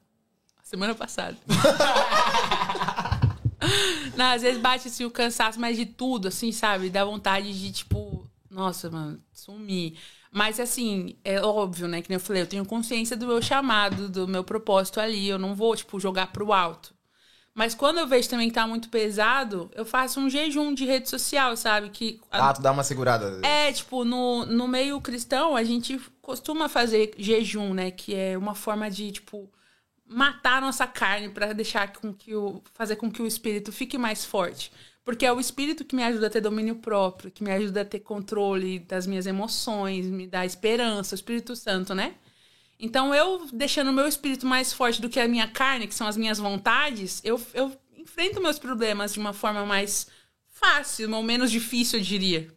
Semana passada. Não, às vezes bate assim o cansaço, mas de tudo, assim, sabe? Dá vontade de, tipo, nossa, mano, sumir. Mas assim, é óbvio, né? Que nem eu falei, eu tenho consciência do meu chamado, do meu propósito ali. Eu não vou, tipo, jogar pro alto. Mas quando eu vejo também que tá muito pesado, eu faço um jejum de rede social, sabe? Que Ah, tu dá uma segurada. é, tipo, no, no meio cristão, a gente costuma fazer jejum, né? Que é uma forma de, tipo, matar a nossa carne pra deixar com que o. fazer com que o espírito fique mais forte. Porque é o espírito que me ajuda a ter domínio próprio, que me ajuda a ter controle das minhas emoções, me dá esperança, o Espírito Santo, né? Então, eu deixando o meu espírito mais forte do que a minha carne, que são as minhas vontades, eu, eu enfrento meus problemas de uma forma mais fácil, ou menos difícil, eu diria.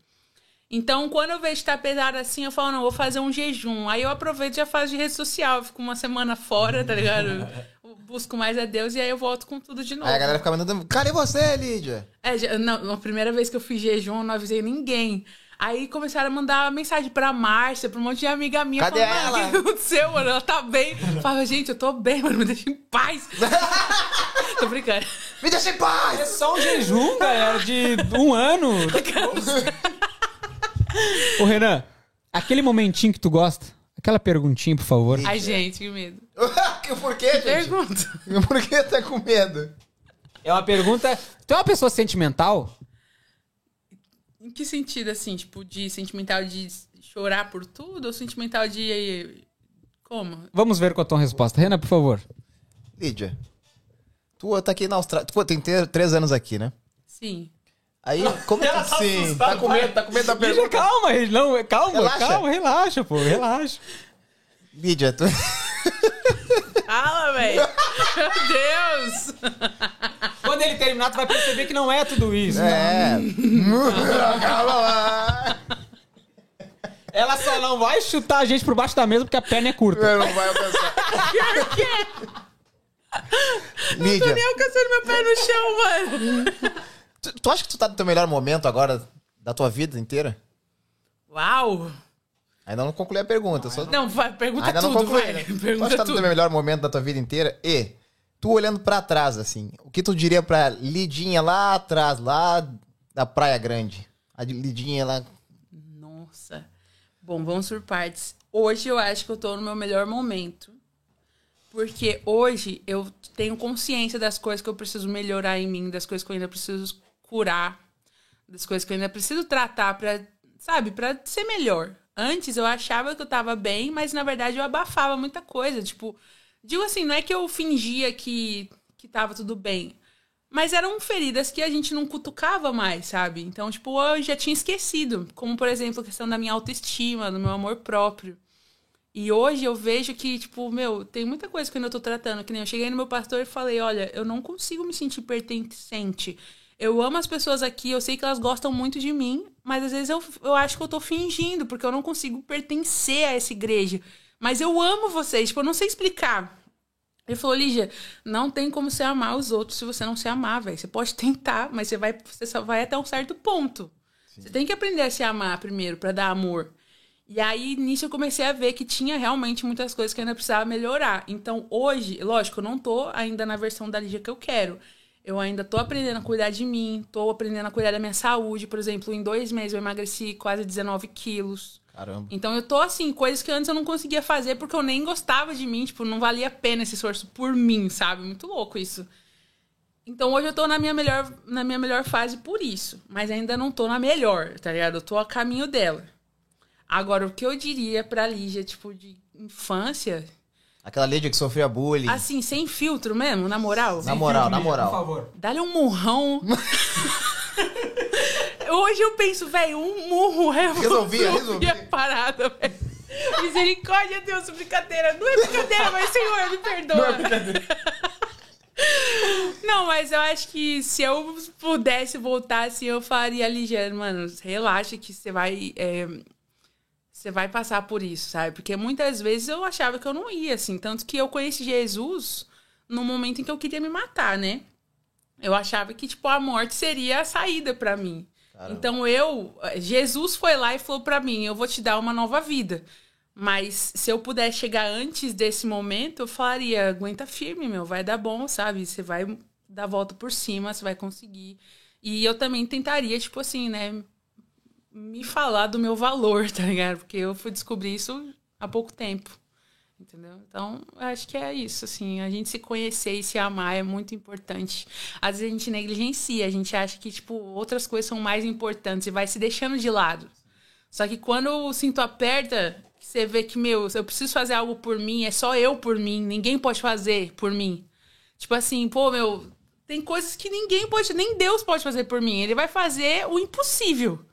Então, quando eu vejo que tá pesado assim, eu falo, não, vou fazer um jejum. Aí eu aproveito e já faço de rede social. Fico uma semana fora, tá ligado? Busco mais a Deus e aí eu volto com tudo de novo. Aí a galera fica mandando. Cadê você, Lídia? É, não, a primeira vez que eu fiz jejum, eu não avisei ninguém. Aí começaram a mandar mensagem pra Márcia, pra um monte de amiga minha. Cadê falando, ela? O que aconteceu, mano? Ela tá bem. Eu Falava, gente, eu tô bem, mano, me deixa em paz. tô brincando. Me deixa em É paz! só um jejum, galera, de um ano. Ô, Renan, aquele momentinho que tu gosta, aquela perguntinha, por favor. Ai, gente, que medo. Por quê, gente? Pergunta. Por que tá com medo? É uma pergunta. Tu é uma pessoa sentimental? Em que sentido, assim? Tipo, de sentimental de chorar por tudo ou sentimental de. Como? Vamos ver qual a tua resposta. Renan, por favor. Lídia, tu tá aqui na Austrália. Tu tem ter- três anos aqui, né? Sim. Aí, como é Ela que tá sim? assustada, Tá com medo, tá com medo da pergunta. calma, não, calma, Relaxa. calma, relaxa, pô, relaxa. Lídia, tu. Fala, velho! Meu Deus! Quando ele terminar, tu vai perceber que não é tudo isso. É. Calma lá. Ela Ela só não vai chutar a gente por baixo da mesa porque a perna é curta. Não vai alcançar. Pior que é. Tô Lídia, nem alcançando meu pé no chão, mano. Tu, tu acha que tu tá no teu melhor momento agora da tua vida inteira? Uau! Ainda não concluí a pergunta. Só... Não, vai, pergunta Ainda não tudo, concluí. vai. né? Tu acha que Pergunta tá no teu melhor momento da tua vida inteira? E, tu olhando pra trás, assim, o que tu diria pra Lidinha lá atrás, lá da Praia Grande? A Lidinha lá. Nossa. Bom, vamos por partes. Hoje eu acho que eu tô no meu melhor momento. Porque hoje eu tenho consciência das coisas que eu preciso melhorar em mim, das coisas que eu ainda preciso curar, das coisas que eu ainda preciso tratar pra, sabe, pra ser melhor. Antes eu achava que eu tava bem, mas na verdade eu abafava muita coisa. Tipo, digo assim, não é que eu fingia que, que tava tudo bem. Mas eram feridas que a gente não cutucava mais, sabe? Então, tipo, eu já tinha esquecido. Como, por exemplo, a questão da minha autoestima, do meu amor próprio. E hoje eu vejo que, tipo, meu, tem muita coisa que eu ainda tô tratando. Que nem eu cheguei no meu pastor e falei: olha, eu não consigo me sentir pertencente. Eu amo as pessoas aqui, eu sei que elas gostam muito de mim, mas às vezes eu, eu acho que eu tô fingindo, porque eu não consigo pertencer a essa igreja. Mas eu amo vocês, tipo, eu não sei explicar. Ele falou, Lígia, não tem como você amar os outros se você não se amar, velho. Você pode tentar, mas você, vai, você só vai até um certo ponto. Sim. Você tem que aprender a se amar primeiro, para dar amor. E aí, nisso, eu comecei a ver que tinha realmente muitas coisas que ainda precisava melhorar. Então, hoje, lógico, eu não tô ainda na versão da Lígia que eu quero. Eu ainda tô aprendendo a cuidar de mim, tô aprendendo a cuidar da minha saúde. Por exemplo, em dois meses eu emagreci quase 19 quilos. Caramba. Então eu tô assim, coisas que antes eu não conseguia fazer porque eu nem gostava de mim, tipo, não valia a pena esse esforço por mim, sabe? Muito louco isso. Então hoje eu tô na minha melhor, na minha melhor fase por isso. Mas ainda não tô na melhor, tá ligado? Eu tô a caminho dela. Agora, o que eu diria pra Lígia, tipo, de infância. Aquela Lígia que sofria bullying. Assim, sem filtro mesmo, na moral. Na moral, na moral. Por favor. Dá-lhe um murrão. Hoje eu penso, velho, um murro resolvia, resolvia a parada, velho. Misericórdia, Deus, brincadeira. Não é brincadeira, mas Senhor, me perdoa. Não é brincadeira. Não, mas eu acho que se eu pudesse voltar assim, eu faria ligeiro, mano. Relaxa que você vai. É, você vai passar por isso, sabe? Porque muitas vezes eu achava que eu não ia, assim. Tanto que eu conheci Jesus no momento em que eu queria me matar, né? Eu achava que, tipo, a morte seria a saída para mim. Caramba. Então eu, Jesus foi lá e falou para mim, eu vou te dar uma nova vida. Mas se eu puder chegar antes desse momento, eu falaria, aguenta firme, meu, vai dar bom, sabe? Você vai dar a volta por cima, você vai conseguir. E eu também tentaria, tipo assim, né, me falar do meu valor, tá ligado? Porque eu fui descobrir isso há pouco tempo. Entendeu? Então, acho que é isso, assim. A gente se conhecer e se amar é muito importante. Às vezes a gente negligencia, a gente acha que, tipo, outras coisas são mais importantes e vai se deixando de lado. Só que quando o cinto aperta, você vê que, meu, eu preciso fazer algo por mim, é só eu por mim, ninguém pode fazer por mim. Tipo assim, pô, meu, tem coisas que ninguém pode, nem Deus pode fazer por mim. Ele vai fazer o impossível.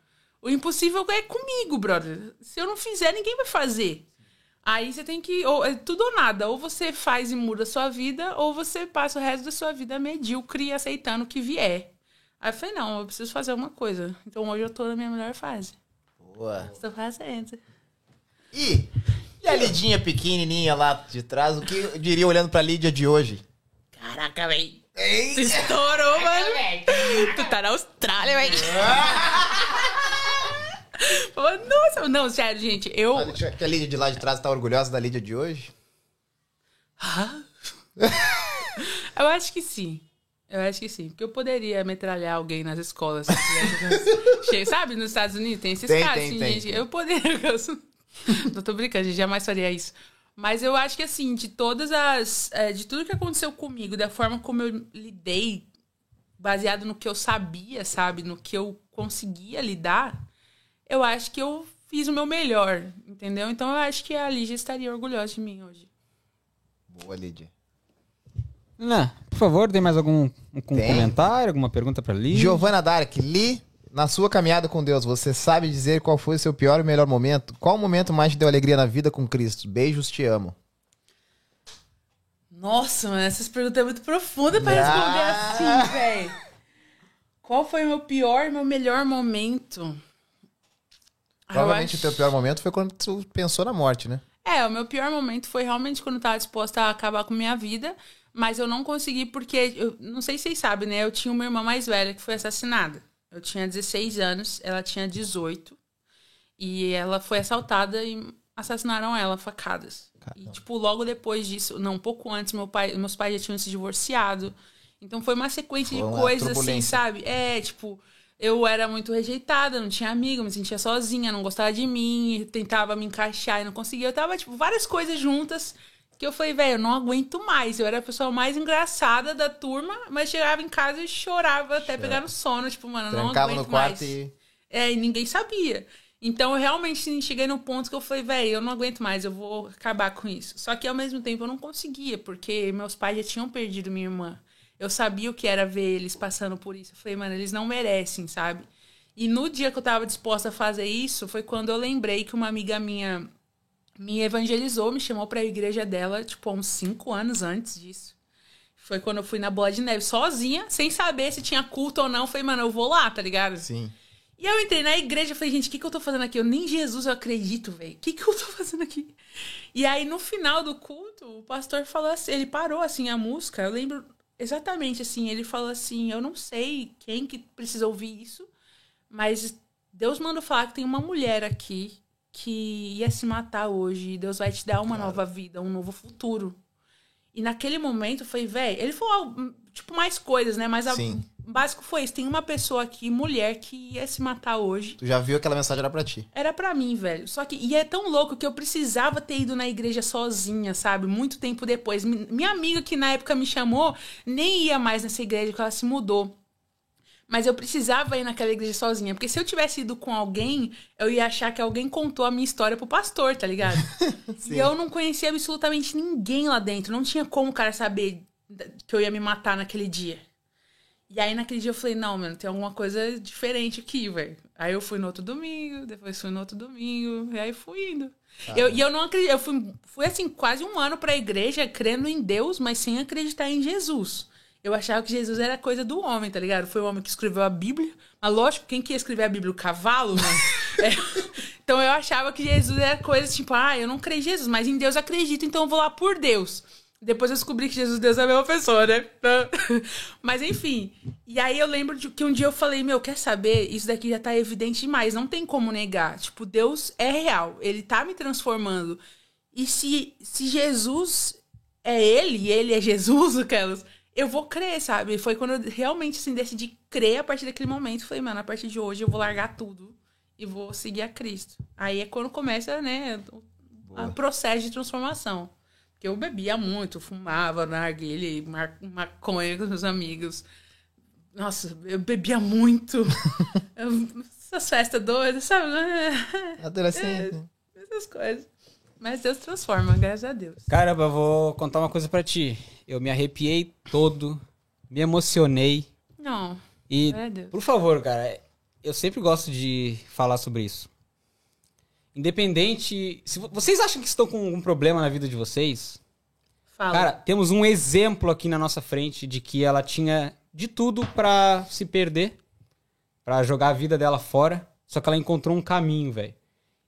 O impossível é comigo, brother. Se eu não fizer, ninguém vai fazer. Aí você tem que. Ou, é tudo ou nada. Ou você faz e muda a sua vida, ou você passa o resto da sua vida medíocre aceitando o que vier. Aí eu falei, não, eu preciso fazer uma coisa. Então hoje eu tô na minha melhor fase. Boa. Estou fazendo. E, e a Lidinha pequenininha lá de trás, o que eu diria olhando pra Lídia de hoje? Caraca, velho. Tu estourou, mano. Tu tá na Austrália, velho. Nossa, não, sério, gente, eu. Que a Lídia de lá de trás tá orgulhosa da Lídia de hoje? Ah. eu acho que sim. Eu acho que sim. Porque eu poderia metralhar alguém nas escolas. Sabe, nos Estados Unidos tem esses tem, casos, tem, assim, tem, gente. Eu poderia. Não tô brincando, a gente jamais faria isso. Mas eu acho que, assim, de todas as. É, de tudo que aconteceu comigo, da forma como eu lidei, baseado no que eu sabia, sabe? No que eu conseguia lidar, eu acho que eu fiz o meu melhor, entendeu? Então eu acho que a Lígia estaria orgulhosa de mim hoje. Boa, Lídia. Não, por favor, tem mais algum um comentário, alguma pergunta para Lígia? Giovana Dark, Li, na sua caminhada com Deus, você sabe dizer qual foi o seu pior e melhor momento? Qual o momento mais te deu alegria na vida com Cristo? Beijos, te amo. Nossa, mano, essas perguntas é muito profundas para responder assim, velho. Qual foi o meu pior e meu melhor momento? Provavelmente acho... o teu pior momento foi quando tu pensou na morte, né? É, o meu pior momento foi realmente quando eu tava disposta a acabar com minha vida, mas eu não consegui porque, eu não sei se vocês sabem, né? Eu tinha uma irmã mais velha que foi assassinada. Eu tinha 16 anos, ela tinha 18. E ela foi assaltada e assassinaram ela, facadas. Caramba. E, tipo, logo depois disso, não, um pouco antes, meu pai, meus pais já tinham se divorciado. Então foi uma sequência foi de coisas assim, sabe? É, tipo, eu era muito rejeitada, não tinha amigo, me sentia sozinha, não gostava de mim, tentava me encaixar e não conseguia. Eu tava, tipo, várias coisas juntas que eu falei, velho, eu não aguento mais. Eu era a pessoa mais engraçada da turma, mas chegava em casa e chorava até pegar no sono. Tipo, mano, eu não Trancava aguento no quarto mais. e. É, e ninguém sabia. Então eu realmente cheguei no ponto que eu falei, velho, eu não aguento mais, eu vou acabar com isso. Só que ao mesmo tempo eu não conseguia, porque meus pais já tinham perdido minha irmã. Eu sabia o que era ver eles passando por isso. Eu falei, mano, eles não merecem, sabe? E no dia que eu tava disposta a fazer isso, foi quando eu lembrei que uma amiga minha me evangelizou, me chamou pra igreja dela, tipo, há uns cinco anos antes disso. Foi quando eu fui na Bola de Neve sozinha, sem saber se tinha culto ou não. Falei, mano, eu vou lá, tá ligado? Sim. E eu entrei na igreja e falei, gente, o que, que eu tô fazendo aqui? Eu nem Jesus eu acredito, velho. O que, que eu tô fazendo aqui? E aí, no final do culto, o pastor falou assim, ele parou assim a música. Eu lembro exatamente assim, ele falou assim: Eu não sei quem que precisa ouvir isso, mas Deus manda falar que tem uma mulher aqui que ia se matar hoje. E Deus vai te dar uma nova vida, um novo futuro. E naquele momento foi, velho, ele falou, tipo, mais coisas, né? Mas a- Sim. Básico foi isso. Tem uma pessoa aqui, mulher, que ia se matar hoje. Tu já viu aquela mensagem era pra ti. Era pra mim, velho. Só que. E é tão louco que eu precisava ter ido na igreja sozinha, sabe? Muito tempo depois. Mi- Minha amiga, que na época me chamou, nem ia mais nessa igreja, porque ela se mudou. Mas eu precisava ir naquela igreja sozinha. Porque se eu tivesse ido com alguém, eu ia achar que alguém contou a minha história pro pastor, tá ligado? e eu não conhecia absolutamente ninguém lá dentro. Não tinha como o cara saber que eu ia me matar naquele dia. E aí naquele dia eu falei, não, mano, tem alguma coisa diferente aqui, velho. Aí eu fui no outro domingo, depois fui no outro domingo, e aí fui indo. Eu, e eu não acredito, eu fui, fui assim, quase um ano pra igreja, crendo em Deus, mas sem acreditar em Jesus. Eu achava que Jesus era coisa do homem, tá ligado? Foi o homem que escreveu a Bíblia. Mas lógico, quem que ia escrever a Bíblia? O cavalo, mano? É. Então eu achava que Jesus era coisa tipo, ah, eu não creio em Jesus, mas em Deus eu acredito, então eu vou lá por Deus. Depois eu descobri que Jesus Deus é a mesma pessoa, né? Mas enfim. E aí eu lembro de que um dia eu falei, meu, quer saber? Isso daqui já tá evidente demais, não tem como negar. Tipo, Deus é real, ele tá me transformando. E se, se Jesus é ele, e ele é Jesus, aquelas, eu vou crer, sabe? Foi quando eu realmente assim, decidi crer a partir daquele momento. Falei, mano, a partir de hoje eu vou largar tudo e vou seguir a Cristo. Aí é quando começa, né, o o processo de transformação. Porque eu bebia muito, fumava narguilha, mar- maconha com os meus amigos. Nossa, eu bebia muito. Essas festas doidas, sabe? Adolescente. Essas coisas. Mas Deus transforma, graças a Deus. Caramba, eu vou contar uma coisa pra ti. Eu me arrepiei todo, me emocionei. Não, E, a Deus. por favor, cara, eu sempre gosto de falar sobre isso. Independente. Se vo- vocês acham que estão com algum problema na vida de vocês, Fala. cara, temos um exemplo aqui na nossa frente de que ela tinha de tudo pra se perder, pra jogar a vida dela fora, só que ela encontrou um caminho, velho.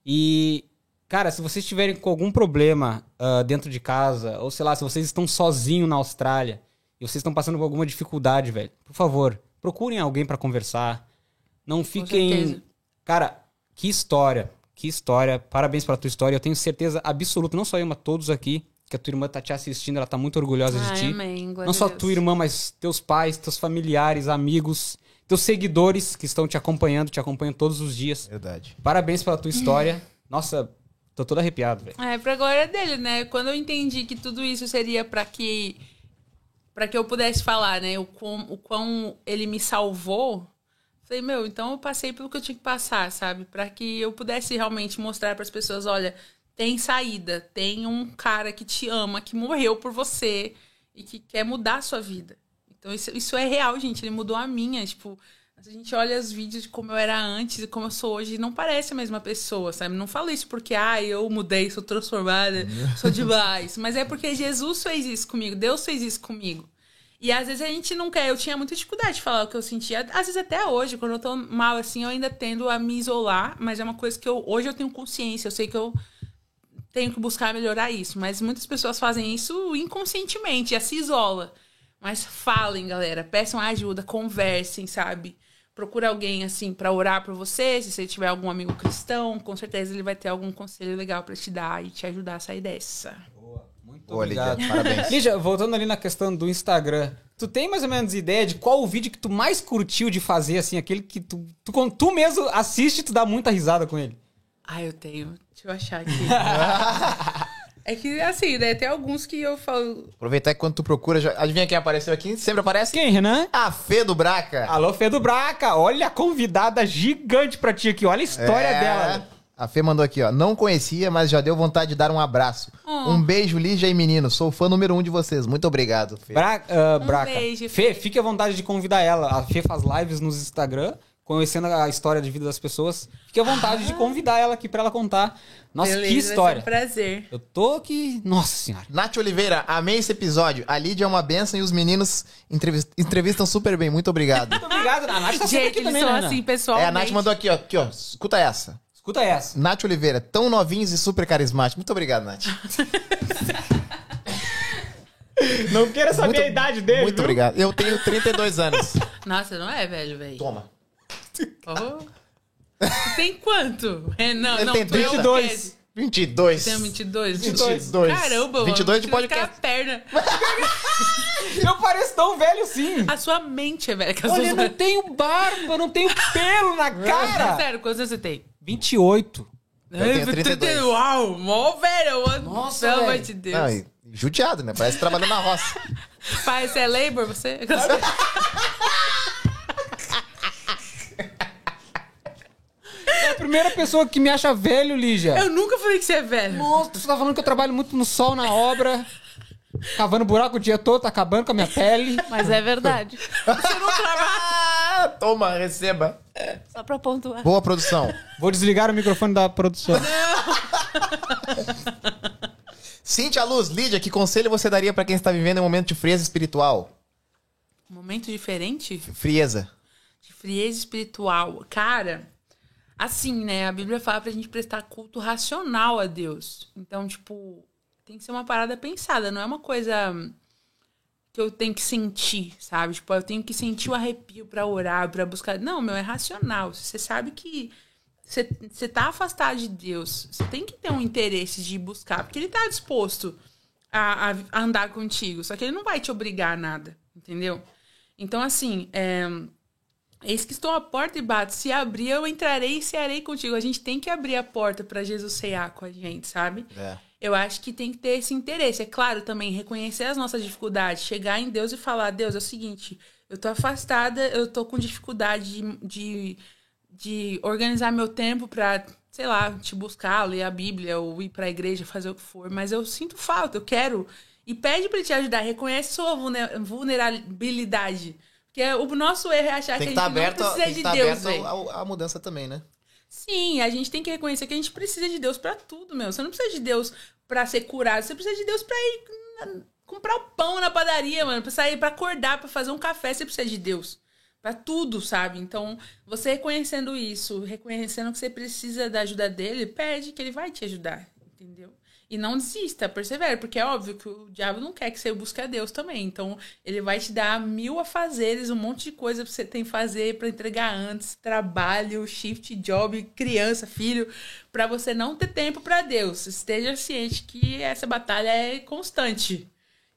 E, cara, se vocês tiverem com algum problema ah, dentro de casa, ou sei lá, se vocês estão sozinhos na Austrália e vocês estão passando por alguma dificuldade, velho, por favor, procurem alguém pra conversar. Não fiquem. Cara, que história. Que história. Parabéns pela tua história. Eu tenho certeza absoluta, não só eu, mas todos aqui, que a tua irmã tá te assistindo, ela tá muito orgulhosa de Ai, ti. amém, Não só Deus. tua irmã, mas teus pais, teus familiares, amigos, teus seguidores que estão te acompanhando, te acompanham todos os dias. Verdade. Parabéns pela tua história. Nossa, tô todo arrepiado, velho. É, pra glória dele, né? Quando eu entendi que tudo isso seria pra que para que eu pudesse falar, né, o quão, o quão ele me salvou, falei, meu, então eu passei pelo que eu tinha que passar, sabe? Pra que eu pudesse realmente mostrar pras pessoas, olha, tem saída, tem um cara que te ama, que morreu por você e que quer mudar a sua vida. Então isso, isso é real, gente, ele mudou a minha, tipo, a gente olha os vídeos de como eu era antes e como eu sou hoje, não parece a mesma pessoa, sabe? Não falo isso porque, ah, eu mudei, sou transformada, sou demais. Mas é porque Jesus fez isso comigo, Deus fez isso comigo. E às vezes a gente não quer. Eu tinha muita dificuldade de falar o que eu sentia. Às vezes até hoje, quando eu tô mal assim, eu ainda tendo a me isolar. Mas é uma coisa que eu hoje eu tenho consciência. Eu sei que eu tenho que buscar melhorar isso. Mas muitas pessoas fazem isso inconscientemente, já se isola. Mas falem, galera. Peçam ajuda, conversem, sabe? Procura alguém assim pra orar por você. Se você tiver algum amigo cristão, com certeza ele vai ter algum conselho legal pra te dar e te ajudar a sair dessa. Muito Boa, Lídia. obrigado. Parabéns. Lígia, voltando ali na questão do Instagram, tu tem mais ou menos ideia de qual o vídeo que tu mais curtiu de fazer, assim, aquele que tu, tu, quando tu mesmo assiste, tu dá muita risada com ele? Ah, eu tenho. Deixa eu achar aqui. É que, assim, né? Tem alguns que eu falo. Aproveitar que quando tu procura, já... adivinha quem apareceu aqui? Sempre aparece? Quem, Renan? A Fê do Braca. Alô, Fê do Braca. Olha a convidada gigante pra ti aqui. Olha a história É. dela. A Fê mandou aqui, ó. Não conhecia, mas já deu vontade de dar um abraço. Oh. Um beijo, Lígia e menino. Sou fã número um de vocês. Muito obrigado, Fê. Bra ah, Um Braca. beijo, Fê, Fê. fique à vontade de convidar ela. A Fê faz lives nos Instagram, conhecendo a história de vida das pessoas. Fique à vontade de convidar ela aqui pra ela contar. Nossa, Beleza, que vai ser história. um prazer. Eu tô aqui. Nossa senhora. Nath Oliveira, amei esse episódio. A Lídia é uma benção e os meninos entrevis- entrevistam super bem. Muito obrigado. Muito obrigado. A Nath tá Gente, aqui eles também, são né, assim, é, pessoalmente. a Nath mandou aqui, ó. Aqui, ó. Escuta essa. Escuta essa. Nath Oliveira, tão novinhos e super carismáticos. Muito obrigado, Nath. Não queira saber Muito- a idade dele. Muito viu? obrigado. Eu tenho 32 anos. Nossa, não é velho, velho. Toma. Oh. Tem quanto? É, não, Ele não, tem tu é o 22. quê? 22. Tem 22? 22. Caramba, mano. 22 de podcast. aquela perna. Eu pareço tão velho sim. A sua mente é velha. Olha, eu não tenho barba, eu não tenho pelo na cara. Sério, quantos anos você tem? 28. Eu tenho 32. Uau, mó velho. Nossa, Pelo amor velho. de Deus. Não, e judiado, né? Parece trabalhando na roça. Pai, você é labor, você? É a primeira pessoa que me acha velho, Lígia. Eu nunca falei que você é velho. Nossa, você tá falando que eu trabalho muito no sol, na obra, cavando buraco o dia todo, tá acabando com a minha pele. Mas é verdade. Você não trabalha. Toma, receba. Só pra pontuar. Boa produção. Vou desligar o microfone da produção. Cíntia Luz, Lídia, que conselho você daria pra quem está vivendo um momento de frieza espiritual? Um momento diferente? Frieza. de frieza espiritual. Cara, assim, né? A Bíblia fala pra gente prestar culto racional a Deus. Então, tipo, tem que ser uma parada pensada, não é uma coisa que eu tenho que sentir, sabe? Tipo, eu tenho que sentir o arrepio pra orar, pra buscar. Não, meu, é racional. Você sabe que você, tá afastado de Deus. Você tem que ter um interesse de buscar, porque ele tá disposto a, a- a andar contigo. Só que ele não vai te obrigar a nada, entendeu? Então, assim, é, Eis que estou à porta e bato. Se abrir, eu entrarei e cearei contigo. A gente tem que abrir a porta para Jesus cear com a gente, sabe? É. Eu acho que tem que ter esse interesse. É claro também reconhecer as nossas dificuldades, chegar em Deus e falar: Deus, é o seguinte, eu tô afastada, eu tô com dificuldade de, de, de organizar meu tempo pra, sei lá, te buscar, ler a Bíblia ou ir pra igreja, fazer o que for, mas eu sinto falta, eu quero. E pede pra ele te ajudar, reconhece sua vulne- vulnerabilidade. Porque o nosso erro é achar Tem que que, a estar gente aberto, não tem precisa que de estar Deus, aberto ao- ao- à mudança também, né? Sim, a gente tem que reconhecer que a gente precisa de Deus pra tudo, meu. Você não precisa de Deus pra ser curado, você precisa de Deus pra ir comprar o pão na padaria, mano, pra sair, pra acordar, pra fazer um café, você precisa de Deus. Pra tudo, sabe? Então, você reconhecendo isso, reconhecendo que você precisa da ajuda dele, pede que ele vai te ajudar, entendeu? E não desista, persevere, porque é óbvio que o diabo não quer que você busque a Deus também. Então, ele vai te dar mil afazeres, um monte de coisa pra você tem que fazer pra entregar antes, trabalho, shift, job, criança, filho, pra você não ter tempo pra Deus. Esteja ciente que essa batalha é constante.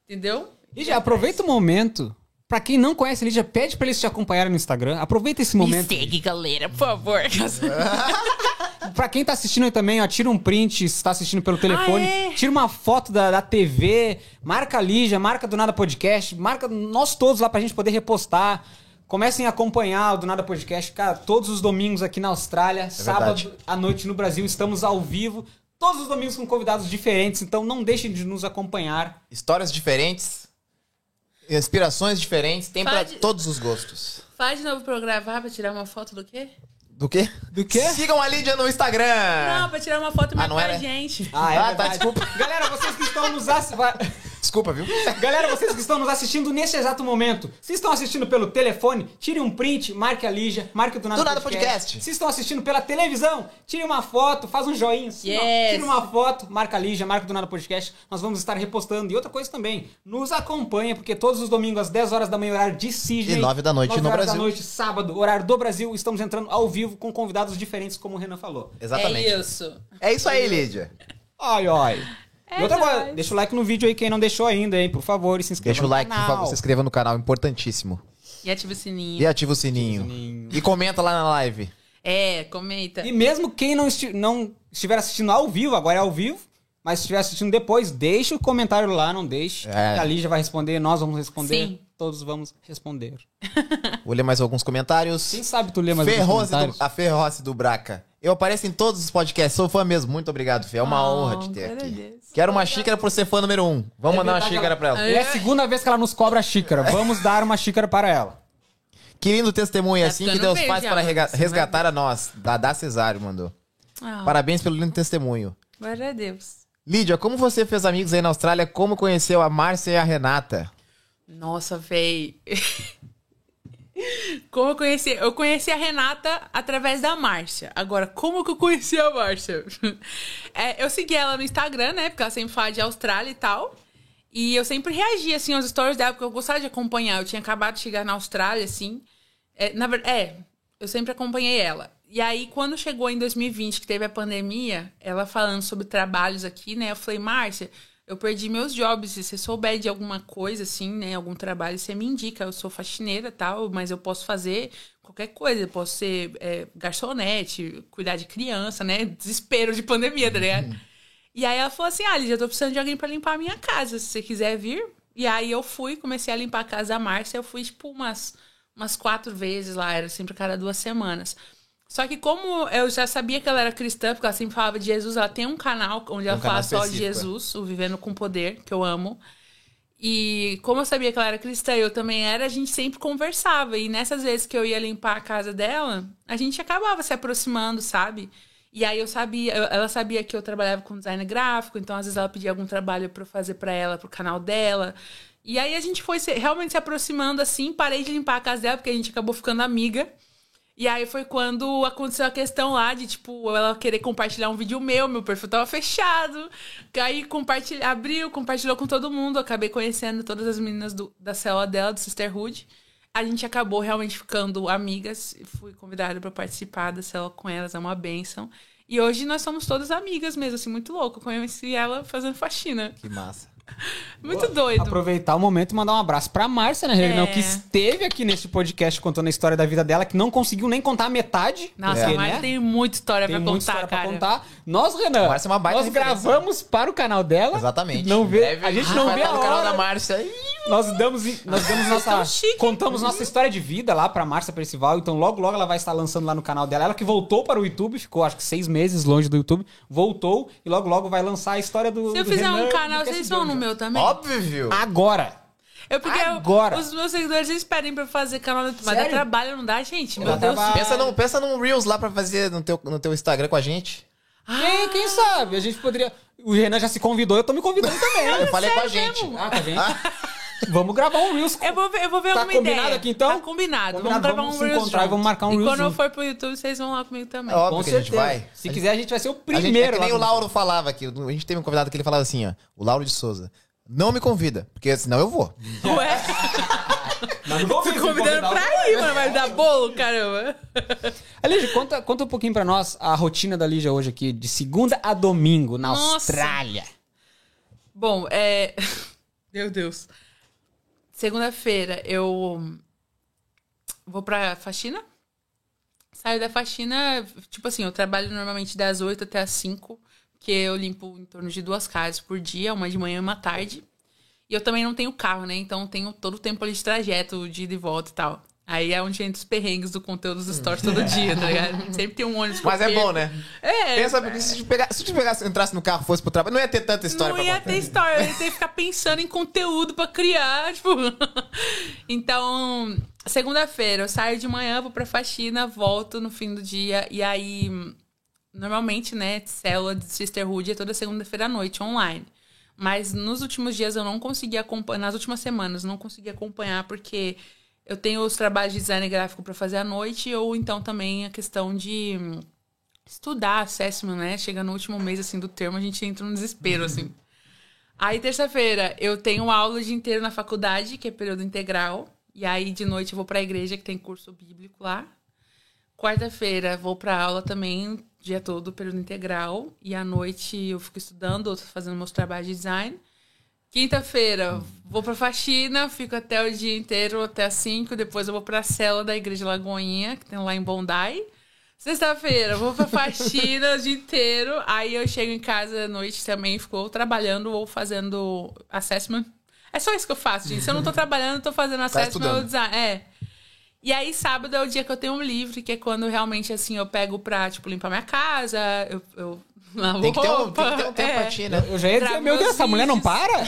Entendeu? Lígia, aproveita o momento. Pra quem não conhece a Lígia, pede pra eles te acompanharem no Instagram. Aproveita esse momento. Me segue, galera, por favor. Pra quem tá assistindo aí também, ó, tira um print se tá assistindo pelo telefone. Ah, é? Tira uma foto da, da TV, marca a Lígia, marca do Nada Podcast, marca nós todos lá pra gente poder repostar. Comecem a acompanhar o Do Nada Podcast, cara, todos os domingos aqui na Austrália, sábado verdade. à noite no Brasil, estamos ao vivo. Todos os domingos com convidados diferentes, então não deixem de nos acompanhar. Histórias diferentes, inspirações diferentes, tem pra Pode- todos os gostos. Faz de novo pra eu gravar pra tirar uma foto do quê? Do quê? Do quê? Sigam a Lídia no Instagram. Não, pra tirar uma foto e Ah, marcar era? gente. Ah, é Ah, tá, desculpa. Galera, vocês que estão nos assistindo... Desculpa, viu? Galera, vocês que estão nos assistindo nesse exato momento, se estão assistindo pelo telefone, tire um print, marque a Lígia, marque o do Nada, Do Nada Podcast. Se estão assistindo pela televisão, tire uma foto, faz um joinha. assim. Yes. Tire uma foto, marca a Lígia, marca o do Nada Podcast. Nós vamos estar repostando. E outra coisa também, nos acompanha, porque todos os domingos às 10 horas da manhã, horário de Sydney. E 9 da noite 9 no horas Brasil. da noite, sábado, horário do Brasil, estamos entrando ao vivo com convidados diferentes, como o Renan falou. Exatamente. É isso. É isso aí, Lídia. Ai, ai. É e outra coisa, deixa o like no vídeo aí, quem não deixou ainda, hein, por favor, e se inscreva Deixa o no like, por canal. favor, se inscreva no canal, importantíssimo. E ativa o sininho. E ativa o sininho. sininho. E comenta lá na live. É, comenta. E mesmo quem não, esti- não estiver assistindo ao vivo, agora é ao vivo, Mas se estiver assistindo depois, deixa o comentário lá, não deixe. É. Que a Lígia vai responder, nós vamos responder. Sim. Todos vamos responder. Vou ler mais alguns comentários. Quem sabe tu lê mais alguns Ferroce do, comentários? a Ferroce do Braca. Eu apareço em todos os podcasts, sou fã mesmo. Muito obrigado, Fê. É uma Oh, honra te ter aqui. Quero uma xícara por ser fã número um. Vamos É mandar uma xícara pra ela. É a segunda vez que ela nos cobra a xícara. Vamos dar uma xícara para ela. Que lindo testemunho, Tá assim que ficando Deus verde faz para rega-. Você resgatar a nós. Dadá Cesário mandou. Ah, Parabéns pelo lindo testemunho. glória a Deus. Lídia, como você fez amigos aí na Austrália? Como conheceu a Márcia e a Renata? Nossa, véi. Como eu conheci? Eu conheci a Renata através da Márcia. Agora, como que eu conheci a Márcia? É, eu segui ela no Instagram, né? Porque ela sempre fala de Austrália e tal. E eu sempre reagia, assim, aos stories dela, porque eu gostava de acompanhar. Eu tinha acabado de chegar na Austrália, assim. É, na verdade, é, eu sempre acompanhei ela. E aí, quando chegou em 2020, que teve a pandemia, ela falando sobre trabalhos aqui, né? Eu falei, Márcia, eu perdi meus jobs. Se você souber de alguma coisa, assim, né? Algum trabalho, você me indica. Eu sou faxineira tal, mas eu posso fazer qualquer coisa. Eu posso ser é, garçonete, cuidar de criança, né? Desespero de pandemia, tá ligado? E aí ela falou assim: Ah, eu tô precisando de alguém pra limpar a minha casa. Se você quiser vir. E aí eu fui, comecei a limpar a casa da Márcia. Eu fui, tipo, umas, umas quatro vezes lá, era sempre a cada duas semanas. Só que como eu já sabia que ela era cristã, porque ela sempre falava de Jesus, ela tem um canal onde ela Um fala só de é. Jesus, o Vivendo com Poder, que eu amo. E como eu sabia que ela era cristã e eu também era, a gente sempre conversava. E nessas vezes que eu ia limpar a casa dela, a gente acabava se aproximando, sabe? E aí eu sabia, ela sabia que eu trabalhava com design gráfico, então às vezes ela pedia algum trabalho pra eu fazer pra ela, pro canal dela. E aí a gente foi se- realmente se aproximando assim, parei de limpar a casa dela, porque a gente acabou ficando amiga. E aí foi quando aconteceu a questão lá de, tipo, ela querer compartilhar um vídeo meu, meu perfil tava fechado. Aí compartilha, abriu, compartilhou com todo mundo. Acabei conhecendo todas as meninas do- da célula dela, do Sisterhood. A gente acabou realmente ficando amigas. Fui convidada pra participar da célula com elas, é uma benção. E hoje nós somos todas amigas mesmo, assim, muito louco. Conheci ela fazendo faxina. Que massa. Muito doido. Aproveitar o momento e mandar um abraço pra Márcia, né, Reginão, É. que esteve aqui neste podcast contando a história da vida dela, que não conseguiu nem contar a metade. Nossa, porque, mas né, tem muita história tem pra muita contar, história pra cara. contar. Nós, Renan, Márcia é uma baita nós referência. gravamos para o canal dela. Exatamente. Não vê, Breve a gente não vê a no canal hora. da Márcia. Nós damos, nós damos nossa, contamos nossa história de vida lá pra Márcia Percival, então logo logo ela vai estar lançando lá no canal dela. Ela que voltou para o YouTube, ficou acho que seis meses longe do YouTube, voltou e logo logo vai lançar a história do Se eu do fizer Renan um canal, vocês vão no. Meu também? Óbvio. Agora. Eu porque eu- Agora. os meus seguidores eles pedem pra eu fazer canal no YouTube, mas dá Sério? trabalho, não dá, gente? Meu Dá Deus. trabalho. Pensa num, pensa num Reels lá pra fazer no teu, no teu Instagram com a gente. Quem, quem sabe? A gente poderia. O Renan já se convidou, eu tô me convidando também. Eu falei com a gente. mesmo? Ah, tá gente. Vamos gravar um Reels. Eu vou ver, eu vou ver Tá alguma combinado ideia. aqui, então? Tá combinado. Combinado, Vamos gravar vamos um Reels encontrar e vamos marcar um E Reels quando eu for pro YouTube, vocês vão lá comigo também. É óbvio Com que a gente vai. Se quiser, a gente vai ser o A primeiro. gente, é que nem o no- Lauro falava aqui. A gente teve um convidado que ele falava assim, ó. O Lauro de Souza. Não me convida, porque senão eu vou. Ué, Mas não vou me convidando pra ir, mano. Vai dar bolo, caramba. A Lígia, conta, conta um pouquinho pra nós a rotina da Lígia hoje aqui, de segunda a domingo, na Nossa. Austrália. Bom, é. Meu Deus. Segunda-feira eu vou pra faxina. Saio da faxina, tipo assim, eu trabalho normalmente das 8 até as 5, que eu limpo em torno de duas casas por dia, uma de manhã e uma tarde. E eu também não tenho carro, né? Então tenho todo o tempo ali de trajeto, de ida e volta e tal. Aí é onde entra os perrengues do conteúdo dos stories todo dia, tá ligado? Sempre tem um ônibus Mas é bom, né? É. Pensa, porque se te pegar, se te pegasse, entrasse no carro, fosse pro trabalho, não ia ter tanta história não ia contar. ter história, eu ia ter que ficar pensando em conteúdo pra criar, tipo. Então, segunda-feira eu saio de manhã, vou pra faxina, volto no fim do dia e aí normalmente, né, célula de Sisterhood é toda segunda-feira à noite online. Mas nos últimos dias eu não consegui acompanhar, nas últimas semanas eu não consegui acompanhar porque eu tenho os trabalhos de design gráfico pra fazer à noite ou então também a questão de hum, estudar assessment, né? Chega no último mês assim do termo, a gente entra num desespero assim. Aí terça-feira eu tenho aula o dia inteiro na faculdade, que é período integral, e aí de noite eu vou pra igreja que tem curso bíblico lá. Quarta-feira vou pra aula também, dia todo, período integral. E à noite eu fico estudando, fazendo meus trabalhos de design. Quinta-feira vou pra faxina, fico até o dia inteiro, até as 5. Depois eu vou pra cela da Igreja Lagoinha, que tem lá em Bondi. Sexta-feira, vou pra faxina o dia inteiro. Aí eu chego em casa à noite também, fico trabalhando ou fazendo assessment. É só isso que eu faço, gente. Se eu não tô trabalhando, tô fazendo assessment estudando. ou design. É. E aí, sábado é o dia que eu tenho um livre, que é quando realmente, assim, eu pego pra, tipo, limpar minha casa, eu, eu Tem que, ter um, tem que ter um tempo é. pra ti, né? Eu já ia dizer, meu Deus, essa mulher não para?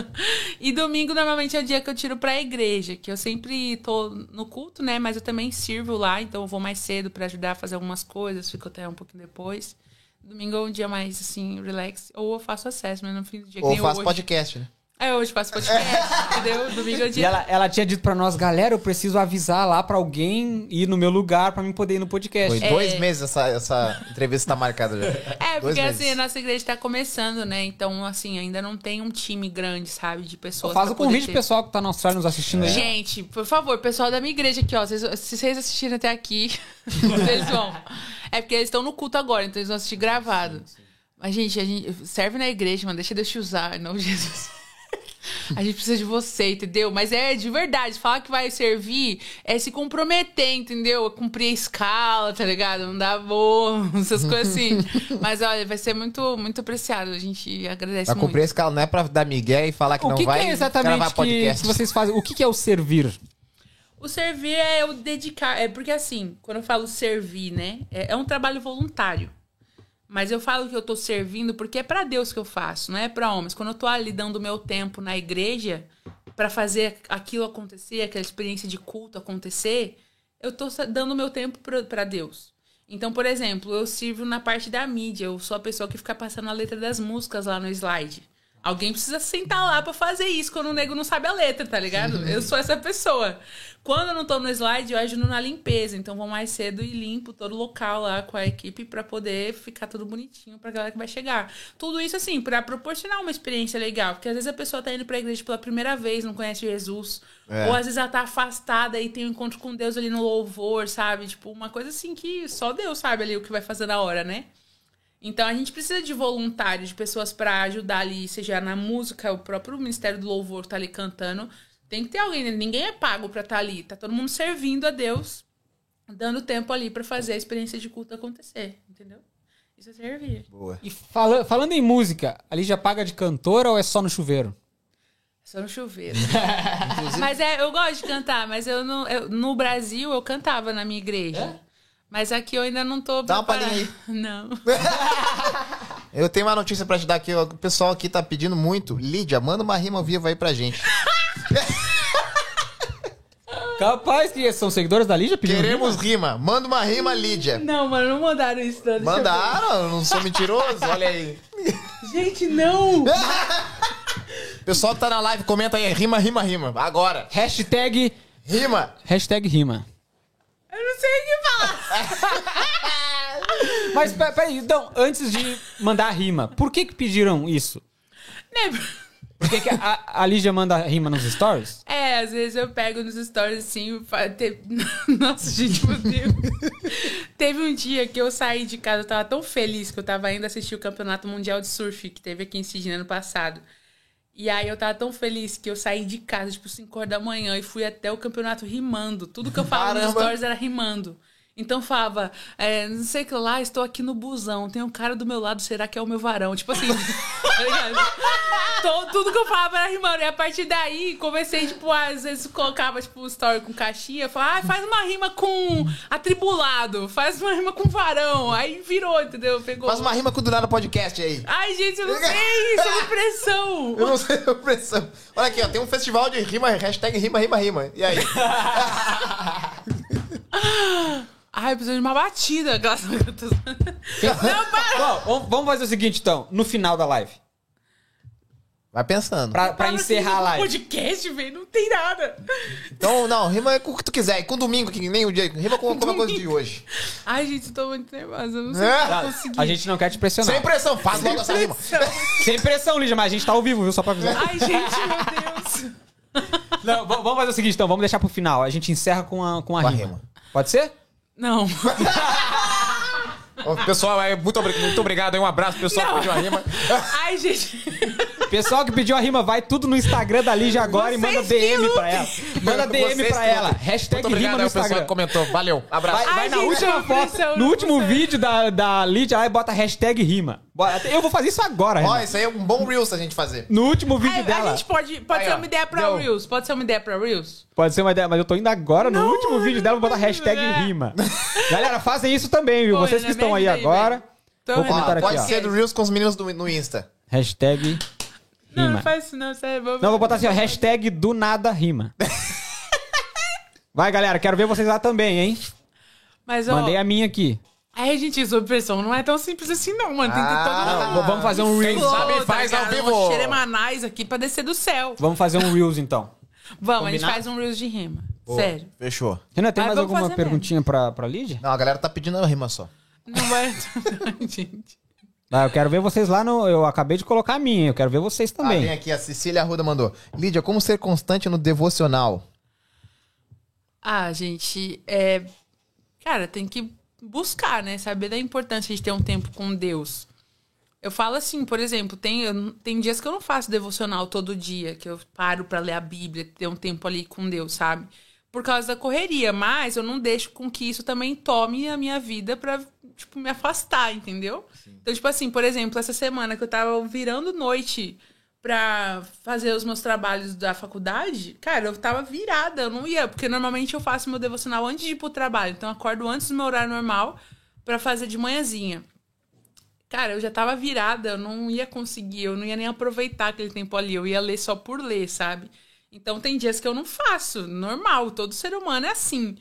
E domingo, normalmente, é o dia que eu tiro pra igreja, que eu sempre tô no culto, né? Mas eu também sirvo lá, então eu vou mais cedo pra ajudar a fazer algumas coisas, fico até um pouquinho depois. Domingo é um dia mais, assim, relax. Ou eu faço assessment no fim do dia. que Ou faz hoje. podcast, né? É, hoje faço podcast, entendeu? Domingo é o E dia... ela, ela tinha dito pra nós, galera, eu preciso avisar lá pra alguém ir no meu lugar pra mim poder ir no podcast. Foi dois meses essa, essa entrevista tá marcada já. É, Dois porque meses. assim, a nossa igreja tá começando, né? Então, assim, ainda não tem um time grande, sabe? De pessoas. Faz pra o poder convite ter. pro pessoal que tá na Austrália nos assistindo aí. Gente, por favor, pessoal da minha igreja aqui, ó. vocês- se vocês assistirem até aqui, vocês vão. É porque eles estão no culto agora, então eles vão assistir gravado. Mas, gente, a gente serve na igreja, mano. Deixa Deus te usar, não Jesus. A gente precisa de você, entendeu? Mas é de verdade. Falar que vai servir é se comprometer, entendeu? É cumprir a escala, tá ligado? Não dá bom, essas coisas assim. Mas olha, vai ser muito, muito apreciado. A gente agradece Pra muito. cumprir esse escala não é pra dar migué e falar que O não que, que vai é exatamente gravar que, podcast. que vocês fazem? O que, que é o servir? O servir é o dedicar. É porque assim, quando eu falo servir, né? É, é um trabalho voluntário. Mas eu falo que eu tô servindo porque é pra Deus que eu faço, não é pra homens. Quando eu tô ali dando meu tempo na igreja pra fazer aquilo acontecer, aquela experiência de culto acontecer, eu tô dando meu tempo pra Deus. Então, por exemplo, eu sirvo na parte da mídia. Eu sou a pessoa que fica passando a letra das músicas lá no slide. Alguém precisa sentar lá pra fazer isso quando o nego não sabe a letra, tá ligado? Eu sou essa pessoa. Quando eu não tô no slide, eu ajudo na limpeza. Então vou mais cedo e limpo todo o local lá com a equipe pra poder ficar tudo bonitinho pra galera que vai chegar. Tudo isso assim, pra proporcionar uma experiência legal. Porque às vezes a pessoa tá indo pra igreja pela primeira vez, não conhece Jesus. É. Ou às vezes ela tá afastada e tem um encontro com Deus ali no louvor, sabe? Tipo, uma coisa assim que só Deus sabe ali o que vai fazer na hora, né? Então a gente precisa de voluntários, de pessoas pra ajudar ali, seja na música, o próprio Ministério do Louvor tá ali cantando. Tem que ter alguém, né? ninguém é pago pra estar ali. Tá todo mundo servindo a Deus, dando tempo ali pra fazer a experiência de culto acontecer, entendeu? Isso é servir. Boa. E fala- falando em música, ali já paga de cantora ou é só no chuveiro? Só no chuveiro. mas é, eu gosto de cantar, mas eu não. eu- no Brasil eu cantava na minha igreja. Mas aqui eu ainda não tô. Dá uma palhinha Não. Eu tenho uma notícia pra te dar aqui. O pessoal aqui tá pedindo muito. Lídia, manda uma rima ao vivo aí pra gente. Capaz que são seguidores da Lígia pedindo Queremos rima? rima. Manda uma rima, Lídia. Não, mano, não mandaram isso, não. Deixa. Mandaram, eu não sou mentiroso. Olha aí. Gente, não! Pessoal que tá na live, comenta aí. Rima, rima, rima. Agora. Hashtag, Rima. hashtag rima. Eu não sei o que falar. Mas pe- peraí, então, antes de mandar a rima, por que que pediram isso? Né? Por que, que a, a Lígia manda rima nos stories? É, às vezes eu pego nos stories assim. te- Nossa, gente, meu Deus. teve um dia que eu saí de casa, eu tava tão feliz que eu tava indo assistir o Campeonato Mundial de Surf que teve aqui em Sydney ano passado. E aí eu tava tão feliz que eu saí de casa, tipo, 5 horas da manhã e fui até o campeonato rimando. Tudo que eu falava nos stories era rimando. Então falava, é, não sei o que lá, estou aqui no busão, tem um cara do meu lado, será que é o meu varão? Tipo assim, tá? Então, tudo que eu falava era rimando. E a partir daí, comecei, tipo, às vezes colocava, tipo, story com caixinha, falava, ah, faz uma rima com atribulado, faz uma rima com varão. Aí virou, entendeu? Pegou. Faz uma rima com o do nada podcast aí. Ai, gente, eu não sei, sob pressão. Eu não sei a pressão. Olha aqui, ó. Tem um festival de rima, hashtag rima, rima, rima. E aí? Ai, eu preciso de uma batida. Aquelas... Não, para! Bom, vamos- fazer o seguinte, então, no final da live. Vai pensando. Pra, pra Fala encerrar a assim, live. Podcast, velho, não tem nada. Então, não, rima com o que tu quiser. E com domingo, que nem o dia. Rima com alguma coisa de hoje. Ai, gente, eu tô muito nervosa. Eu não sei É? se eu vou conseguir. A gente não quer te pressionar. Sem pressão, faz logo essa rima. Sem pressão, Lígia, mas a gente tá ao vivo, viu? Só pra avisar. Ai, gente, meu Deus. Não, vamos fazer o seguinte, então. Vamos deixar pro final. A gente encerra com a, com a, Com a rima. rima. Pode ser? Não. Pessoal, muito, obri- muito obrigado. Um abraço, pessoal, pediu a rima. Ai, gente. Pessoal que pediu a rima, vai tudo no Instagram da Lígia agora e manda Vocês DM pra ela. Manda DM Vocês pra ela. Hashtag Muito obrigado rima no Instagram. que comentou. Valeu. Abraço. Vai, vai Ai, na gente, última foto, no último vídeo da, da Lídia, aí bota hashtag rima. Eu vou fazer isso agora, Ó, Renan. isso aí é um bom Reels a gente fazer. No último vídeo Ai, dela. a gente pode. Pode Aí, ser ó. uma ideia pra Deu. Reels. Pode ser uma ideia pra Reels? Pode ser uma ideia, mas eu tô indo agora no Não, último vídeo dela, vou botar hashtag é. rima. Galera, fazem isso também, viu? Pô, Vocês que Renan, estão aí agora. Então, Vou comentar aqui, pode ser do Reels com os meninos no Insta. Hashtag Não, rima. não faz isso não, sério. Vou... Não, vou botar assim, ó, hashtag do nada rima. Vai, galera, quero ver vocês lá também, hein? Mas, ó, Mandei a minha aqui. aí, gente, sob pressão não é tão simples assim, não, mano. Tem que ter Ah, todo vamos fazer um Reels. Sabe, faz ao vivo. Xeremanais aqui pra descer do céu. Vamos fazer um Reels, então. Vamos, a gente faz um Reels de rima. Sério. Fechou. Renan, tem Mas mais vamos alguma fazer perguntinha pra, pra Lídia? Não, a galera tá pedindo a rima só. Não vai. gente. Ah, eu quero ver vocês lá no... Eu acabei de colocar a minha, eu quero ver vocês Ah, tem também. aqui, a Cecília Arruda mandou. Lídia, como ser constante no devocional? Ah, gente, é. Cara, tem que buscar, né? Saber da importância de ter um tempo com Deus. Eu falo assim, por exemplo, tem, eu tem dias que eu não faço devocional todo dia, que eu paro pra ler a Bíblia, ter um tempo ali com Deus, sabe? Por causa da correria, mas eu não deixo com que isso também tome a minha vida pra, tipo, me afastar, entendeu? Então, tipo assim, por exemplo, essa semana que eu tava virando noite pra fazer os meus trabalhos da faculdade, cara, eu tava virada, eu não ia, porque normalmente eu faço meu devocional antes de ir pro trabalho, então eu acordo antes do meu horário normal pra fazer de manhãzinha. Cara, eu já tava virada, eu não ia conseguir, eu não ia nem aproveitar aquele tempo ali, eu ia ler só por ler, sabe? Então tem dias que eu não faço, normal, todo ser humano é assim.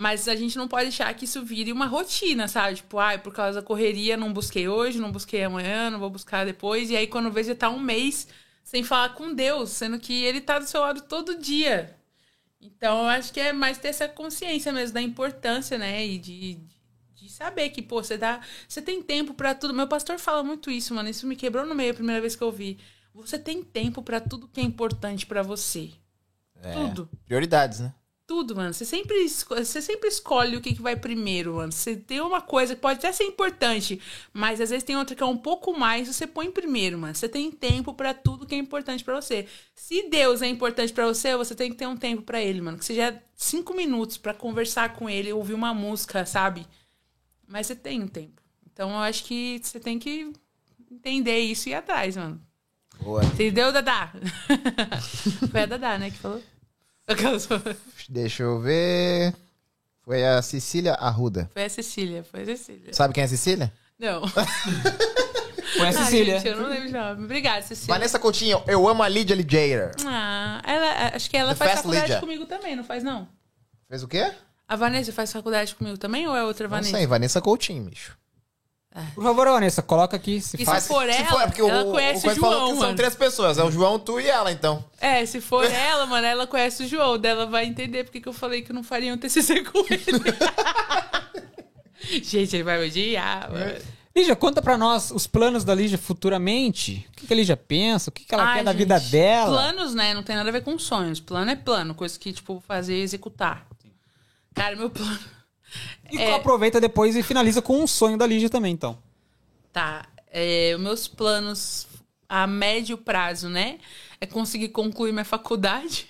Mas a gente não pode deixar que isso vire uma rotina, sabe? Tipo, ai, por causa da correria, não busquei hoje, não busquei amanhã, não vou buscar depois. E aí, quando vê, já tá um mês sem falar com Deus, sendo que ele tá do seu lado todo dia. Então, eu acho que é mais ter essa consciência mesmo da importância, né? E de, de saber que, pô, você dá. Você tem tempo pra tudo. Meu pastor fala muito isso, mano. Isso me quebrou no meio a primeira vez que eu vi. Você tem tempo pra tudo que é importante pra você. Tudo. Prioridades, né? Tudo, mano. Você sempre, você sempre escolhe o que, que vai primeiro, mano. Você tem uma coisa que pode até ser importante, mas às vezes tem outra que é um pouco mais, você põe primeiro, mano. Você tem tempo pra tudo que é importante pra você. Se Deus é importante pra você, você tem que ter um tempo pra ele, mano. Que seja cinco minutos pra conversar com ele, ouvir uma música, sabe? Mas você tem um tempo. Então eu acho que você tem que entender isso e ir atrás, mano. Boa. Entendeu, Dadá? Foi a Dadá, né, que falou? Aquelas- Deixa eu ver. Foi a Cecília Arruda. Foi a Cecília, foi a Cecília. Sabe quem é a Cecília? Não. Foi a Ah, Cecília. gente, eu não lembro de nome. Obrigada, Cecília. Vanessa Coutinho, eu amo a Lídia Ligeira. Ah, ela, acho que ela The faz Fast faculdade Lydia. comigo também, não faz não? Fez o quê? A Vanessa faz faculdade comigo também ou é outra Não Vanessa? sei, Vanessa Coutinho, bicho. Por favor, Vanessa, coloca aqui. Se E faz. se for Se ela, é porque ela o, conhece o o João, falou que são três pessoas. É o João, tu e ela, então. É, se for ela, mano, ela conhece o João, dela vai entender porque que eu falei que eu não faria um TCC com ele. Gente, ele vai me odiar, mano. Lígia, conta pra nós os planos da Lígia futuramente. O que, que a Lígia pensa? O que, que ela Ai, quer da gente, vida dela? Planos, né? Não tem nada a ver com sonhos. Plano é plano, coisa que, tipo, fazer e executar. Cara, meu plano. E É. aproveita depois e finaliza com um sonho da Lígia também, então. Tá. É, os meus planos a médio prazo, né? É conseguir concluir minha faculdade.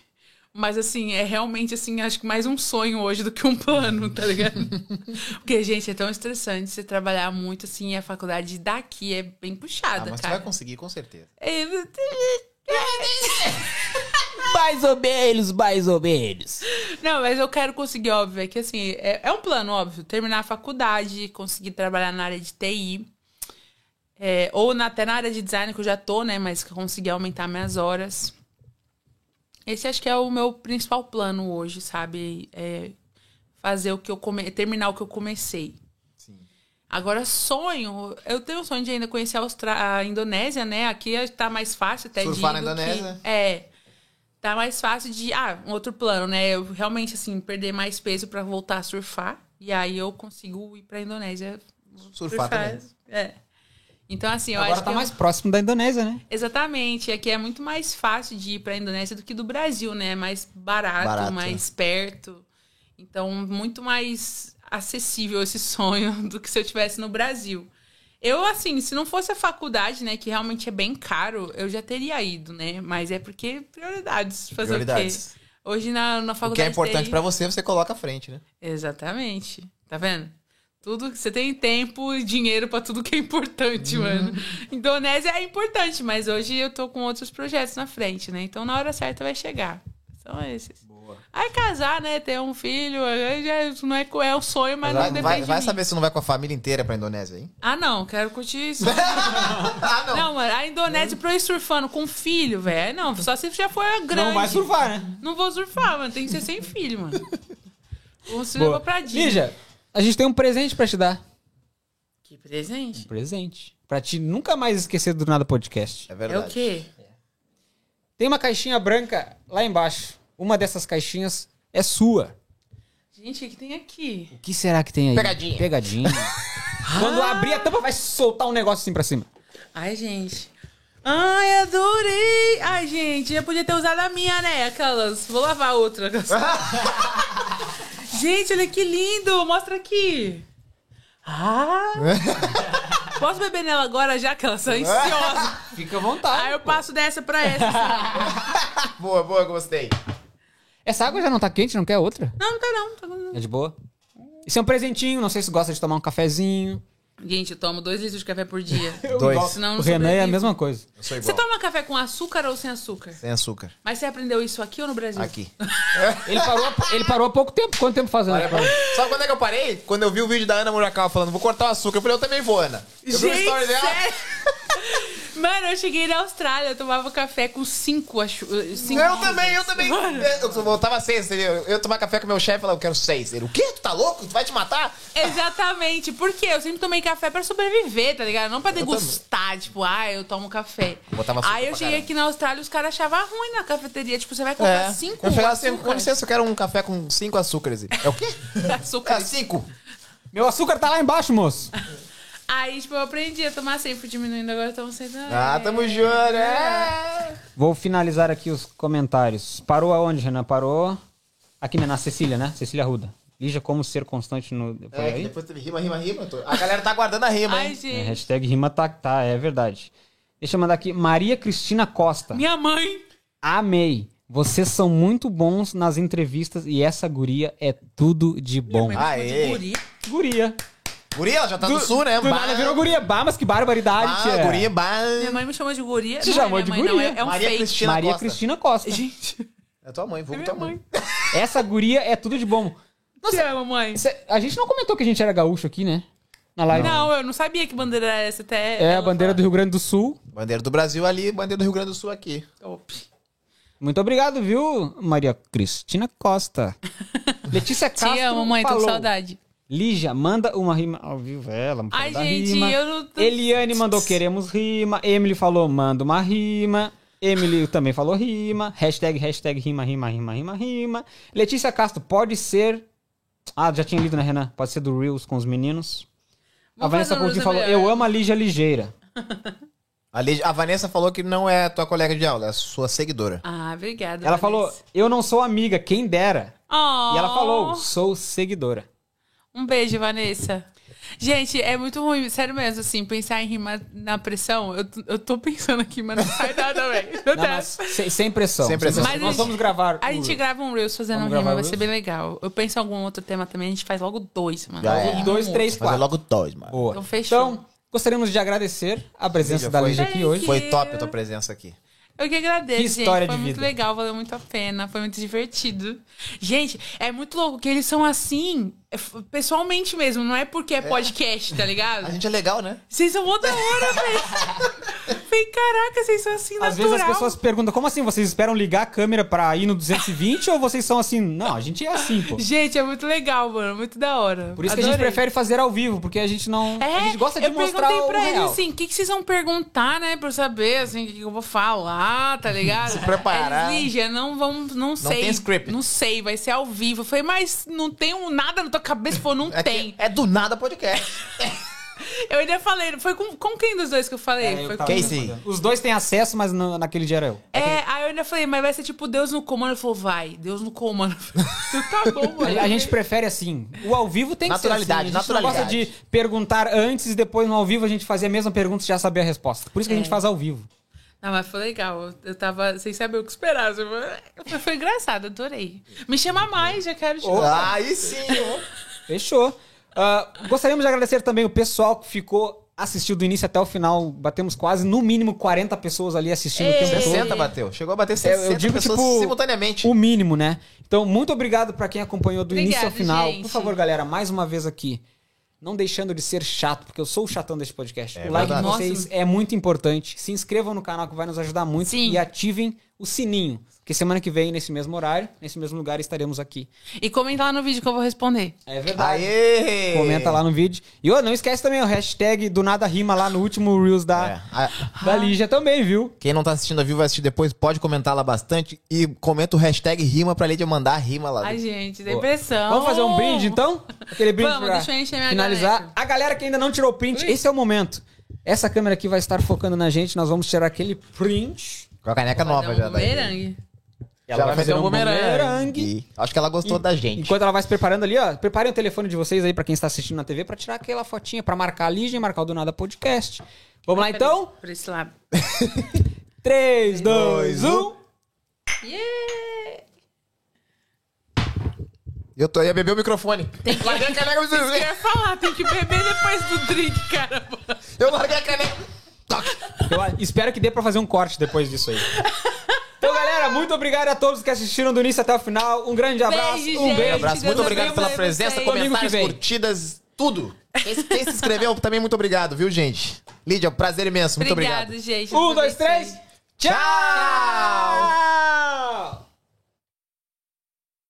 Mas, assim, é realmente, assim, acho que mais um sonho hoje do que um plano, tá ligado? Porque, gente, é tão estressante você trabalhar muito, assim, e a faculdade daqui é bem Ah, puxada, mas tu cara. vai conseguir, com certeza. É, Mais ou menos, mais ou menos. Não, mas eu quero conseguir, óbvio, é que assim, é, é um plano, óbvio, terminar a faculdade, conseguir trabalhar na área de TI. é, ou na- até na área de design, que eu já tô, né? Mas que eu conseguir aumentar minhas horas. Esse acho que é o meu principal plano hoje, sabe? É fazer o que eu come... terminar o que eu comecei. Agora, sonho, eu tenho o sonho de ainda conhecer a, Austra... a Indonésia, né? Aqui tá mais fácil até Surfar de ir na do que- Indonésia? É. Tá mais fácil de. Ah, um outro plano, né? Eu realmente, assim, perder mais peso pra voltar a surfar. E aí eu consigo ir pra Indonésia Surfar também. É. Então, assim, eu Agora acho tá que. mais eu... próximo da Indonésia, né? Exatamente. Aqui é muito mais fácil de ir pra Indonésia do que do Brasil, né? Mais barato, Barato, mais perto. Então, muito mais acessível esse sonho do que se eu estivesse no Brasil. Eu, assim, se não fosse a faculdade, né, que realmente é bem caro, eu já teria ido, né? Mas é porque prioridades. Fazer Prioridades. o quê? Hoje na, na O faculdade. que é importante tem- pra você, você coloca à frente, né? Exatamente. Tá vendo? Tudo você tem tempo e dinheiro pra tudo que é importante, Uhum. mano. Indonésia é importante, mas hoje eu tô com outros projetos na frente, né? Então na hora certa vai chegar. São esses. Aí casar, né? Ter um filho, já não é, é um sonho, mas não Vai, depende vai, de vai saber se não vai com a família inteira pra Indonésia, hein? Ah, não, quero curtir isso. ah, não. não, mano, a Indonésia pra eu ir surfando com filho, velho. Não, só se já for grande. Não vai surfar, né? Não vou surfar, mano. Tem que ser sem filho, mano. Vou se levar pra Disney. Lígia, a gente tem um presente pra te dar. Que presente. Um presente. Pra te nunca mais esquecer do Nada Podcast. É É verdade. o quê? Tem uma caixinha branca lá embaixo. Uma dessas caixinhas é sua. Gente, o que tem aqui? O que será que tem aí? Pegadinha. Pegadinha. Quando abrir a tampa, vai soltar um negócio assim pra cima. Ai, gente. Ai, adorei! Ai, gente, já podia ter usado a minha, né? Aquelas. Vou lavar outra. gente, olha que lindo! Mostra aqui. Ah! Posso beber nela agora já que ela está ansiosa? Fica à vontade. Aí eu passo dessa pra essa. assim. Boa, boa, gostei. Essa água já não tá quente, não quer outra? Não, não tá não. Tá não. É de boa? Isso é um presentinho, não sei se gosta de tomar um cafezinho. Gente, eu tomo dois litros de café por dia. Dois. Senão eu O não Renan é a mesma coisa. Eu sou Você igual. toma café com açúcar ou sem açúcar? Sem açúcar. Mas você aprendeu isso aqui ou no Brasil? Aqui. Ele parou, ele parou há pouco tempo. Quanto tempo fazendo? Sabe quando é que eu parei? Quando eu vi o vídeo da Ana Murakawa falando, vou cortar o açúcar. Eu falei, eu também vou, Ana. Eu vi o story dela. sério? Mano, eu cheguei na Austrália, eu tomava café com cinco, acho. eh, Cinco Eu também, eu também. Mano. Eu voltava seis, entendeu? Eu ia tomar café com meu chefe e falava, eu quero seis. Ele, o quê? Tu tá louco? Tu vai te matar? Exatamente. Porque eu sempre tomei café pra sobreviver, tá ligado? Não pra degustar, tipo, ah, eu tomo café. Botava açúcar Aí eu cheguei aqui na Austrália, os caras achavam ruim na cafeteria. Tipo, você vai comprar cinco Eu chegava assim, com açúcares. licença, eu quero um café com cinco açúcares. É o quê? açúcar. É cinco. Meu açúcar tá lá embaixo, moço. Aí, tipo, eu aprendi a tomar sempre, diminuindo, agora estamos sempre... Ah, tamo junto, é. Vou finalizar aqui os comentários. Parou aonde, Renan? Parou aqui né, na Cecília, né? Cecília Ruda. Lígia, como ser constante no... Foi É, aí? depois teve rima, rima, rima. tô- A galera tá aguardando a rima, Ai, hein? É, gente. hashtag rima tá, tá, é verdade. Deixa eu mandar aqui. Maria Cristina Costa. Minha mãe... Amei. Vocês são muito bons nas entrevistas e essa guria é tudo de bom. Aê. de guri. Guria. Guria, ela já tá do, sul, né? Do nada virou guria. Bah, mas que barbaridade, Ah, tia. guria, bah. Minha mãe me chamou de guria. Te Não chamou é de mãe, não, guria. é, é um Maria fake. Cristina Maria Costa. Cristina Costa. Gente, É tua mãe, vulgo é tua mãe. mãe. Essa guria é tudo de bom. Te amo, mãe. Cê- a gente não comentou que a gente era gaúcho aqui, né? Na live. Não, eu não sabia que bandeira era essa até. É a bandeira do falar. Rio Grande do Sul. Bandeira do Brasil ali, bandeira do Rio Grande do Sul aqui. Top. Muito obrigado, viu, Maria Cristina Costa. Letícia Castro Te amo, mãe, tô falou. com saudade. Lígia, manda uma rima ao vivo. É, Ela Ai, gente, rima. eu não tô- Eliane mandou queremos rima. Emily falou manda uma rima. Emily também falou rima. Hashtag, hashtag rima, rima, rima, rima, rima. Letícia Castro, pode ser... Ah, já tinha lido, né, Renan? Pode ser do Reels com os meninos. a Vamos Vanessa Coutinho falou, melhor. eu amo a Lígia Ligeira. A, Lid- a Vanessa falou que não é tua colega de aula, é sua seguidora. Ah, obrigada. Ela Vanessa. falou, eu não sou amiga, quem dera. Oh, E ela falou, sou seguidora. Um beijo, Vanessa. Gente, é muito ruim, sério mesmo, assim, pensar em rimar na pressão. Eu, eu tô pensando aqui, mas não sai nada, velho. Não Não, sem, sem pressão. Sem pressão. Mas Nós a vamos gente- gravar. A o- gente grava um Reels fazendo Vamos rima, vai ser bem legal. Eu penso em algum outro tema também, a gente faz logo dois, mano. Já Logo é. Dois, três, outro. Fazer quatro. logo dois, mano. Boa. Então, fechou. Então, gostaríamos de agradecer a presença Lígia, da foi- Lígia aqui Thank hoje. you. Foi top a tua presença aqui. Eu que agradeço, Que gente. história Foi de muito vida. legal, valeu muito a pena. Foi muito divertido. Gente, é muito louco que eles são assim, pessoalmente mesmo. Não é porque é podcast, tá ligado? A gente é legal, né? Vocês são mó da hora, velho. Falei, caraca, vocês são assim, Às natural. vezes as pessoas perguntam, como assim? Vocês esperam ligar a câmera pra ir no 220 ou vocês são assim? Não, a gente é assim, pô. Gente, é muito legal, mano. Muito da hora. Por isso que a gente Adorei. prefere fazer ao vivo, porque a gente não. É, a gente gosta de eu mostrar perguntei o pra eles real. assim, o que, que vocês vão perguntar, né? Pra eu saber, assim, o que, que eu vou falar, tá ligado? Se preparar. Eles, Lígia, não vamos, não sei. tem script. Não sei, vai ser ao vivo. Eu falei, mas não tem um nada na tua cabeça? Falou, não É, tem. é do nada podcast. Eu ainda falei, foi com, com quem dos dois que eu falei? É, eu foi com... Casey. Os dois têm acesso, mas no- naquele dia era eu. É, aí eu ainda falei, mas vai ser tipo Deus no comando. Ele falou, vai, Deus no comando. Tá bom, mano. A, a gente prefere assim. O ao vivo tem que Naturalidade, ser assim. A gente não gosta naturalidade. de perguntar antes e depois no ao vivo a gente fazer a mesma pergunta e já saber a resposta. Por isso que a É. gente faz ao vivo. Não, mas foi legal. Eu- tava sem saber o que esperar. Foi, foi engraçado, adorei. Me chama mais, já quero te Aí sim, ó. Fechou. Ah, gostaríamos de agradecer também o pessoal que ficou assistiu do início até o final. Batemos quase, no mínimo, 40 pessoas ali assistindo o tempo todo. 60 bateu. Chegou a bater É, 60 eu digo, pessoas tipo, simultaneamente. O mínimo, né? Então, muito obrigado pra quem acompanhou do início ao final. gente. Por favor, galera, mais uma vez aqui. Não deixando de ser chato, porque eu sou o chatão desse podcast. É o like de vocês Nossa. é muito importante. Se inscrevam no canal que vai nos ajudar muito. Sim. E ativem o sininho. Porque semana que vem, nesse mesmo horário, nesse mesmo lugar, estaremos aqui. E comenta lá no vídeo que eu vou responder. É verdade. Aê! Comenta lá no vídeo. E ô, não esquece também o hashtag do nada rima lá no último Reels É, da, a- da Lígia também, viu? Quem não tá assistindo a vivo vai assistir depois, pode comentar lá bastante e comenta o hashtag rima pra Lídia mandar a rima lá. Ai, gente, depressão. Vamos fazer um brinde, então? Aquele brinde Vamos, pra deixa eu encher minha finalizar. caneca. A galera que ainda não tirou o print, Ui. esse é o momento. Essa câmera aqui vai estar focando na gente, nós vamos tirar aquele print. Com a caneca nova Fazer já. um daí. Ela vai fazer um bumerangue. Acho que ela gostou da gente. Enquanto ela vai se preparando ali, ó, preparem o telefone de vocês aí pra quem está assistindo na TV pra tirar aquela fotinha, pra marcar a Lígia e marcar o Do Nada Podcast. Vamos lá então? Por esse lado. 3, 2, 1. Yeah! Eu tô ia beber o microfone. Tem que... Larguei a caneca. Eu ia falar, tem que beber depois do drink, caramba. Eu larguei a caneca. Toque. Eu espero que dê pra fazer um corte depois disso aí. Então, galera, muito obrigado a todos que assistiram do início até o final. Um grande abraço, Beijo, um gente. beijo. abraço. Muito Deus obrigado pela presença, comentários, curtidas, tudo. Quem, se inscreveu também, muito obrigado, viu, gente? Lídia, prazer imenso. Muito obrigado. Obrigado, gente. Um, dois, três. Tchau!